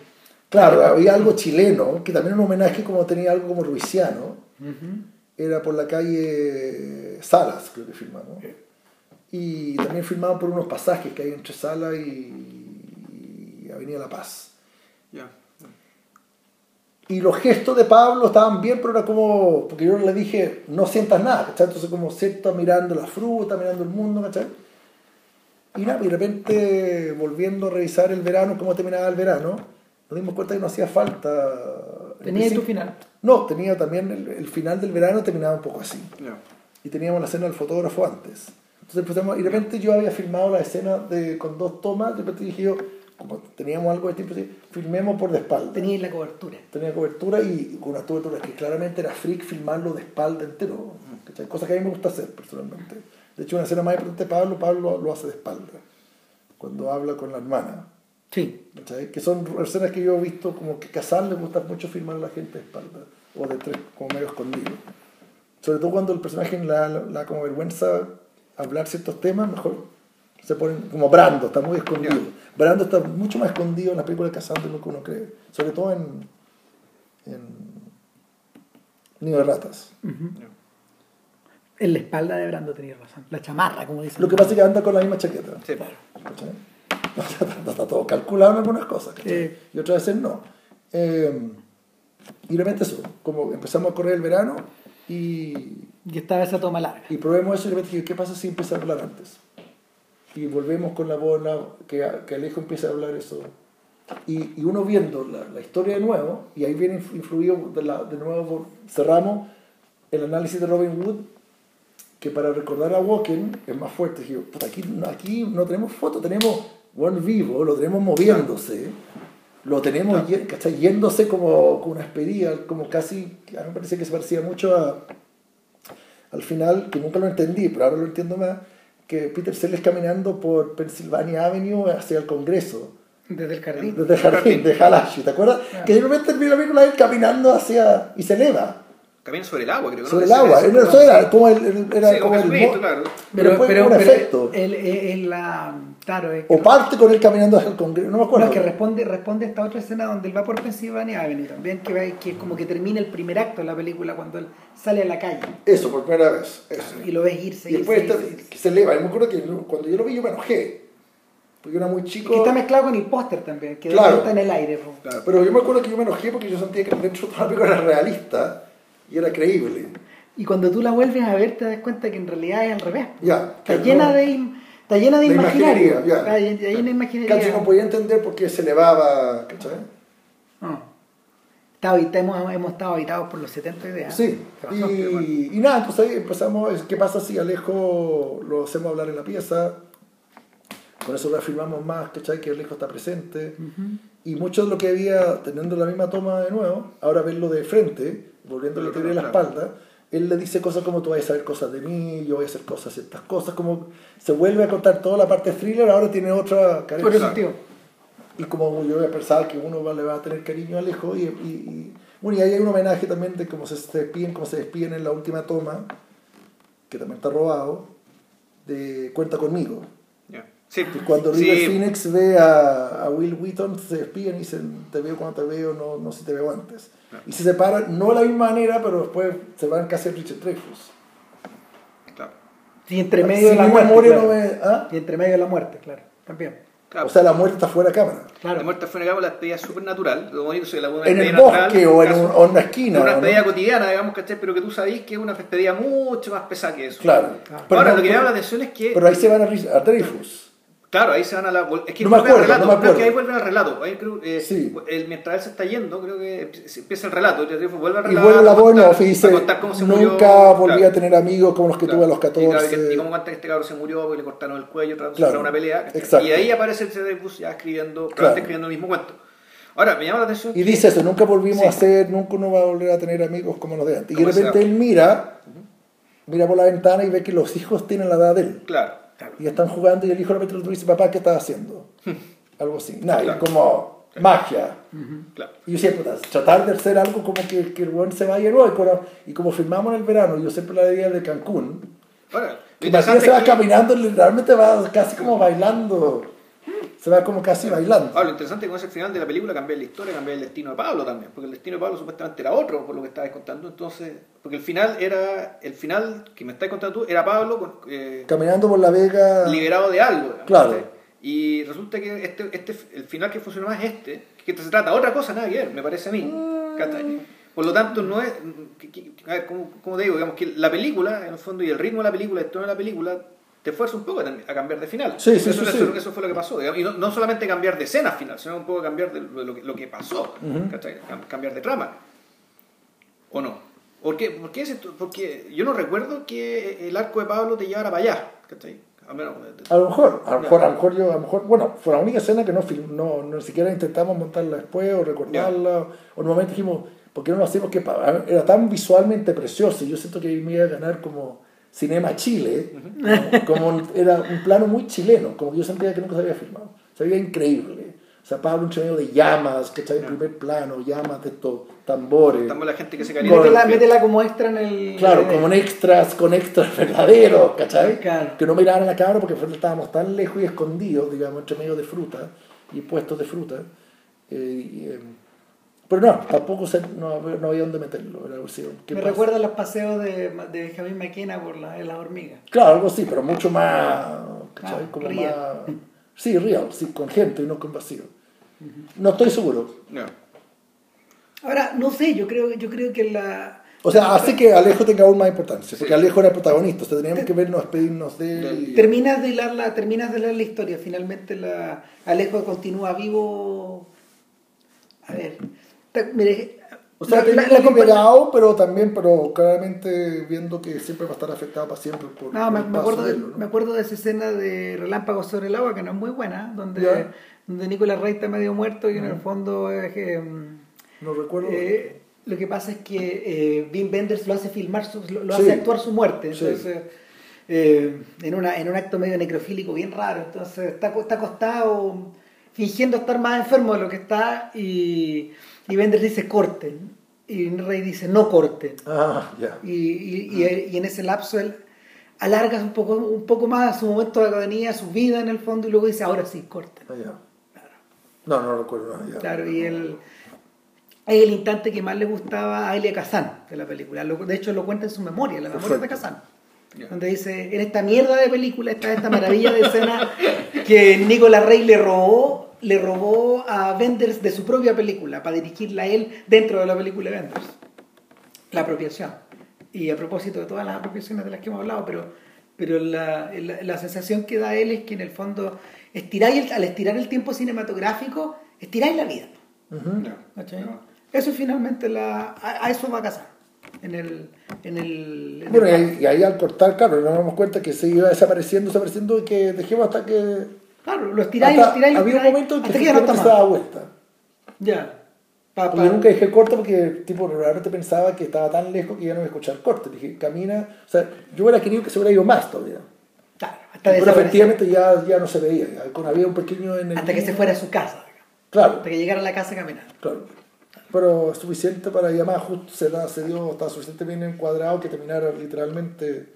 claro, había algo chileno, que también era un homenaje como tenía algo como ruisiano. Era por la calle Salas, creo que filmamos. Y también filmamos por unos pasajes que hay entre Salas y, y Avenida La Paz. Ya. Y los gestos de Pablo estaban bien, pero era como, porque yo le dije, no sientas nada, ¿cachai? Entonces como siento mirando la fruta, mirando el mundo, ¿cachai? Y nada, y de repente volviendo a revisar el verano, cómo terminaba el verano, nos dimos cuenta que no hacía falta. Tenía tu final. No, tenía también el, el final del verano terminaba un poco así. Ya. Y teníamos la escena del fotógrafo antes. Entonces empezamos, y de repente yo había filmado la escena de, con dos tomas, de repente dije yo, como teníamos algo de tiempo, así, filmemos por de espalda Teníais la cobertura. tenía cobertura y con unas coberturas que claramente era freak filmarlo de espalda entero, ¿cachai? cosa que a mí me gusta hacer personalmente. De hecho, una escena más importante de Pablo, Pablo lo hace de espalda, cuando habla con la hermana. Sí. ¿cachai? Que son escenas que yo he visto como que Casal le gusta mucho filmar a la gente de espalda, o de tres, como medio escondido. Sobre todo cuando el personaje le da, le da como vergüenza hablar ciertos temas, mejor se ponen como Brando, está muy escondido. Brando está mucho más escondido en la película de Casal de lo que uno cree, sobre todo en, en Nido de Ratas. En la espalda de Brando tenías razón. La chamarra, como dicen. Lo que pasa es que anda con la misma chaqueta. Sí. ¿cachai? Está, está todo calculado en algunas cosas. Sí. y otras veces no. Eh, y de repente eso, como empezamos a correr el verano y, Y estaba esa toma larga. y probemos eso y de repente dije, ¿qué pasa si empieza a hablar antes? Y volvemos con la bola, que, que Alejo empieza a hablar eso. Y, y uno viendo la, la historia de nuevo, y ahí viene influido de, la- de nuevo, cerramos el análisis de Robin Wood, que para recordar a Walken es más fuerte. Dije, "Puta, aquí, aquí no tenemos foto, tenemos one vivo, lo tenemos moviéndose, lo tenemos ye- ¿cachai? yéndose como, como una espería, como casi, a mí me parece que se parecía mucho a, al final, que nunca lo entendí, pero ahora lo entiendo más, que Peter Sellers caminando por Pennsylvania Avenue hacia el Congreso, Desde el jardín. desde el jardín de Halashi, ¿te acuerdas? Ah. Que de repente termina la película él caminando hacia, y se eleva, Camina sobre el agua, creo. ¿no? sobre el Ese- agua, Era- eso era como el, el- era Sí, como el mo- claro. Pero, después pero, un pero efecto. él- él la, claro, es que- O parte con él caminando hacia el Congreso, no me acuerdo. No, que responde, responde a esta otra escena donde él va por Pennsylvania Avenue también, que, va- que como que termina el primer acto de la película cuando él sale a la calle Eso, por primera vez. Eso. y lo ves irse. Y después irse, está- irse, que se eleva. Y me acuerdo que cuando yo lo vi yo me enojé. Porque yo era muy chico. Que está mezclado con el póster también, que de Claro. está en el aire. Claro. Pero yo me acuerdo que yo me enojé porque yo sentía que dentro de toda la película era realista y era creíble. Y cuando tú la vuelves a ver te das cuenta que en realidad es al revés. Ya. Está llena no- de, está llena de, de imaginario. imaginaria, ya. Está llena de Casi imaginaria. no podía entender por qué se elevaba. ¿cachai? No. Hemos, hemos estado habitados por los 70 ideas. Sí. Pasó, pero bueno. Y, y nada, pues ahí empezamos. ¿Qué pasa si Alejo lo hacemos hablar en la pieza? Con eso reafirmamos más, ¿cachai? Que Alejo está presente. Y mucho de lo que había, teniendo la misma toma de nuevo, ahora verlo de frente, volviendo a la teoría de la Claro. espalda, él le dice cosas como tú vas a saber cosas de mí, yo voy a hacer cosas, ciertas cosas, como se vuelve a contar toda la parte thriller, ahora tiene otra eso, tío. Y como yo había pensado que uno va- le va a tener cariño a Alejo, y, y, y- bueno, y ahí hay un homenaje también de cómo se despiden, cómo se despiden en la última toma, que también está robado, de Cuenta conmigo. Sí. Cuando Sí. River Phoenix ve a, a Will Wheaton, se despiden y dicen, te veo cuando te veo, no, no si te veo antes. Y se separan, no de la misma manera, pero después se van casi a Richard Dreyfus. Claro. Y entre medio Si de la muerte. claro. no me- ¿ah? Y entre medio de la muerte, claro. También. Claro. O sea, la muerte está fuera de cámara. Claro. La muerte fue negada la despedida supernatural. Lo bonito es la una En el despedida natural, bosque o en, caso- un- o en una esquina. una ¿no? despedida cotidiana, digamos, ¿cachai? Pero que tú sabés que es una despedida mucho más pesada que eso. Claro. Claro. Pero Ahora, no- lo que me llama la atención es que, Pero ahí se van a, a Dreyfus. Claro, ahí se van a la. Es que No me vuelven al acuerdo, relato, no me creo que acuerdo. ahí vuelven al relato. Ahí creo, eh, Sí. el- mientras él se está yendo, creo que empie- empieza el relato. y Vuelve al Y relato. vuelve la voz y dice, nunca murió, volví claro. a tener amigos como los que Claro. tuve a los Y, claro, 14. y cómo cuenta que este cabrón se murió porque le cortaron el cuello Claro. una pelea. Exacto. Y ahí aparece el Cerebus ya escribiendo, escribiendo el mismo cuento. Ahora, me llama la atención. Y que- dice eso, nunca volvimos Sí. a ser, nunca uno va a volver a tener amigos como los de antes. Y de repente él mira, mira por la ventana y ve que los hijos tienen la edad de él. Claro. Y están jugando y el hijo de repente le dice, papá, ¿qué estás haciendo? *laughs* Algo así. Nada, Claro. como magia. Y yo siempre, tratar de hacer algo como que, que el buen se vaya hoy. Pero, y como filmamos en el verano, yo siempre la idea de Cancún, Ahora, que se va que- caminando, literalmente va casi como bailando. Se va como casi bailando. Ahora, lo interesante con ese final de la película cambiar la historia, cambiar el destino de Pablo también, porque el destino de Pablo supuestamente era otro, por lo que estabas contando, entonces, porque el final era, el final que me estás contando tú, era Pablo eh, Caminando por la vega. liberado de algo. digamos, Claro. ¿cachai? Y resulta que este, este, el final que funciona más es este, que se trata de otra cosa, nada que ver, me parece a mí. Mm. Por lo tanto, no es. que- que- A ver, ¿cómo, cómo te digo? Digamos que la película, en el fondo, y el ritmo de la película, el tono de la película, te fuerza un poco a, cambiar de final. Sí, sí, eso, sí, eso- fue lo que pasó. digamos, Y no, no solamente cambiar de escena final, sino un poco cambiar de lo, que, lo que pasó. Cambiar de trama. ¿O no? ¿Por qué? ¿Por qué es esto? Porque yo no recuerdo que el arco de Pablo te llevara para allá. ¿cachai? Al menos, eh, A lo mejor, a lo mejor, a lo mejor yo, a lo mejor, bueno, fue la única escena que no, no, no siquiera intentamos montarla después o recordarla, o en un momento dijimos, ¿por qué no lo hacemos? Que era tan visualmente precioso, y yo siento que me iba a ganar como Cinema Chile, como un- era un plano muy chileno, como que yo sentía que nunca se había filmado, se veía increíble. O sea, Pablo entre medio de llamas, que está en primer plano, llamas de estos tambores. estamos la gente que se calienta. Métela, métela como extra en el. Claro, como en extras, con extras *laughs* verdaderos, ¿cachai? Claro. Que no miraran a la cámara porque estábamos tan lejos y escondidos, digamos, entre medio de fruta y puestos de fruta. Eh, y, eh, pero no, tampoco se, no, había- no había dónde meterlo. Era algo así, ¿qué Me pasa? recuerda a los paseos de, de Benjamín Maquena por la, las hormigas. Claro, algo así, pero mucho más, ¿cachai? Ah, como real. más... Sí, real, sí, con gente y no con vacío. No estoy seguro. No. Ahora, no sé, yo creo, yo creo que la. O sea, hace que Alejo tenga aún más importancia, porque Sí. Alejo era el protagonista, o sea, teníamos que vernos, despedirnos de él. y- Terminas de hilar la, terminas de leer la historia, finalmente la Alejo continúa vivo A ver. Mire. O sea, la- la- liberado, pero también, pero claramente viendo que siempre va a estar afectado para siempre por, No, por me, acuerdo de, él, ¿no? me acuerdo de esa escena de Relámpagos sobre el agua, que no es muy buena, donde, donde Nicolás Rey está medio muerto y en el fondo es que, mm, No recuerdo. eh, lo que pasa es que eh, Wim Wenders lo hace filmar, su- lo, lo Sí. hace actuar su muerte. Sí. Entonces, eh, en, una, en un acto medio necrofílico bien raro. Entonces está, está acostado fingiendo estar más enfermo de lo que está y, y Wenders dice corten. Y Rey dice no corten. Ah, ya. Y, y- y- y en ese lapso él alarga un poco, un poco más su momento de agonía, su vida en el fondo, y luego dice, ahora sí, corten. Ah, ya. No, no recuerdo nada. ya. Claro, y él es el instante que más le gustaba a Elia Kazan de la película. De hecho, lo cuenta en su memoria, la memoria de Perfecto. Kazan. Ya. Donde dice, en esta mierda de película está esta maravilla de escena que Nicolas Rey le robó, le robó a Wenders de su propia película para dirigirla a él dentro de la película de Wenders. La apropiación. Y a propósito de todas las apropiaciones de las que hemos hablado, pero, pero la, la- la sensación que da él es que en el fondo estiráis el- al estirar el tiempo cinematográfico, estiráis la vida. Eso es finalmente la. A, a eso va a casar. En el. En el, en Bueno, y el- ahí, y ahí al cortar, claro, nos damos cuenta que se iba desapareciendo, desapareciendo y que dejemos hasta que. Claro, lo estiráis, lo hasta- estiráis, lo había un estiráis, momento en que que ya no está se daba vuelta. Ya. Pa- pa- yo nunca dejé corto porque, tipo, realmente pensaba que estaba tan lejos que ya no iba a escuchar corte. Dije, camina. O sea, yo hubiera querido que se hubiera ido más todavía. Claro, hasta, Pero efectivamente ya, ya no se veía. con- había un pequeño en el. hasta que se fuera a su casa. Claro, Hasta que llegara a la casa caminando. claro. Pero suficiente para llamar, justo se, da, se dio, estaba suficiente bien encuadrado que terminara literalmente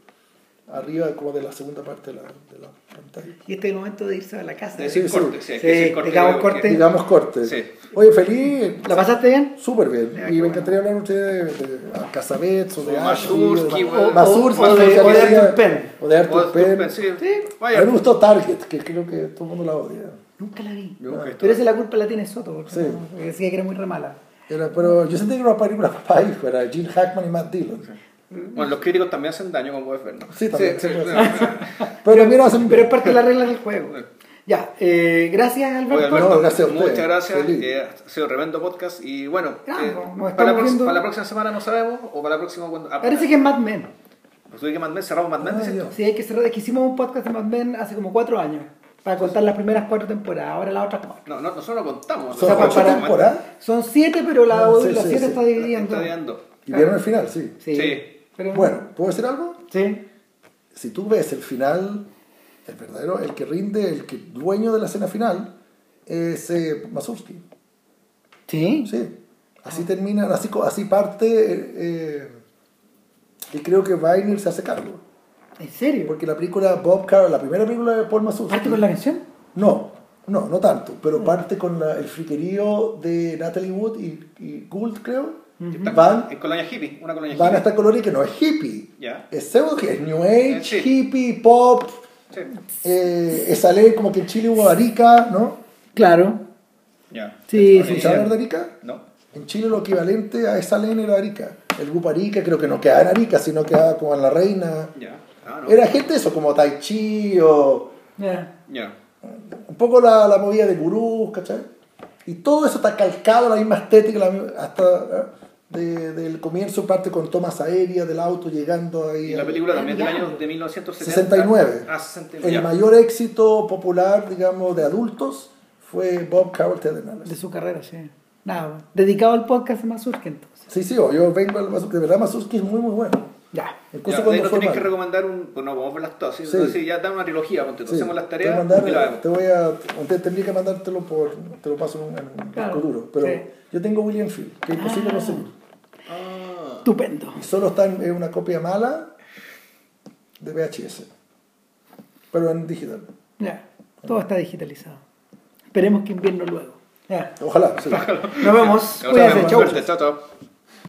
arriba como de la segunda parte de la, de la pantalla. Y este es el momento de irse a la casa. De decir Sí, sí. corte, sí, Sí, decir corte. digamos corte. Digamos corte. Sí. Oye, feliz. ¿La pasaste bien? Súper bien. Ya, y me bueno. encantaría hablar con ustedes de, de Casabets o de Mazursky, o de o- Mazursky, o o de Arthur Penn. O de Arthur Penn. Sí. Sí. A Vaya. mí me gustó Target, que creo que todo el mundo la odia. Nunca la vi. Pero esa la culpa la tiene Soto, porque, Sí. decía que era muy re mala. Era, pero yo sentí que era una película para hijo, era Gene Hackman y Matt Dillon. Bueno, los críticos también hacen daño, como puedes ver, ¿no? Sí, también, puede *laughs* no. Pero también hacen Pero es parte de las reglas del juego. Ya, eh, gracias Oye, Alberto. Alberto, No, gracias a ustedes. muchas gracias. Eh, ha sido tremendo podcast. Y bueno, Ah, eh, para, la viendo- para la próxima semana no sabemos. O para la próxima cuando. ah, Parece que es Mad Men. Pues tú que Mad Men, cerramos Mad Men, tú. Sí, hay que cerrar. Es que hicimos un podcast de Mad Men hace como cuatro años. Para contar las primeras cuatro temporadas. Ahora las otras cuatro. No, no, nosotros lo contamos. Son O sea, ocho para- temporadas. Son siete, pero la, Ah, sí, la sí, siete sí. está dividida en Está dos. viendo. Y vieron el final, sí. Sí. Pero- Bueno, ¿puedo decir algo? Sí. Si tú ves el final, el verdadero, el que rinde, el que dueño de la escena final, es eh, Mazursky. Sí. Sí. Así termina, así, así parte, eh, y creo que Weiner se hace cargo. ¿En serio? Porque la película Bob Carroll, la primera película de Paul Mazursky... ¿Parte con la canción? No, no, no tanto, pero parte con la- el friquerío de Natalie Wood y, y Gould, creo. Van, En colonia hippie, una colonia van a esta colonia que no es hippie. Ya. Es pseudo es New Age, Eh, sí. hippie, pop, Sí. eh, esa ley como que en Chile hubo Arica, ¿no? Claro. Ya. Sí, sí, ¿Escucharon hablar de Arica? No. En Chile lo equivalente a esa ley era Arica. El grupo Arica creo que no quedaba en Arica, sino quedaba como en La Reina. Ya. Ah, no. Era gente eso, como Tai Chi o Ya. Ya. un poco la, la movida de gurús, ¿cachai? Y todo eso está calcado, la misma estética, la misma- hasta ¿eh? De- del comienzo parte con tomas aéreas del auto llegando ahí. Y la al- película también del año de 1970. 69. Ah, 69. El mayor éxito popular, digamos, de adultos fue Bob Carroll. De su carrera, sí. Nada, dedicado al podcast de Mazurka entonces. Sí, sí, yo yo vengo al Mazuki, de verdad Mazuki es muy muy bueno. Ya. Incluso Ya, cuando no tenés que recomendar un. Pues no, vamos a ver las todas. ¿sí? Sí. Entonces, ya da una trilogía, ponte tú. Sí, Hacemos las te voy a tareas mandar- y la te voy a, te tendría que mandártelo por, te lo paso en un, Claro, duro, pero sí. yo tengo William Field, que es imposible Ah. conseguir. Ah. Estupendo. Y solo está en, en una copia mala de VHS, pero en digital. Ya. Todo está digitalizado. Esperemos que invierno luego. Ya. Ojalá, sí. Nos vemos. Cuídense. Chau.